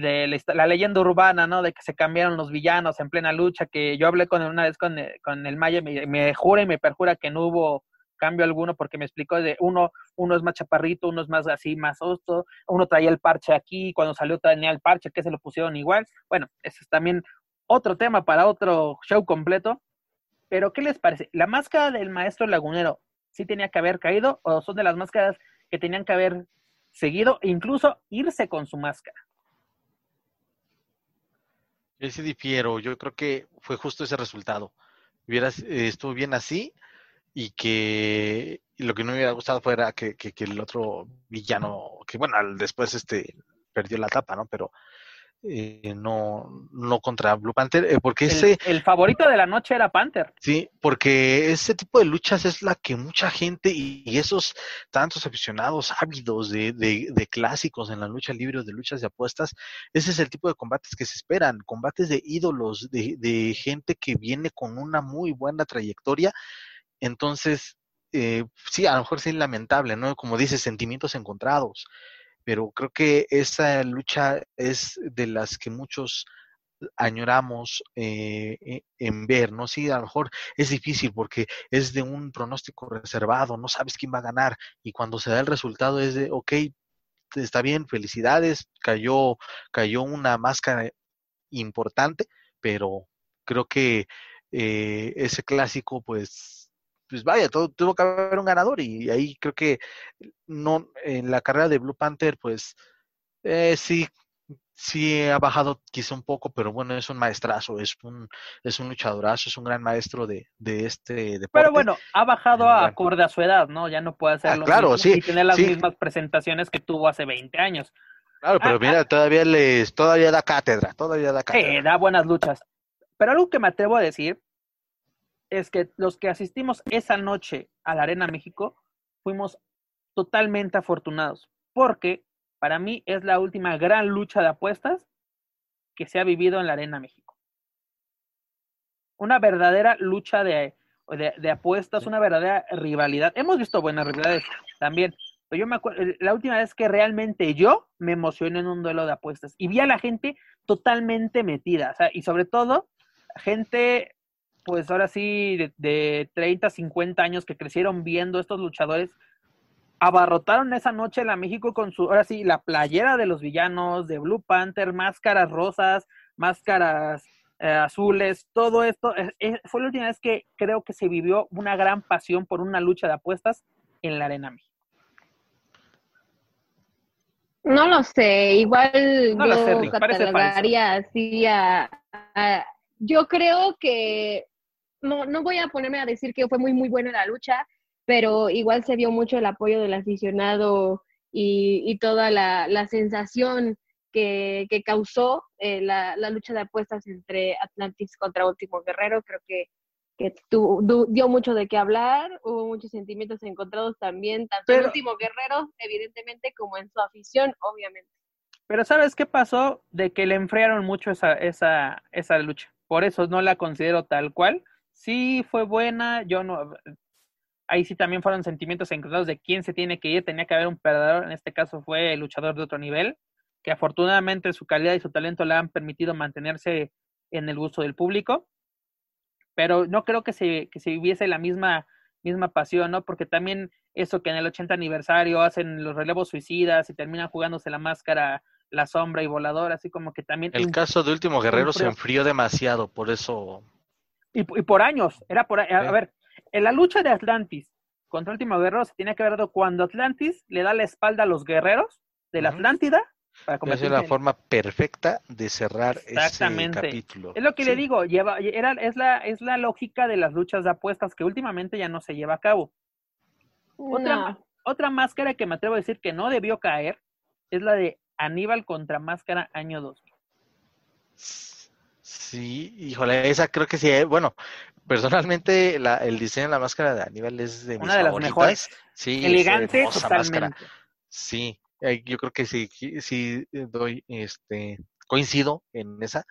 de la, leyenda urbana, ¿no? De que se cambiaron los villanos en plena lucha, que yo hablé con una vez con, el, con el Maya, me, me jura y me perjura que no hubo cambio alguno porque me explicó de uno, uno es más chaparrito, uno es más así, más osto, uno traía el parche aquí, cuando salió tenía el parche, que se lo pusieron igual. Bueno, eso es también otro tema para otro show completo. Pero, ¿qué les parece? ¿La máscara del maestro lagunero sí tenía que haber caído o son de las máscaras que tenían que haber seguido e incluso irse con su máscara? Yo sí difiero, yo creo que fue justo ese resultado. Hubiera, eh, estuvo bien así y que lo que no me hubiera gustado fuera que el otro villano, que bueno, después este perdió la tapa, ¿no? Pero eh, no, no contra Blue Panther, eh, porque el, ese... El favorito de la noche era Panther. Sí, porque ese tipo de luchas es la que mucha gente y, esos tantos aficionados ávidos de, de, de, clásicos en la lucha libre o de luchas de apuestas, ese es el tipo de combates que se esperan, combates de ídolos, de, de gente que viene con una muy buena trayectoria. Entonces, eh, sí, a lo mejor sí es lamentable, ¿no? Como dice, sentimientos encontrados pero creo que esa lucha es de las que muchos añoramos eh, e, en ver, ¿no? Sí, a lo mejor es difícil porque es de un pronóstico reservado, no sabes quién va a ganar y cuando se da el resultado es de, ok, está bien, felicidades, cayó, cayó una máscara importante, pero creo que eh, ese clásico pues pues vaya, todo, tuvo que haber un ganador y ahí creo que no en la carrera de Blue Panther, pues eh, sí, sí ha bajado quizá un poco, pero bueno, es un maestrazo, es un, es un luchadorazo, es un gran maestro de, de este deporte. Pero bueno, ha bajado a acorde a su edad, ¿no? Ya no puede hacer ah, claro, sí, y tener las mismas presentaciones que tuvo hace 20 años. Claro, pero ah, mira, ah. todavía les, todavía da cátedra, todavía da cátedra. Sí, da buenas luchas. Pero algo que me atrevo a decir es que los que asistimos esa noche a la Arena México fuimos totalmente afortunados, porque para mí es la última gran lucha de apuestas que se ha vivido en la Arena México. Una verdadera lucha de, de, apuestas, una verdadera rivalidad. Hemos visto buenas rivalidades también, pero yo me acuerdo, la última vez que realmente yo me emocioné en un duelo de apuestas y vi a la gente totalmente metida, o sea, y sobre todo gente pues ahora sí, de, de 30, 50 años que crecieron viendo estos luchadores, abarrotaron esa noche la México con su, ahora sí, la playera de los villanos, de Blue Panther, máscaras rosas, máscaras eh, azules, todo esto. fue la última vez que creo que se vivió una gran pasión por una lucha de apuestas en la Arena México. No lo sé, igual no yo catalogaría así a, yo creo que no, no voy a ponerme a decir que fue muy, muy buena la lucha, pero igual se vio mucho el apoyo del aficionado y, toda la, sensación que, causó eh, la, lucha de apuestas entre Atlantis contra Último Guerrero. Creo que, que dio mucho de qué hablar, hubo muchos sentimientos encontrados también, tanto en Último Guerrero, evidentemente, como en su afición, obviamente. Pero ¿sabes qué pasó? De que le enfriaron mucho esa, esa, esa lucha. Por eso no la considero tal cual sí fue buena, yo no, ahí sí también fueron sentimientos encontrados de quién se tiene que ir, tenía que haber un perdedor, en este caso fue el luchador de otro nivel, que afortunadamente su calidad y su talento le han permitido mantenerse en el gusto del público, pero no creo que se, que se viviese la misma, misma pasión, ¿no? Porque también eso que en el 80 aniversario hacen los relevos suicidas y terminan jugándose la máscara la sombra y volador, así como que también... El caso de Último Guerrero se enfrió demasiado, por eso y, por años, era por a, ver, en la lucha de Atlantis contra último guerrero se tiene que ver cuando Atlantis le da la espalda a los guerreros de la Atlántida para es la forma perfecta de cerrar Exactamente. ese capítulo. Es lo que le digo, lleva, era, es, la, es la lógica de las luchas de apuestas que últimamente ya no se lleva a cabo. Otra, otra máscara que me atrevo a decir que no debió caer es la de Aníbal contra Máscara año 2000. Sí, híjole, esa creo que sí. Eh, bueno, personalmente la, el diseño de la máscara de Aníbal es de mis Una de las mejores. Sí, elegante totalmente. Sí, eh, yo creo que sí, sí doy, este, coincido en esa.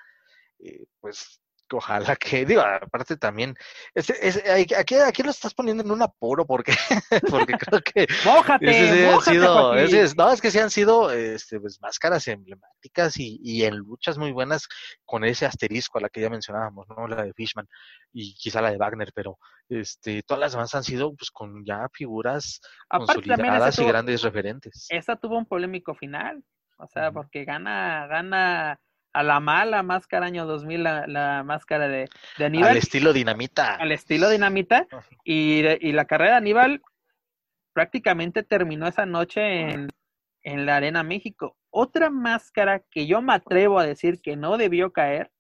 Eh, pues ojalá que, digo, aparte también, es, es, aquí, aquí lo estás poniendo en un apuro porque, porque creo que ¡Mójate, ese mójate, sido, ese no, es que sí han sido este, pues, máscaras emblemáticas y, y en luchas muy buenas con ese asterisco a la que ya mencionábamos, ¿no? La de Fishman y quizá la de Wagner, pero este, todas las demás han sido pues con ya figuras Aparte consolidadas y grandes referentes. esa tuvo un polémico final, o sea, porque gana, gana a la mala máscara año 2000, la, la máscara de, de Aníbal, Al estilo dinamita. al estilo dinamita, y, de- y la carrera de Aníbal prácticamente terminó esa noche en, en la Arena México. Otra máscara que yo me atrevo a decir que no debió caer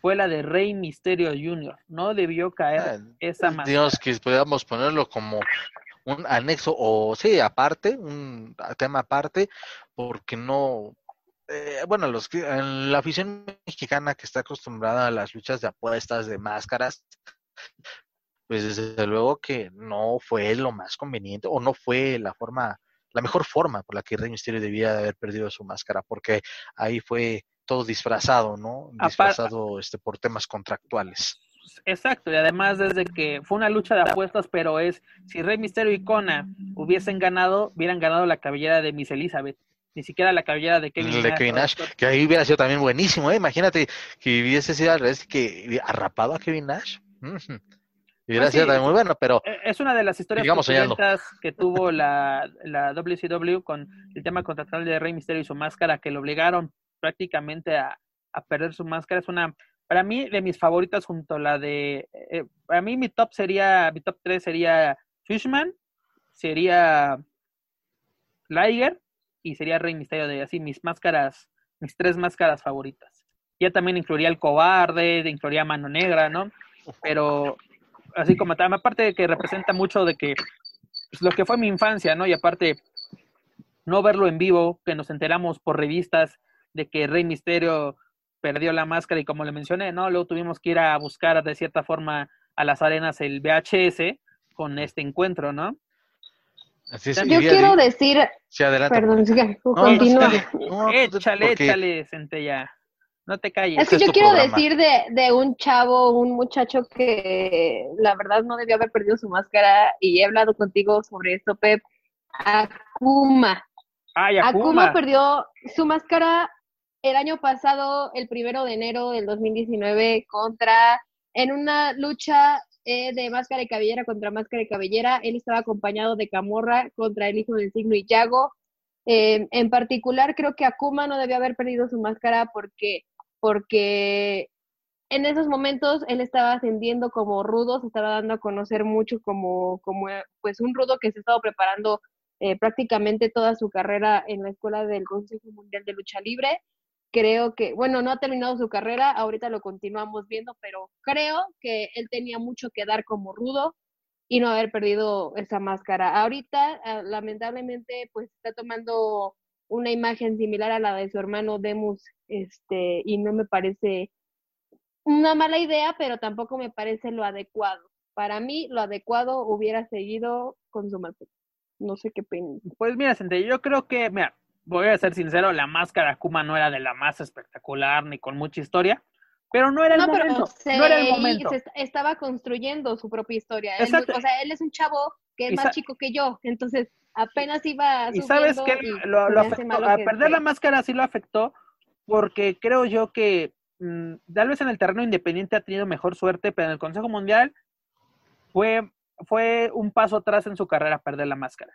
fue la de Rey Misterio Jr. No debió caer Ah, esa máscara. Digamos que podríamos ponerlo como un anexo o sí, aparte, un tema aparte, porque no, eh, bueno, los la afición mexicana que está acostumbrada a las luchas de apuestas, de máscaras, pues desde luego que no fue lo más conveniente o no fue la forma, la mejor forma por la que Rey Mysterio debía de haber perdido su máscara, porque ahí fue todo disfrazado, ¿no? Disfrazado este por temas contractuales. Exacto, y además desde que fue una lucha de apuestas, pero es, si Rey Misterio y Kona hubiesen ganado, hubieran ganado la cabellera de Miss Elizabeth, ni siquiera la cabellera de Kevin de Nash. Kevin Nash, que ahí hubiera sido también buenísimo, ¿eh? Imagínate que hubiese sido al revés, que arrapado a Kevin Nash. Hubiera Pues sido sí. también muy bueno, pero Eh, Es una de las historias truculentas que tuvo la, la WCW con el tema contractual de Rey Misterio y su máscara, que lo obligaron prácticamente a, a perder su máscara. Es una, para mí, de mis favoritas junto a la de, eh, para mí mi top sería, mi top 3 sería Fishman, sería Liger y sería Rey Misterio de así mis máscaras, mis tres máscaras favoritas. Ya también incluiría el cobarde, incluiría Mano Negra, ¿no? Pero así como tal, aparte de que representa mucho de que pues, lo que fue mi infancia, ¿no? Y aparte no verlo en vivo, que nos enteramos por revistas de que Rey Misterio perdió la máscara y como le mencioné, ¿no? Luego tuvimos que ir a buscar de cierta forma a las arenas el VHS con este encuentro, ¿no? Así es. Yo quiero de- decir, sí, adelante. perdón, siga, No, continúa. échale, no, pues, échale, porque- échale, Centella. No te calles. Es que Este es yo quiero programa. decir de, de un chavo, un muchacho que la verdad no debió haber perdido su máscara y he hablado contigo sobre esto, Pep. Akuma. Ay, Akuma Akuma. perdió su máscara el año pasado, el primero de enero del 2019, contra, en una lucha eh, de máscara y cabellera contra máscara y cabellera. Él estaba acompañado de Camorra contra el hijo del signo y Yago. Eh, en particular, creo que Akuma no debió haber perdido su máscara porque, porque en esos momentos él estaba ascendiendo como rudo, se estaba dando a conocer mucho como, como pues un rudo que se estaba preparando eh, prácticamente toda su carrera en la escuela del Consejo Mundial de Lucha Libre. Creo que, bueno, no ha terminado su carrera, ahorita lo continuamos viendo, pero creo que él tenía mucho que dar como rudo y no haber perdido esa máscara. Ahorita, ah, lamentablemente, pues está tomando una imagen similar a la de su hermano Demus, este, y no me parece una mala idea, pero tampoco me parece lo adecuado. Para mí, lo adecuado hubiera seguido con su máscara. No sé qué pena. Pues mira, Centella, yo creo que, mira, voy a ser sincero, la máscara de Akuma no era de la más espectacular ni con mucha historia, pero no era el No, momento. se, no era el momento. se estaba construyendo su propia historia. Él- o sea, él es un chavo que es Y más chico que yo, entonces apenas iba Y sabes subiendo que y lo, afectó, a que perder la máscara sí lo afectó, porque creo yo que mm, tal vez en el terreno independiente ha tenido mejor suerte, pero en el Consejo Mundial fue, fue un paso atrás en su carrera perder la máscara.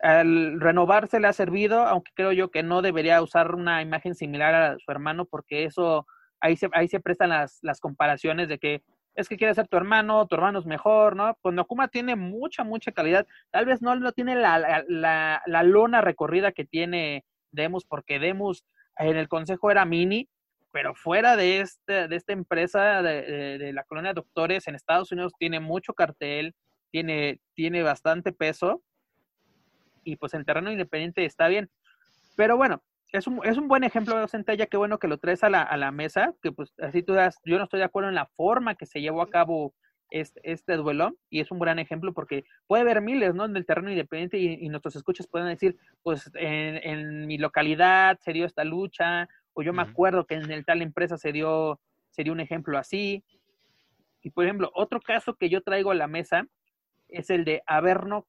Al renovarse le ha servido, aunque creo yo que no debería usar una imagen similar a su hermano, porque eso ahí se, ahí se prestan las, las comparaciones de que es que quiere ser tu hermano, tu hermano es mejor, ¿no? Cuando Akuma tiene mucha, mucha calidad, tal vez no, no tiene la, la, la, la lona recorrida que tiene Demus, porque Demus en el consejo era mini, pero fuera de, este, de esta empresa de, de, de la colonia de doctores en Estados Unidos tiene mucho cartel, tiene, tiene bastante peso, y pues en terreno independiente está bien. Pero bueno, es un, es un buen ejemplo, Centella, qué bueno que lo traes a la, a la mesa, que pues así tú das, yo no estoy de acuerdo en la forma que se llevó a cabo este, este duelo, y es un gran ejemplo porque puede haber miles, ¿no? En el terreno independiente y, y nuestros escuchas pueden decir, pues en, en, mi localidad se dio esta lucha, o yo me acuerdo que en el tal empresa se dio sería un ejemplo así. Y por ejemplo, otro caso que yo traigo a la mesa es el de Averno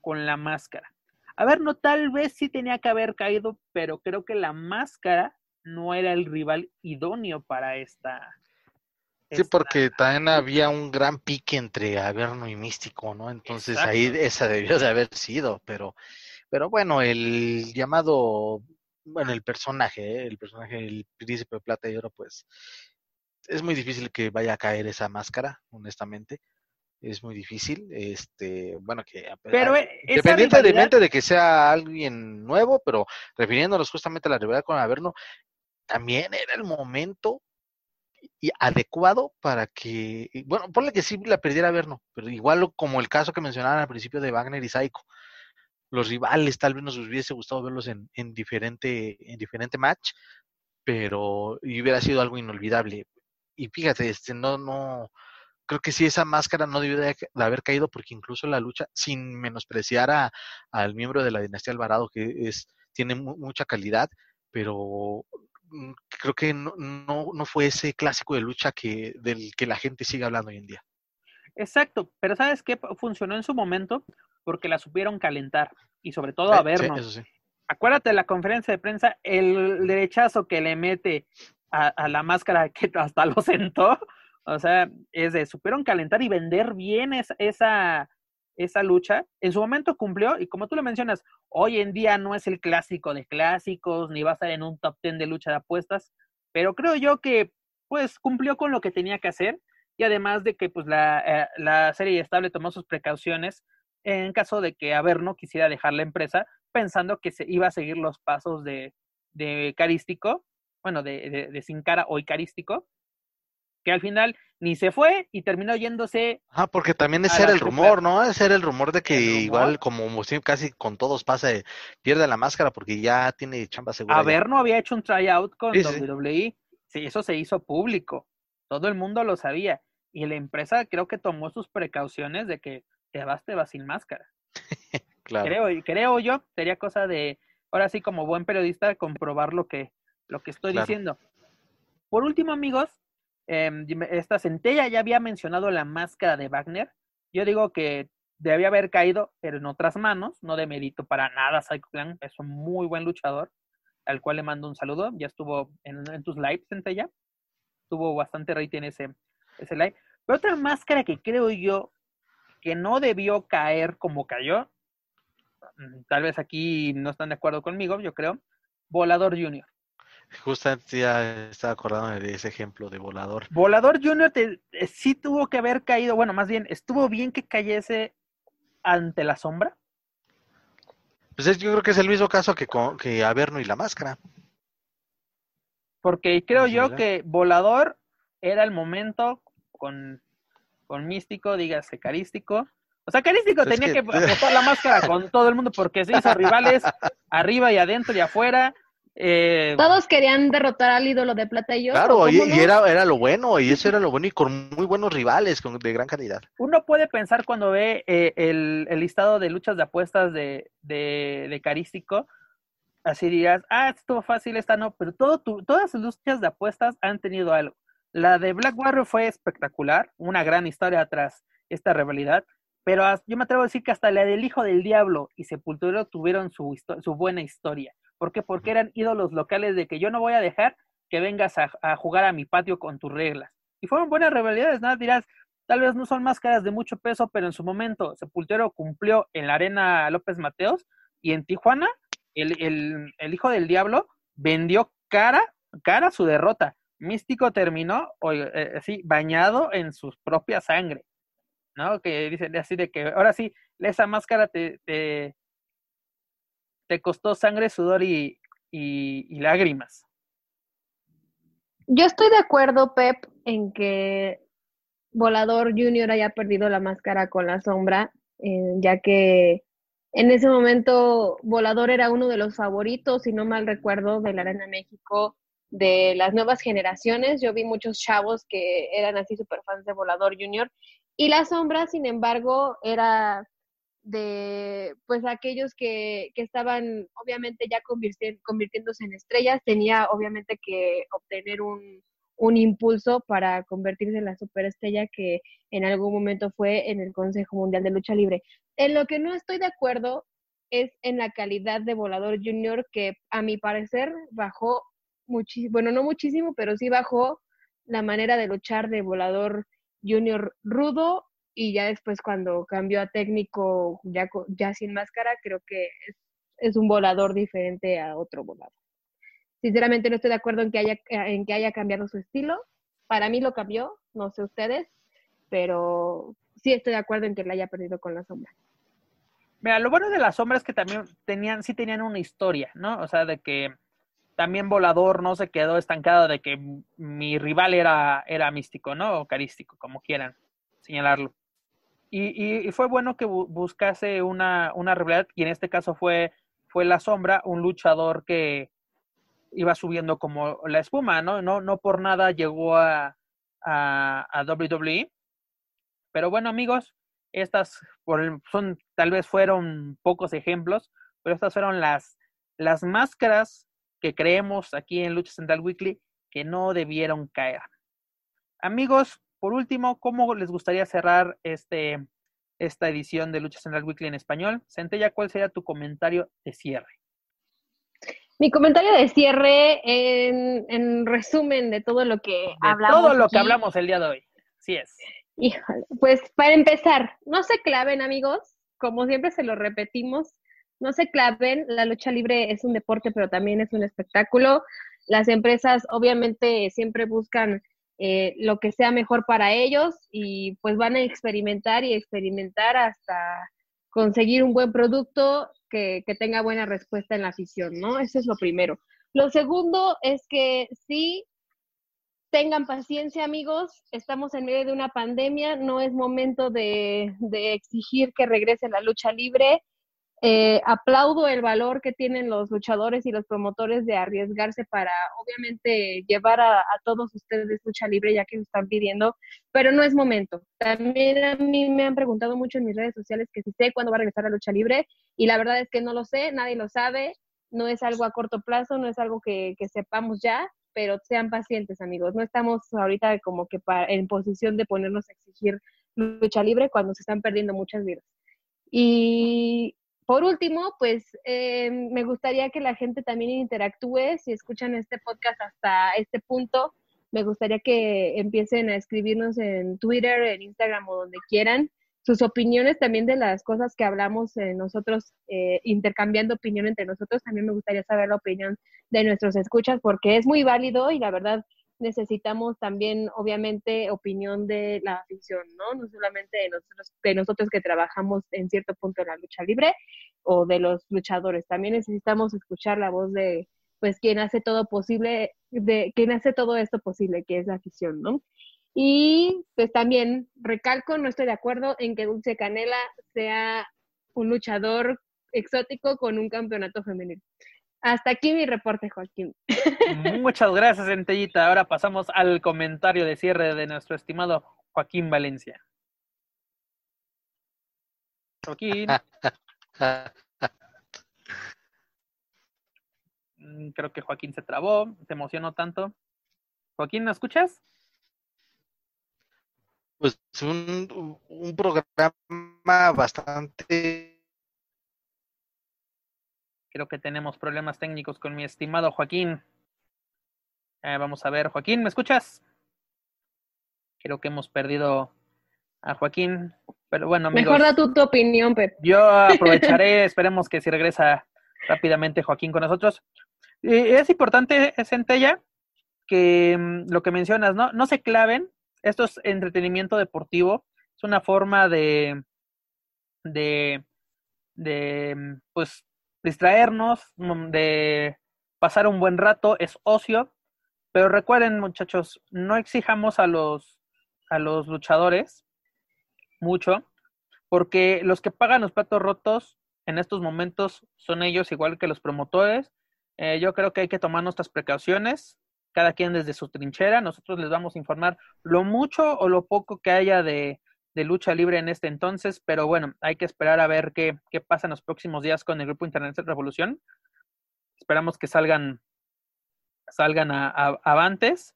con la máscara. Averno tal vez sí tenía que haber caído, pero creo que la máscara no era el rival idóneo para esta. Sí, esta- porque también había un gran pique entre Averno y Místico, ¿no? Entonces ahí esa debió de haber sido, pero, pero bueno, el llamado, bueno, el personaje, ¿eh? el personaje, el príncipe de plata y oro, pues es muy difícil que vaya a caer esa máscara, honestamente. Es muy difícil, este, bueno, que Pero Independientemente rivalidad- de que sea alguien nuevo, pero refiriéndonos justamente a la rivalidad con Averno, también era el momento y adecuado para que, bueno, ponle que sí la perdiera Averno, pero igual como el caso que mencionaban al principio de Wagner y Saiko, los rivales tal vez nos hubiese gustado verlos en, en diferente, en diferente match, pero y hubiera sido algo inolvidable. Y fíjate, este, no, no, creo que sí esa máscara no debió de, haber caído porque incluso la lucha, sin menospreciar a, al miembro de la dinastía Alvarado, que es, tiene mu- mucha calidad, pero mm, creo que no, no, no fue ese clásico de lucha que, del que la gente sigue hablando hoy en día. Exacto, pero ¿sabes qué? Funcionó en su momento porque la supieron calentar y sobre todo a sí, sí. acuérdate de la conferencia de prensa, el derechazo que le mete a, a la máscara que hasta lo sentó, o sea, es de supieron calentar y vender bien esa, esa, lucha. En su momento cumplió, y como tú lo mencionas, hoy en día no es el clásico de clásicos, ni va a estar en un top 10 de lucha de apuestas, pero creo yo que pues cumplió con lo que tenía que hacer, y además de que pues la, eh, la serie estable tomó sus precauciones en caso de que Averno quisiera dejar la empresa, pensando que se iba a seguir los pasos de, de Carístico, bueno, de, de, de Sin Cara o Icarístico, que al final ni se fue y terminó yéndose. Ah, porque también a ese era el rumor, ¿no? Ese era el rumor de que igual como casi con todos pasa, eh, pierde la máscara porque ya tiene chamba segura. ya. Averno había hecho un tryout con Sí, sí. WWE, sí, eso se hizo público, todo el mundo lo sabía, y la empresa creo que tomó sus precauciones de que te vas, te vas sin máscara. Claro. Creo, creo yo, sería cosa de, ahora sí, como buen periodista, comprobar lo que, lo que estoy Claro. diciendo. Por último, amigos, em, esta centella ya había mencionado la máscara de Wagner. Yo digo que debía haber caído, pero en otras manos, no de mérito para nada. Psycho Clan es un muy buen luchador, al cual le mando un saludo. Ya estuvo en, en tus lives, centella. Tuvo bastante rating ese, ese live. Pero otra máscara que creo yo que no debió caer como cayó, mm, tal vez aquí no están de acuerdo conmigo, yo creo, Volador Junior. Justamente ya estaba acordándome de ese ejemplo de volador. Volador Junior te- eh, sí tuvo que haber caído, bueno, más bien, estuvo bien que cayese ante la sombra. Pues es- yo creo que es el mismo caso que, que Averno y la máscara. Porque creo yo que Volador era el momento con, con Místico, dígase Carístico. O sea, Carístico tenía que, que- apostar la máscara con todo el mundo porque se hizo rivales arriba y adentro y afuera. Eh, Todos querían derrotar al ídolo de plata y yo. Claro, y, y era, era lo bueno, y eso era lo bueno, y con muy buenos rivales, con, de gran calidad. uno puede pensar cuando ve eh, el, el listado de luchas de apuestas de, de, de Carístico, así dirías, ah, estuvo fácil, esta no, pero todo tu- todas las luchas de apuestas han tenido algo. La de Black Warrior fue espectacular, una gran historia tras esta rivalidad, pero as- yo me atrevo a decir que hasta la del Hijo del Diablo y Sepultura tuvieron su, su buena historia. ¿Por qué? Porque eran ídolos locales de que yo no voy a dejar que vengas a, jugar a mi patio con tus reglas. Y fueron buenas rivalidades, nada, dirás, tal vez no son máscaras de mucho peso, pero en su momento Sepultero cumplió en la arena López Mateos y en Tijuana el, el, el hijo del diablo vendió cara, cara su derrota. Místico terminó eh, así bañado en su propia sangre, ¿no? Que dicen así de que ahora sí, esa máscara te, te, te costó sangre, sudor y, y, lágrimas. Yo estoy de acuerdo, Pep, en que Volador Junior haya perdido la máscara con la sombra, eh, ya que en ese momento Volador era uno de los favoritos, si no mal recuerdo, de la Arena México de las nuevas generaciones. Yo vi muchos chavos que eran así super fans de Volador Junior. Y la sombra, sin embargo, era de pues aquellos que, que estaban obviamente ya convirti- convirtiéndose en estrellas, tenía obviamente que obtener un, un impulso para convertirse en la superestrella que en algún momento fue en el Consejo Mundial de Lucha Libre. En lo que no estoy de acuerdo es en la calidad de Volador Junior, que a mi parecer bajó muchísimo, bueno, no muchísimo, pero sí bajó la manera de luchar de Volador Junior rudo y ya después cuando cambió a técnico ya, ya sin máscara, creo que es, un volador diferente a otro volador. Sinceramente no estoy de acuerdo en que haya, en que haya cambiado su estilo. Para mí lo cambió, no sé ustedes, pero sí estoy de acuerdo en que la haya perdido con la sombra. Mira, lo bueno de la sombra es que también tenían, sí tenían una historia, ¿no? O sea, de que también Volador no se quedó estancado de que mi rival era, era místico, ¿no? O carístico, como quieran señalarlo. Y, fue bueno que buscase una, una rivalidad, y en este caso fue, fue la sombra, un luchador que iba subiendo como la espuma, ¿no? No, no por nada llegó a, a, a WWE. Pero bueno, amigos, estas por son, tal vez fueron pocos ejemplos, pero estas fueron las, las máscaras que creemos aquí en Lucha Central Weekly que no debieron caer. Amigos, por último, ¿cómo les gustaría cerrar este, esta edición de Lucha Central Weekly en español? Centella, ¿cuál sería tu comentario de cierre? Mi comentario de cierre, en, resumen de todo lo que de hablamos. Todo lo que hablamos el día de hoy. Sí es. Híjole, pues para empezar, no se claven, amigos. Como siempre se lo repetimos, no se claven, la lucha libre es un deporte, pero también es un espectáculo. Las empresas obviamente siempre buscan eh, lo que sea mejor para ellos y pues van a experimentar y experimentar hasta conseguir un buen producto que, que tenga buena respuesta en la afición, ¿no? Eso es lo primero. Lo segundo es que sí tengan paciencia, amigos. Estamos en medio de una pandemia. No es momento de, de exigir que regrese la lucha libre. Eh, aplaudo el valor que tienen los luchadores y los promotores de arriesgarse para, obviamente, llevar a, todos ustedes lucha libre, ya que lo están pidiendo, pero no es momento. También a mí me han preguntado mucho en mis redes sociales que si sé cuándo va a regresar la lucha libre, y la verdad es que no lo sé, nadie lo sabe, no es algo a corto plazo, no es algo que, sepamos ya, pero sean pacientes, amigos. No estamos ahorita como que en posición de ponernos a exigir lucha libre cuando se están perdiendo muchas vidas. Y por último, pues eh, me gustaría que la gente también interactúe. Si escuchan este podcast hasta este punto, me gustaría que empiecen a escribirnos en Twitter, en Instagram o donde quieran sus opiniones también de las cosas que hablamos nosotros, eh, intercambiando opinión entre nosotros. También me gustaría saber la opinión de nuestros escuchas porque es muy válido y la verdad necesitamos también, obviamente, opinión de la afición, ¿no? No solamente de nosotros, de nosotros que trabajamos en cierto punto en la lucha libre o de los luchadores. También necesitamos escuchar la voz de, pues, quien hace todo posible, de quien hace todo esto posible, que es la afición, ¿no? Y pues también recalco, no estoy de acuerdo en que Dulce Canela sea un luchador exótico con un campeonato femenino. Hasta aquí mi reporte, Joaquín. Muchas gracias, Centellita. Ahora pasamos al comentario de cierre de nuestro estimado Joaquín Valencia. Joaquín. Mm, creo que Joaquín se trabó, se emocionó tanto. Joaquín, ¿me escuchas? Pues un, un programa bastante Creo que tenemos problemas técnicos con mi estimado Joaquín. Eh, vamos a ver, Joaquín, ¿me escuchas? Creo que hemos perdido a Joaquín. Pero bueno, amigos. Mejor da tu opinión, Pep. Yo aprovecharé, esperemos que si regresa rápidamente Joaquín con nosotros. es importante, Centella, que mm, lo que mencionas, ¿no? No se claven. Esto es entretenimiento deportivo. Es una forma de, de, de mm, pues, distraernos, mm, de pasar un buen rato, es ocio. Pero recuerden, muchachos, no exijamos a los, a los luchadores mucho, porque los que pagan los platos rotos en estos momentos son ellos, igual que los promotores. Eh, yo creo que hay que tomar nuestras precauciones, cada quien desde su trinchera. Nosotros les vamos a informar lo mucho o lo poco que haya de, de lucha libre en este entonces, pero bueno, hay que esperar a ver qué, qué pasa en los próximos días con el grupo Internet Revolución. Esperamos que salgan, salgan a, avantes.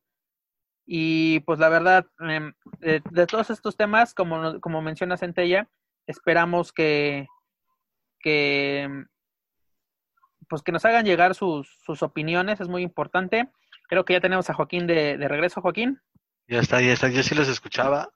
Y pues la verdad, em, de, todos estos temas, como, como menciona Centella, esperamos que, que pues que nos hagan llegar sus, sus opiniones, es muy importante. Creo que ya tenemos a Joaquín de, de regreso, Joaquín. Ya está, ya está, yo sí los escuchaba,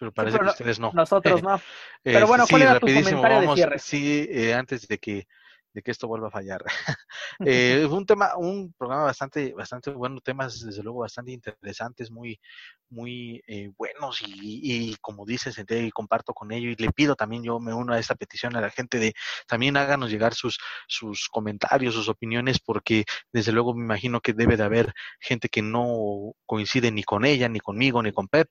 pero parece que ustedes no. Nosotros no. Pero bueno, ¿cuál era tu comentario de cierre? Sí, eh, antes de que de que esto vuelva a fallar. eh, un tema, un programa bastante, bastante bueno, temas desde luego bastante interesantes, muy, muy eh, buenos y, y, como dices, y comparto con ello y le pido también, yo me uno a esta petición a la gente de también háganos llegar sus, sus comentarios, sus opiniones, porque desde luego me imagino que debe de haber gente que no coincide ni con ella, ni conmigo, ni con Pep,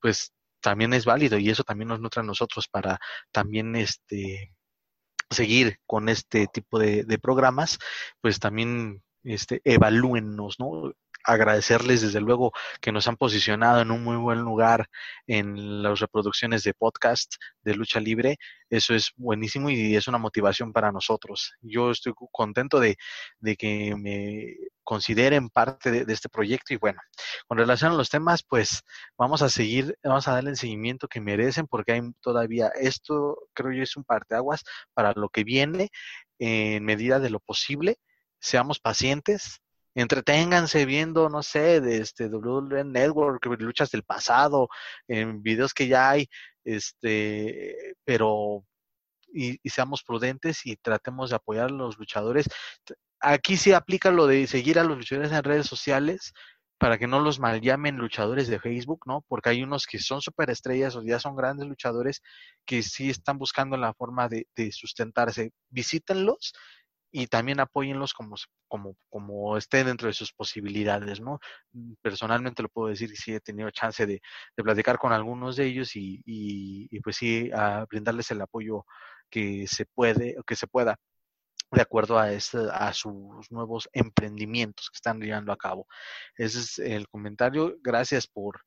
pues también es válido y eso también nos nutre a nosotros para también este seguir con este tipo de, de programas, pues también este, evalúennos, ¿no? Agradecerles desde luego que nos han posicionado en un muy buen lugar en las reproducciones de podcast de lucha libre. Eso es buenísimo y es una motivación para nosotros. Yo estoy contento de, de que me consideren parte de, este proyecto y bueno, con relación a los temas, pues vamos a seguir, vamos a darle el seguimiento que merecen porque hay todavía esto, creo yo, es un parteaguas para lo que viene en medida de lo posible. Seamos pacientes, entreténganse viendo, no sé, de este WWE Network, luchas del pasado, en videos que ya hay, este, pero y, seamos prudentes y tratemos de apoyar a los luchadores. Aquí sí aplica lo de seguir a los luchadores en redes sociales para que no los mal llamen luchadores de Facebook, ¿no? Porque hay unos que son superestrellas o ya son grandes luchadores que sí están buscando la forma de, de sustentarse. Visítenlos y también apóyenlos como, como, como esté dentro de sus posibilidades, ¿no? Mm, personalmente lo puedo decir que sí he tenido chance de, platicar con algunos de ellos y, y, pues sí, a brindarles el apoyo que se puede, que se pueda de acuerdo a, este, a sus nuevos emprendimientos que están llevando a cabo. Ese es el comentario. Gracias por,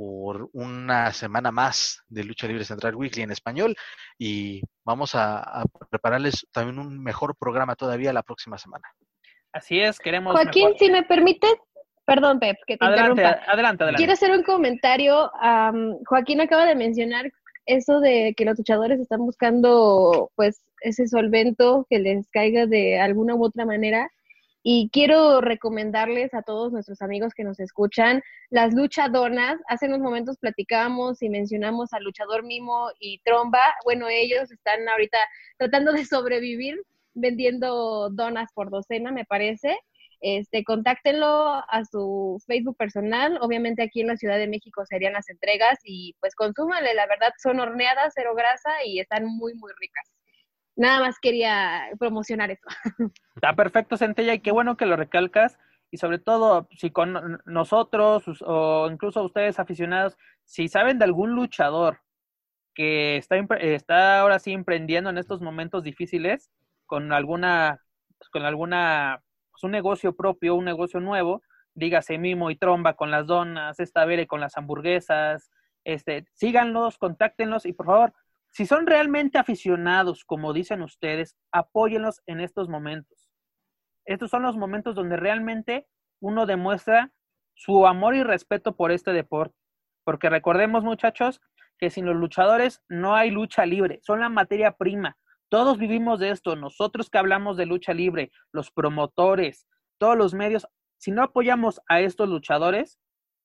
por una semana más de Lucha Libre Central Weekly en español y vamos a, prepararles también un mejor programa todavía la próxima semana. Así es, queremos. Joaquín, si me permites, perdón, Pep, que te adelante, interrumpa. Adelante, adelante. Quiero hacer un comentario. Joaquín acaba de mencionar eso de que los luchadores están buscando, pues, ese solvento que les caiga de alguna u otra manera. Y quiero recomendarles a todos nuestros amigos que nos escuchan las luchadonas. Hace unos momentos platicábamos y mencionamos al luchador Mimo y Tromba. Bueno, ellos están ahorita tratando de sobrevivir vendiendo donas por docena, me parece. Este, contáctenlo a su Facebook personal. Obviamente aquí en la Ciudad de México serían las entregas y pues consúmanle, la verdad son horneadas, cero grasa y están muy, muy ricas. Nada más quería promocionar eso. Está perfecto, Centella, y qué bueno que lo recalcas. Y sobre todo, si con nosotros o incluso ustedes aficionados, si saben de algún luchador que está, está ahora sí emprendiendo en estos momentos difíciles con alguna, pues, con alguna, pues un negocio propio, un negocio nuevo, dígase Mimo y Tromba con las donas, esta Vere con las hamburguesas, este, síganlos, contáctenlos y por favor, si son realmente aficionados, como dicen ustedes, apóyenlos en estos momentos. Estos son los momentos donde realmente uno demuestra su amor y respeto por este deporte. Porque recordemos, muchachos, que sin los luchadores no hay lucha libre, son la materia prima. Todos vivimos de esto, nosotros que hablamos de lucha libre, los promotores, todos los medios, si no apoyamos a estos luchadores,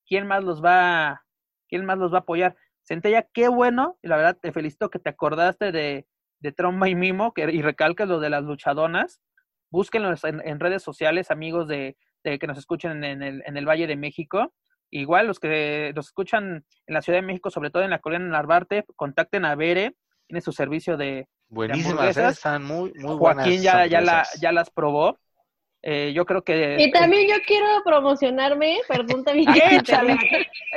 ¿quién más los va, quién más los va a apoyar? Centella, qué bueno, y la verdad te felicito que te acordaste de, de Tromba y Mimo que, y recalcas lo de las luchadonas. Búsquenlos en, redes sociales, amigos de, que nos escuchen en el, en el Valle de México. Igual los que nos escuchan en la Ciudad de México, sobre todo en la colonia Narvarte, contacten a Bere, tiene su servicio de. Buenísimas, ¿eh? están muy, muy Joaquín ya, ya, la, ya las probó. Eh, yo creo que... Y también yo quiero promocionarme, perdón también. échale,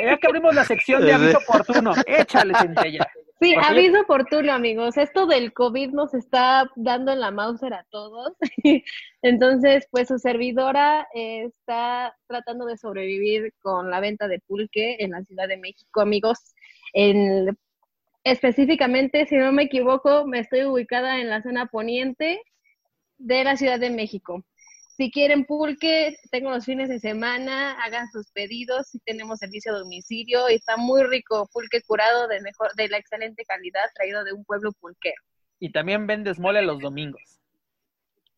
ya que abrimos la sección de aviso oportuno, échale, Centella. Sí, aviso oportuno, amigos. Esto del COVID nos está dando en la Mauser a todos. Entonces, pues su servidora está tratando de sobrevivir con la venta de pulque en la Ciudad de México, amigos. En, específicamente, si no me equivoco, me estoy ubicada en la zona poniente de la Ciudad de México. Si quieren pulque, tengo los fines de semana, hagan sus pedidos, si tenemos servicio a domicilio y está muy rico, pulque curado de mejor, de la excelente calidad, traído de un pueblo pulquero. Y también vendes mole los domingos.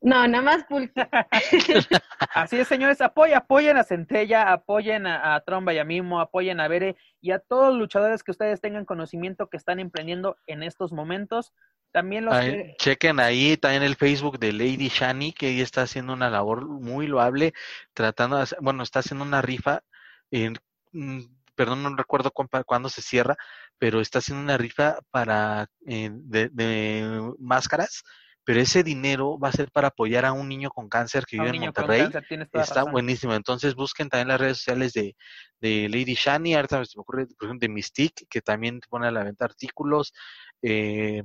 No, nada más pulque. Así es, señores, apoyen, apoyen a Centella, apoyen a, a Tromba y a Mimo, apoyen a Bere y a todos los luchadores que ustedes tengan conocimiento que están emprendiendo en estos momentos. También los Ahí, que- chequen ahí también el Facebook de Lady Shani, que ella está haciendo una labor muy loable, tratando de hacer, bueno, está haciendo una rifa, en, mm, perdón, no recuerdo cuán- cuándo se cierra, pero está haciendo una rifa para eh, de, de máscaras, pero ese dinero va a ser para apoyar a un niño con cáncer que a vive en Monterrey. cáncer, Está razón. buenísimo. Entonces busquen también las redes sociales de, de Lady Shani. Ahorita se me ocurre, por ejemplo, de Mystique, que también pone a la venta artículos. Eh,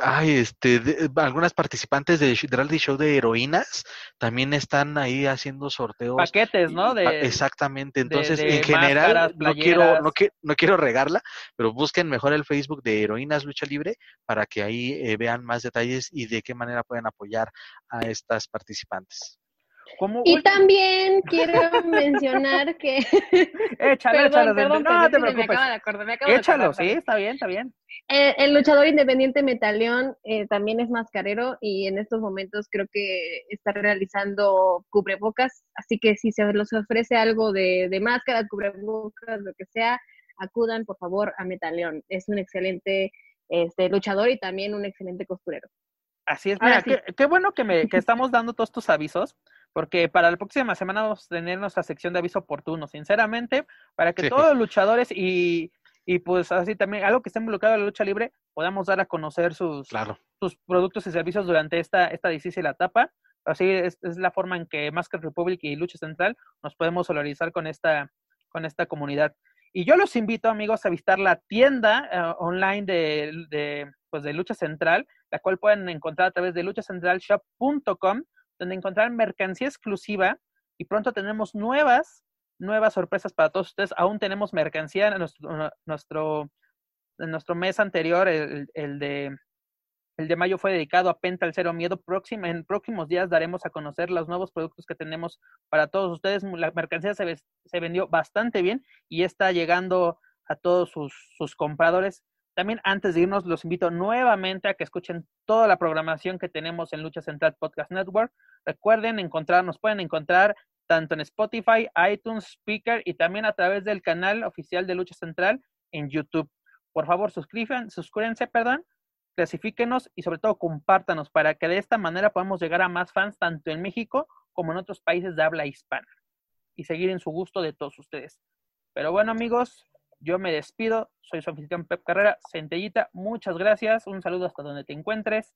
ay, este, de- algunas participantes de reality show de heroínas también están ahí haciendo sorteos. Paquetes, ¿no? Pa- De, Exactamente. Entonces, de en general, no quiero, no, que- no quiero regarla, pero busquen mejor el Facebook de Heroínas Lucha Libre para que ahí eh, vean más detalles y de qué manera pueden apoyar a estas participantes. Y también quiero mencionar que... échalo, perdón, échalo, perdón, no te sí, me preocupes. acabo de acordar, me acabo de Échalo, acordar, sí, está bien, está bien. Eh, el luchador independiente Metaleón eh, también es mascarero y en estos momentos creo que está realizando cubrebocas, así que si se les ofrece algo de, de máscaras, cubrebocas, lo que sea, acudan por favor a Metaleón. Es un excelente este, luchador y también un excelente costurero. Así es, mira, qué, qué bueno que, me, que estamos dando todos estos avisos, porque para la próxima semana vamos a tener nuestra sección de aviso oportuno, sinceramente, para que Sí. todos los luchadores y, y pues así también, algo que esté involucrado en la lucha libre, podamos dar a conocer sus, Claro. sus productos y servicios durante esta, esta difícil etapa. Así es, es la forma en que Masker Republic y Lucha Central nos podemos solidarizar con esta, con esta comunidad. Y yo los invito, amigos, a visitar la tienda eh, online de, de, pues, de Lucha Central, la cual pueden encontrar a través de luchacentralshop.com, donde encontrarán mercancía exclusiva y pronto tenemos nuevas, nuevas sorpresas para todos ustedes. Aún tenemos mercancía en nuestro, nuestro, nuestro mes anterior, el, el de el de mayo fue dedicado a Penta el Cero Miedo. Próxima, en próximos días daremos a conocer los nuevos productos que tenemos para todos ustedes. La mercancía se, se vendió bastante bien y está llegando a todos sus, sus compradores. También antes de irnos, los invito nuevamente a que escuchen toda la programación que tenemos en Lucha Central Podcast Network. Recuerden encontrar, nos pueden encontrar tanto en Spotify, iTunes, Speaker y también a través del canal oficial de Lucha Central en YouTube. Por favor, suscriban, suscríbanse, perdón, clasifíquenos y sobre todo compártanos para que de esta manera podamos llegar a más fans tanto en México como en otros países de habla hispana y seguir en su gusto de todos ustedes. Pero bueno, amigos, yo me despido. Soy su anfitrión Pep Carrera. Centellita, muchas gracias. Un saludo hasta donde te encuentres.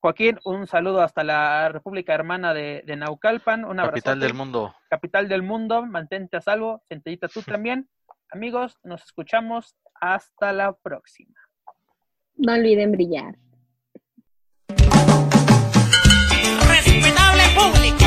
Joaquín, un saludo hasta la República Hermana de, de Naucalpan. Un abrazo. Capital del mundo. Capital del mundo. Mantente a salvo. Centellita, tú también. Amigos, nos escuchamos. Hasta la próxima. No olviden brillar. Respetable público,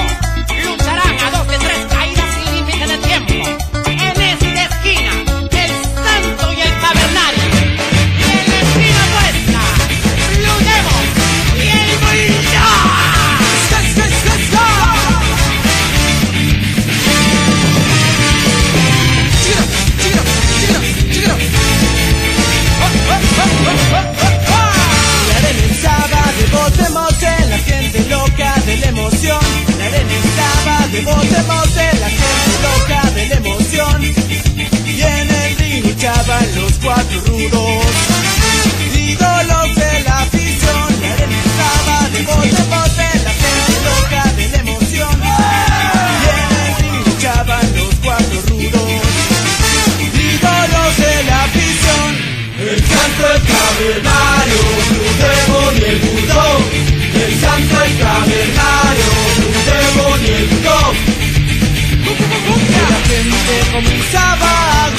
luchaban los cuatro rudos, ídolos de la afición. La arena estaba de bote mote, la gente loca de la emoción. Y en el los cuatro rudos, ídolos de la afición. El santo, el cavernario, Blue Demon y el Bulldog. El santo, el cavernario, Blue Demon y el Bulldog. La gente comenzaba a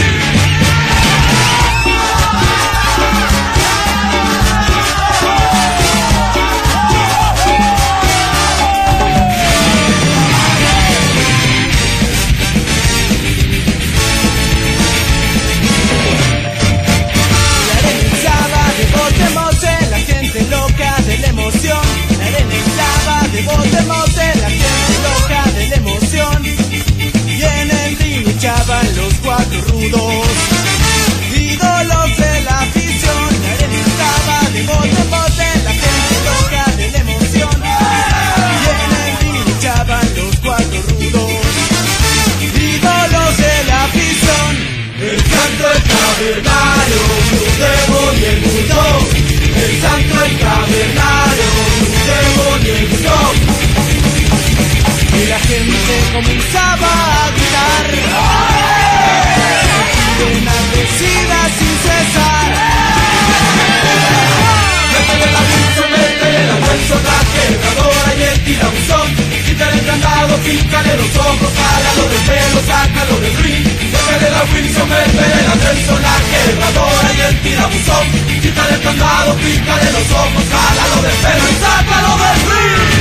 aplausos. Ídolos de la afición, la arena estaba de bote en bote, la gente loca de la emoción. Y en el luchaban los cuatro rudos. Ídolos de la afición, el santo el cavernario, un debo y el mundo. El santo el cavernario, un debo y el mundo. Y la gente comenzaba a gritar. quítale el candado, pícale los ojos, jálalo del pelo, sácalo del ring, sácale la Wilson, métele la Nelson, la y el tirabuzón, quítale el candado, pícale los ojos, jálalo del pelo y sácalo del ring.